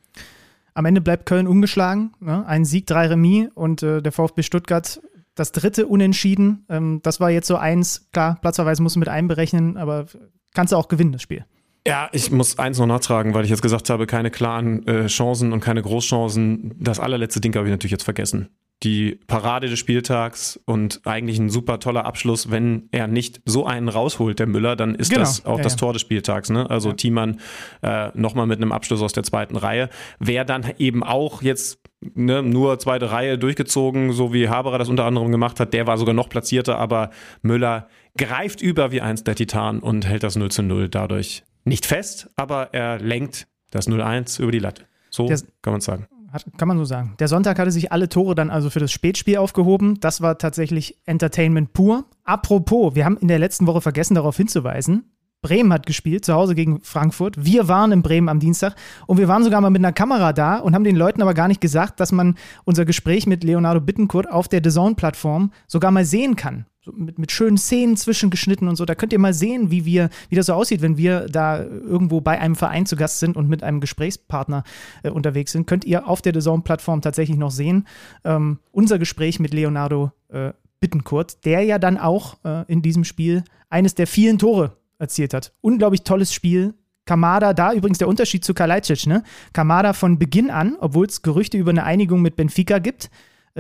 Am Ende bleibt Köln ungeschlagen. Ne? Ein Sieg, drei Remis und äh, der VfB Stuttgart das dritte Unentschieden. Ähm, das war jetzt so eins. Klar, Platzverweis musst du mit einberechnen, aber kannst du auch gewinnen, das Spiel. Ja, ich muss eins noch nachtragen, weil ich jetzt gesagt habe, keine klaren äh, Chancen und keine Großchancen. Das allerletzte Ding habe ich natürlich jetzt vergessen die Parade des Spieltags und eigentlich ein super toller Abschluss. Wenn er nicht so einen rausholt, der Müller, dann ist genau. das auch ja, das ja. Tor des Spieltags. Ne? Also ja. Thiemann äh, nochmal mit einem Abschluss aus der zweiten Reihe. Wer dann eben auch jetzt ne, nur zweite Reihe durchgezogen, so wie Haberer das unter anderem gemacht hat, der war sogar noch platzierter, aber Müller greift über wie eins der Titan und hält das 0 zu 0 dadurch nicht fest, aber er lenkt das 0-1 über die Latte. So der, kann man sagen. Hat, kann man so sagen. Der Sonntag hatte sich alle Tore dann also für das Spätspiel aufgehoben. Das war tatsächlich Entertainment pur. Apropos, wir haben in der letzten Woche vergessen darauf hinzuweisen, Bremen hat gespielt, zu Hause gegen Frankfurt. Wir waren in Bremen am Dienstag und wir waren sogar mal mit einer Kamera da und haben den Leuten aber gar nicht gesagt, dass man unser Gespräch mit Leonardo Bittencourt auf der DAZN-Plattform sogar mal sehen kann. So mit, mit schönen Szenen zwischengeschnitten und so. Da könnt ihr mal sehen, wie wir, wie das so aussieht, wenn wir da irgendwo bei einem Verein zu Gast sind und mit einem Gesprächspartner äh, unterwegs sind. Könnt ihr auf der DAZN-Plattform tatsächlich noch sehen. Ähm, unser Gespräch mit Leonardo äh, Bittencourt, der ja dann auch äh, in diesem Spiel eines der vielen Tore erzielt hat. Unglaublich tolles Spiel. Kamada, da übrigens der Unterschied zu Kalajdzic, ne? Kamada von Beginn an, obwohl es Gerüchte über eine Einigung mit Benfica gibt,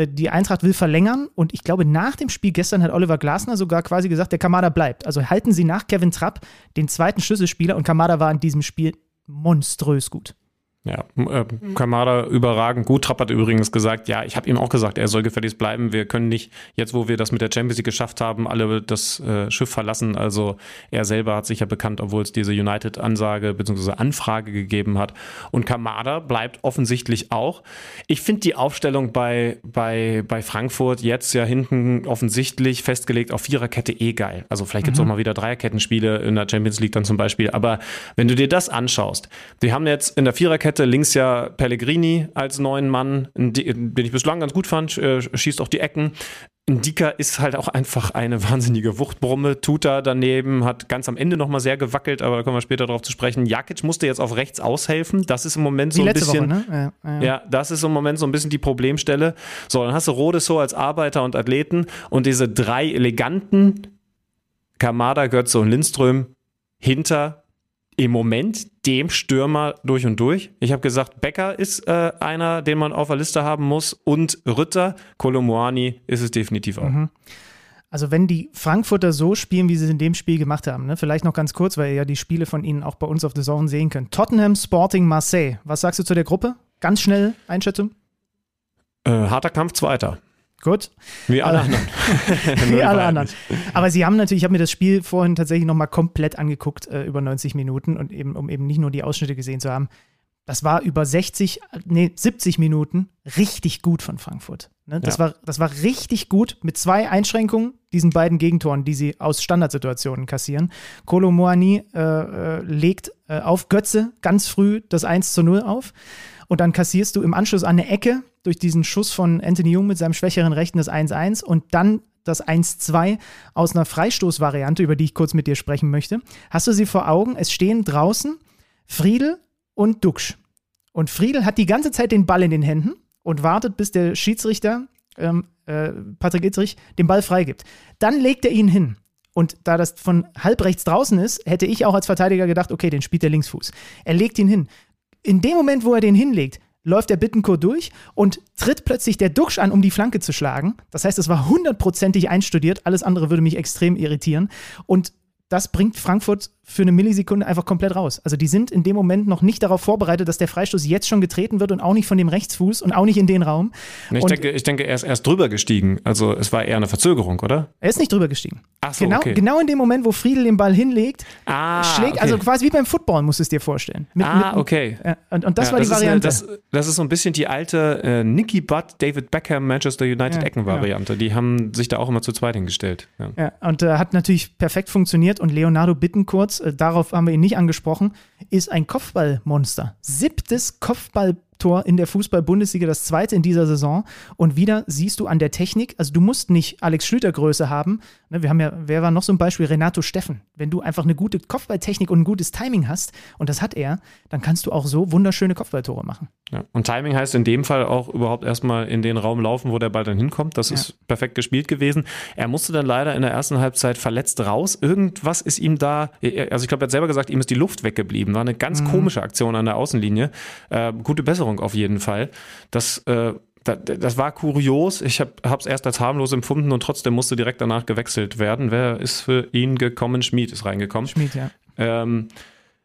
die Eintracht will verlängern und ich glaube, nach dem Spiel gestern hat Oliver Glasner sogar quasi gesagt, der Kamada bleibt. Also halten Sie nach Kevin Trapp den zweiten Schlüsselspieler und Kamada war in diesem Spiel monströs gut. Ja, äh, Kamada überragend gut. Trapp hat übrigens gesagt, ja, ich habe ihm auch gesagt, er soll gefälligst bleiben. Wir können nicht, jetzt wo wir das mit der Champions League geschafft haben, alle das äh, Schiff verlassen. Also er selber hat sich ja bekannt, obwohl es diese United-Ansage bzw. Anfrage gegeben hat. Und Kamada bleibt offensichtlich auch. Ich finde die Aufstellung bei, bei, bei Frankfurt jetzt ja hinten offensichtlich festgelegt auf Viererkette eh geil. Also vielleicht gibt es mhm. auch mal wieder Dreierkettenspiele in der Champions League dann zum Beispiel. Aber wenn du dir das anschaust, wir haben jetzt in der Viererkette Viererkette, links ja Pellegrini als neuen Mann, den ich bislang ganz gut fand, äh, schießt auch die Ecken. Ndika ist halt auch einfach eine wahnsinnige Wuchtbrumme. Tuta daneben hat ganz am Ende nochmal sehr gewackelt, aber da kommen wir später darauf zu sprechen. Jakic musste jetzt auf rechts aushelfen. Das ist im Moment so ein bisschen. Woche, ne? ja, ja. ja, das ist im Moment so ein bisschen die Problemstelle. So, dann hast du Rode so als Arbeiter und Athleten und diese drei eleganten Kamada, Götze und Lindström hinter im Moment dem Stürmer durch und durch. Ich habe gesagt, Becker ist äh, einer, den man auf der Liste haben muss und Ritter, Kolomoani ist es definitiv auch. Mhm. Also wenn die Frankfurter so spielen, wie sie es in dem Spiel gemacht haben, ne? vielleicht noch ganz kurz, weil ihr ja die Spiele von ihnen auch bei uns auf der Zone sehen könnt. Tottenham, Sporting, Marseille. Was sagst du zu der Gruppe? Ganz schnell Einschätzung? Äh, harter Kampf, Zweiter. Gut. Wie alle anderen. Wie alle anderen. Aber sie haben natürlich, ich habe mir das Spiel vorhin tatsächlich nochmal komplett angeguckt, äh, über 90 Minuten und eben, um eben nicht nur die Ausschnitte gesehen zu haben. Das war über 60, nee, 70 Minuten richtig gut von Frankfurt. Ne? Das, ja. war, das war richtig gut mit zwei Einschränkungen, diesen beiden Gegentoren, die sie aus Standardsituationen kassieren. Kolo Moani äh, äh, legt äh, auf Götze ganz früh das 1 zu 0 auf. Und dann kassierst du im Anschluss an eine Ecke durch diesen Schuss von Anthony Jung mit seinem schwächeren Rechten das 1-1 und dann das 1-2 aus einer Freistoßvariante, über die ich kurz mit dir sprechen möchte. Hast du sie vor Augen? Es stehen draußen Friedel und Duxch. Und Friedel hat die ganze Zeit den Ball in den Händen und wartet, bis der Schiedsrichter ähm, äh, Patrick Ittrich den Ball freigibt. Dann legt er ihn hin. Und da das von halb rechts draußen ist, hätte ich auch als Verteidiger gedacht, okay, den spielt der Linksfuß. Er legt ihn hin in dem Moment, wo er den hinlegt, läuft der Bittencourt durch und tritt plötzlich der Duxch an, um die Flanke zu schlagen. Das heißt, es war hundertprozentig einstudiert. Alles andere würde mich extrem irritieren. Und das bringt Frankfurt für eine Millisekunde einfach komplett raus. Also die sind in dem Moment noch nicht darauf vorbereitet, dass der Freistoß jetzt schon getreten wird und auch nicht von dem Rechtsfuß und auch nicht in den Raum. Ich, und denke, ich denke, er ist erst drüber gestiegen. Also es war eher eine Verzögerung, oder? Er ist nicht drüber gestiegen. Ach so, genau, okay. genau in dem Moment, wo Friedel den Ball hinlegt, Ah, schlägt, okay. also quasi wie beim Football, musst du es dir vorstellen. Mit, Ah, mit, okay. Ja, und, und das Ja, war die ist eine- Variante. das, das ist so ein bisschen die alte äh, Nicky Butt, David Beckham, Manchester United Ja, Ecken-Variante. Die haben sich da auch immer zu zweit hingestellt. Ja. Ja, und äh, hat natürlich perfekt funktioniert. Und Leonardo Äh, darauf haben wir ihn nicht angesprochen, ist ein Kopfballmonster. Siebtes Kopfballtor in der Fußball-Bundesliga, das zweite in dieser Saison. Und wieder siehst du an der Technik, also du musst nicht Alex Schlüter Größe haben. Ne, wir haben ja, wer war noch so ein Beispiel? Renato Steffen. Wenn du einfach eine gute Kopfballtechnik und ein gutes Timing hast, und das hat er, dann kannst du auch so wunderschöne Kopfballtore machen. Ja. Und Timing heißt in dem Fall auch überhaupt erstmal in den Raum laufen, wo der Ball dann hinkommt. Das ist perfekt gespielt gewesen. Er musste dann leider in der ersten Halbzeit verletzt raus. Irgendwas ist ihm da, also ich glaube, er hat selber gesagt, ihm ist die Luft weggeblieben. War eine ganz komische Aktion an der Außenlinie. Äh, gute Besserung auf jeden Fall. Das äh, da- das war kurios. Ich habe es erst als harmlos empfunden und trotzdem musste direkt danach gewechselt werden. Wer ist für ihn gekommen? Schmid ist reingekommen. Schmied, ja. Ähm,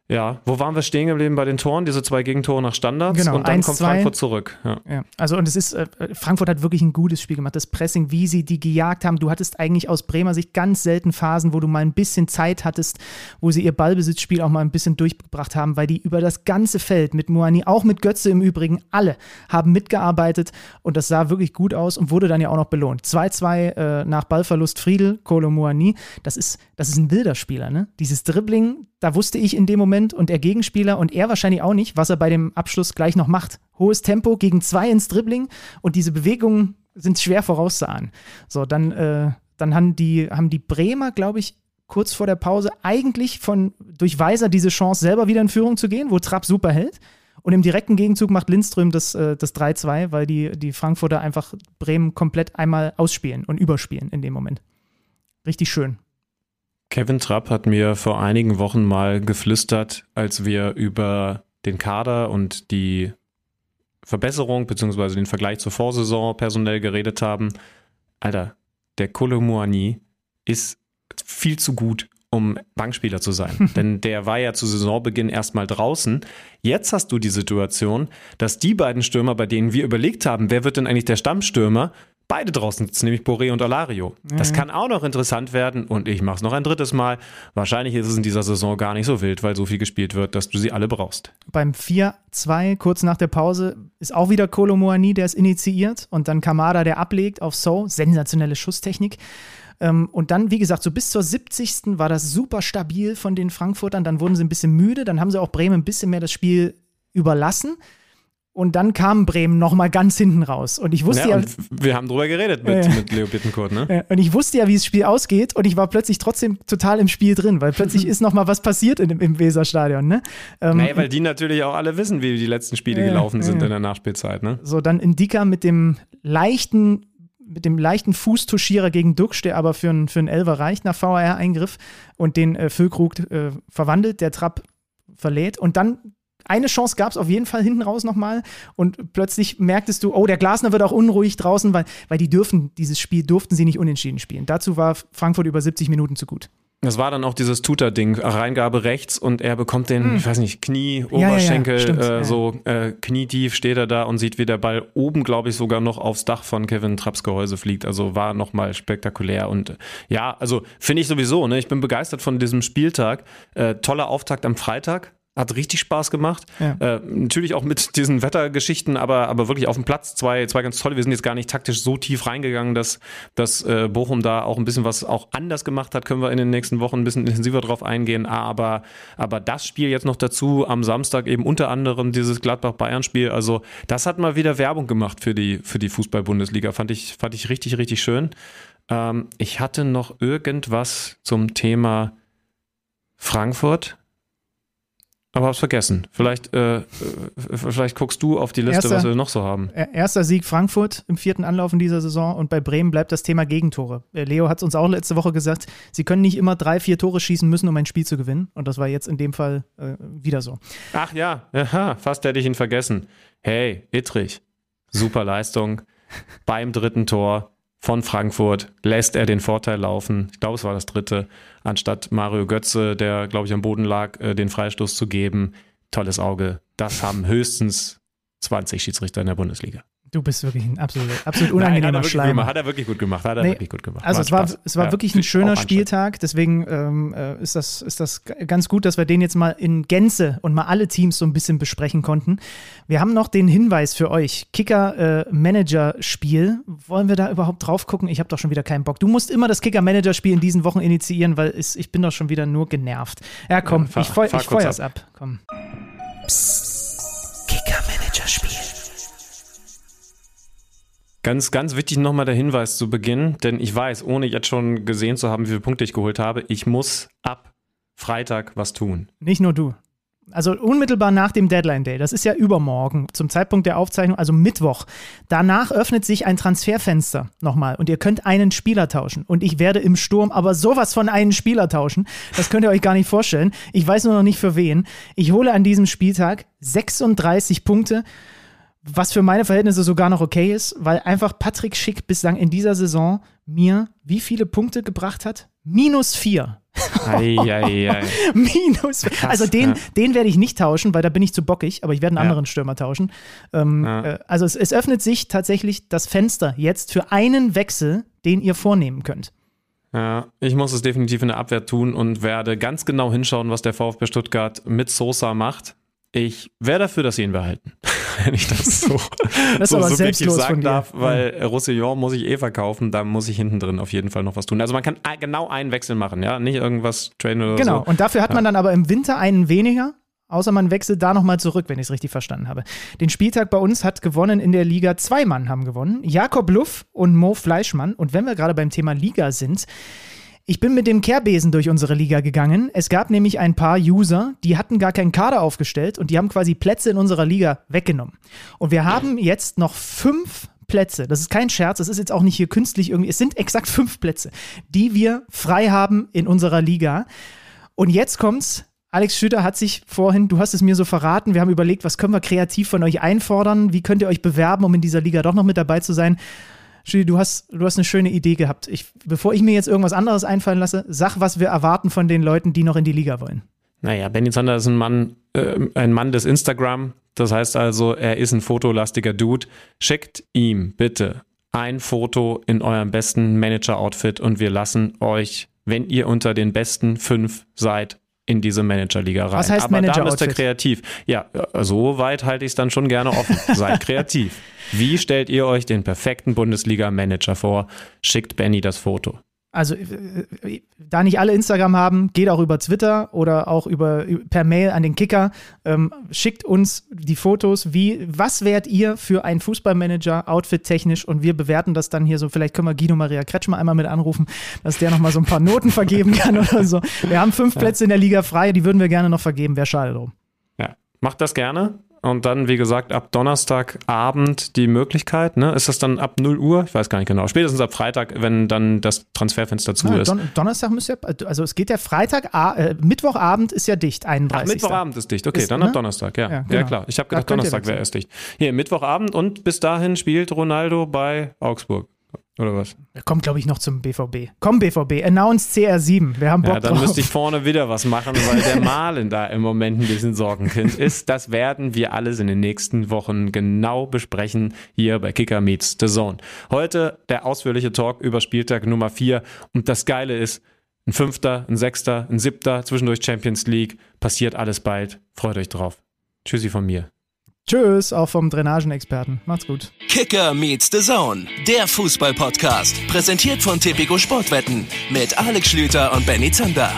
ja, wo waren wir stehen geblieben bei den Toren? Diese zwei Gegentore nach Standards Genau, und dann 1, kommt 2. Frankfurt zurück. Ja. Ja, also und es ist, äh, Frankfurt hat wirklich ein gutes Spiel gemacht. Das Pressing, wie sie die gejagt haben. Du hattest eigentlich aus Bremer Sicht ganz selten Phasen, wo du mal ein bisschen Zeit hattest, wo sie ihr Ballbesitzspiel auch mal ein bisschen durchgebracht haben, weil die über das ganze Feld mit Moani, auch mit Götze im Übrigen, alle haben mitgearbeitet und das sah wirklich gut aus und wurde dann ja auch noch belohnt. 2-2 äh, nach Ballverlust Friedel, Kolo Moani. Das ist, das ist ein wilder Spieler, ne? Dieses Dribbling, da wusste ich in dem Moment und der Gegenspieler und er wahrscheinlich auch nicht, was er bei dem Abschluss gleich noch macht. Hohes Tempo gegen zwei ins Dribbling und diese Bewegungen sind schwer vorauszuahnen. So, dann, äh, dann haben die, haben die Bremer, glaube ich, kurz vor der Pause eigentlich von durch Weiser diese Chance, selber wieder in Führung zu gehen, wo Trapp super hält. Und im direkten Gegenzug macht Lindström das, äh, das 3-2, weil die, die Frankfurter einfach Bremen komplett einmal ausspielen und überspielen in dem Moment. Richtig schön. Kevin Trapp hat mir vor einigen Wochen mal geflüstert, als wir über den Kader und die Verbesserung beziehungsweise den Vergleich zur Vorsaison personell geredet haben. Alter, der Kolomuani ist viel zu gut, um Bankspieler zu sein. Denn der war ja zu Saisonbeginn erstmal draußen. Jetzt hast du die Situation, dass die beiden Stürmer, bei denen wir überlegt haben, wer wird denn eigentlich der Stammstürmer, beide draußen sitzen, nämlich Boré und Olario. Das kann auch noch interessant werden und ich mache es noch ein drittes Mal. Wahrscheinlich ist es in dieser Saison gar nicht so wild, weil so viel gespielt wird, dass du sie alle brauchst. Beim 4-2, kurz nach der Pause, ist auch wieder Kolo Moani, der es initiiert und dann Kamada, der ablegt auf So. Sensationelle Schusstechnik. Ähm, und dann, wie gesagt, so bis zur 70. war das super stabil von den Frankfurtern. Dann wurden sie ein bisschen müde. Dann haben sie auch Bremen ein bisschen mehr das Spiel überlassen. Und dann kam Bremen nochmal ganz hinten raus. Und ich wusste Ja, ja, wir haben drüber geredet mit, Ja. mit Leo Bittencourt, ne? äh, und ich wusste ja, wie das Spiel ausgeht. Und ich war plötzlich trotzdem total im Spiel drin, weil plötzlich ist nochmal was passiert in, im Weserstadion. Ne? Ähm, Naja, weil die natürlich auch alle wissen, wie die letzten Spiele Ja, gelaufen sind in der Nachspielzeit, ne? So, dann Indika mit dem leichten, mit dem leichten Fußtuschierer gegen Duxch, der aber für einen für einen Elfer reicht nach VAR-Eingriff und den äh, Füllkrug äh, verwandelt, der Trapp verlädt und dann eine Chance gab es auf jeden Fall hinten raus nochmal und plötzlich merktest du, oh, der Glasner wird auch unruhig draußen, weil, weil die dürfen, dieses Spiel durften sie nicht unentschieden spielen. Dazu war Frankfurt über 70 Minuten zu gut. Das war dann auch dieses Tutor-Ding, Reingabe rechts und er bekommt den, ich weiß nicht, Knie, Hm. Ja, ja, ja, Oberschenkel, äh, so äh, knietief steht er da und sieht, wie der Ball oben, glaube ich, sogar noch aufs Dach von Kevin Trapps Gehäuse fliegt. Also war nochmal spektakulär und ja, also finde ich sowieso, ne? Ich bin begeistert von diesem Spieltag. Äh, toller Auftakt am Freitag. Hat richtig Spaß gemacht. Ja. Äh, natürlich auch mit diesen Wettergeschichten, aber, aber wirklich auf dem Platz zwei, zwei ganz tolle. Wir sind jetzt gar nicht taktisch so tief reingegangen, dass, dass äh, Bochum da auch ein bisschen was auch anders gemacht hat. Können wir in den nächsten Wochen ein bisschen intensiver drauf eingehen. Aber, aber das Spiel jetzt noch dazu am Samstag eben unter anderem dieses Gladbach-Bayern-Spiel. Also das hat mal wieder Werbung gemacht für die, für die Fußball-Bundesliga. Fand ich, fand ich richtig, richtig schön. Ähm, ich hatte noch irgendwas zum Thema Frankfurt. Aber hab's vergessen. Vielleicht, äh, äh vielleicht guckst du auf die Liste, erster, was wir noch so haben. Erster Sieg Frankfurt im vierten Anlauf in dieser Saison und bei Bremen bleibt das Thema Gegentore. Äh, Leo hat es uns auch letzte Woche gesagt, sie können nicht immer drei, vier Tore schießen müssen, um ein Spiel zu gewinnen. Und das war jetzt in dem Fall äh, wieder so. Ach ja, Aha, fast hätte ich ihn vergessen. Hey, Ittrich, super Leistung beim dritten Tor von Frankfurt lässt er den Vorteil laufen. Ich glaube, es war das dritte, anstatt Mario Götze, der, glaube ich, am Boden lag, äh, den Freistoß zu geben. Tolles Auge. Das haben höchstens 20 Schiedsrichter in der Bundesliga. Du bist wirklich ein absolut, absolut unangenehmer Nein, hat Schleim. Hat er wirklich gut gemacht. Hat er nee, wirklich gut gemacht. Also es war, es war ja, wirklich ein schöner Spieltag. Deswegen ähm, äh, ist, das, ist das ganz gut, dass wir den jetzt mal in Gänze und mal alle Teams so ein bisschen besprechen konnten. Wir haben noch den Hinweis für euch. Kicker-Manager-Spiel. Äh, Wollen wir da überhaupt drauf gucken? Ich habe doch schon wieder keinen Bock. Du musst immer das Kicker-Manager-Spiel in diesen Wochen initiieren, weil es, ich bin doch schon wieder nur genervt. Ja, komm, ja, fahr, ich, feu, ich feuer's ab. ab. Komm. Psst. Ganz, ganz wichtig nochmal der Hinweis zu Beginn, denn ich weiß, ohne jetzt schon gesehen zu haben, wie viele Punkte ich geholt habe, ich muss ab Freitag was tun. Nicht nur du. Also unmittelbar nach dem Deadline Day, das ist ja übermorgen, zum Zeitpunkt der Aufzeichnung, also Mittwoch. Danach öffnet sich ein Transferfenster nochmal und ihr könnt einen Spieler tauschen. Und ich werde im Sturm aber sowas von einen Spieler tauschen. Das könnt ihr euch gar nicht vorstellen. Ich weiß nur noch nicht für wen. Ich hole an diesem Spieltag 36 Punkte was für meine Verhältnisse sogar noch okay ist, weil einfach Patrick Schick bislang in dieser Saison mir wie viele Punkte gebracht hat? Minus vier. Ei, ei, ei. Minus. Krass, also den, ja. den werde ich nicht tauschen, weil da bin ich zu bockig, aber ich werde einen ja. anderen Stürmer tauschen. Ähm, ja. äh, also es, es öffnet sich tatsächlich das Fenster jetzt für einen Wechsel, den ihr vornehmen könnt. Ja, ich muss es definitiv in der Abwehr tun und werde ganz genau hinschauen, was der VfB Stuttgart mit Sosa macht. Ich wäre dafür, dass sie ihn behalten. wenn ich das so, das so subjektiv sagen darf, weil ja. Roussillon muss ich eh verkaufen, da muss ich hinten drin auf jeden Fall noch was tun. Also man kann genau einen Wechsel machen, ja, nicht irgendwas trainen oder genau. so. Genau, und dafür hat man dann aber im Winter einen weniger, außer man wechselt da nochmal zurück, wenn ich es richtig verstanden habe. Den Spieltag bei uns hat gewonnen in der Liga, zwei Mann haben gewonnen, Jakob Luff und Mo Fleischmann. Und wenn wir gerade beim Thema Liga sind, ich bin mit dem Kehrbesen durch unsere Liga gegangen. Es gab nämlich ein paar User, die hatten gar keinen Kader aufgestellt und die haben quasi Plätze in unserer Liga weggenommen. Und wir haben jetzt noch fünf Plätze. Das ist kein Scherz, das ist jetzt auch nicht hier künstlich irgendwie. Es sind exakt fünf Plätze, die wir frei haben in unserer Liga. Und jetzt kommt's. Alex Schütter hat sich vorhin, du hast es mir so verraten, wir haben überlegt, was können wir kreativ von euch einfordern? Wie könnt ihr euch bewerben, um in dieser Liga doch noch mit dabei zu sein? Julie, du hast, du hast eine schöne Idee gehabt. Ich, bevor ich mir jetzt irgendwas anderes einfallen lasse, sag, was wir erwarten von den Leuten, die noch in die Liga wollen. Naja, Benny Zander ist ein Mann, äh, ein Mann des Instagram. Das heißt also, er ist ein fotolastiger Dude. Schickt ihm bitte ein Foto in eurem besten Manager-Outfit und wir lassen euch, wenn ihr unter den besten fünf seid, in diese Managerliga rein. Was heißt Aber Manager da müsst ihr kreativ. Ja, so weit halte ich es dann schon gerne offen. Seid kreativ. Wie stellt ihr euch den perfekten Bundesliga-Manager vor? Schickt Benny das Foto. Also, äh, äh, da nicht alle Instagram haben, geht auch über Twitter oder auch über, per Mail an den Kicker. Ähm, schickt uns die Fotos. Wie, was wärt ihr für ein Fußballmanager, Outfit-technisch? Und wir bewerten das dann hier so. Vielleicht können wir Guido Maria Kretschmer einmal mit anrufen, dass der nochmal so ein paar Noten vergeben kann oder so. Wir haben fünf Plätze in der Liga frei, die würden wir gerne noch vergeben. Wäre schade drum. Ja, macht das gerne. Und dann, wie gesagt, ab Donnerstagabend die Möglichkeit, ne? Ist das dann ab 0 Uhr? Ich weiß gar nicht genau. Spätestens ab Freitag, wenn dann das Transferfenster zu ja, ist. Don Donnerstag müsste ja, also es geht ja Freitag, äh, Mittwochabend ist ja dicht, 31. Ach, Mittwochabend ist dicht, okay, ist, dann ne? ab Donnerstag, ja. Ja, genau. ja klar. Ich habe gedacht, Donnerstag wäre erst dicht. Hier, Mittwochabend und bis dahin spielt Ronaldo bei Augsburg. Oder was? Kommt, glaube ich, noch zum BVB. Komm, BVB, announce CR7. Wir haben Bock Ja, dann drauf. müsste ich vorne wieder was machen, weil der Malen da im Moment ein bisschen Sorgenkind ist. Das werden wir alles in den nächsten Wochen genau besprechen hier bei Kicker Meets the Zone. Heute der ausführliche Talk über Spieltag Nummer 4. Und das Geile ist, ein Fünfter, ein Sechster, ein Siebter, zwischendurch Champions League. Passiert alles bald. Freut euch drauf. Tschüssi von mir. Tschüss, auch vom Drainagenexperten. Macht's gut. Kicker meets the Zone, der Fußballpodcast. Präsentiert von Tipico Sportwetten mit Alex Schlüter und Benny Zander.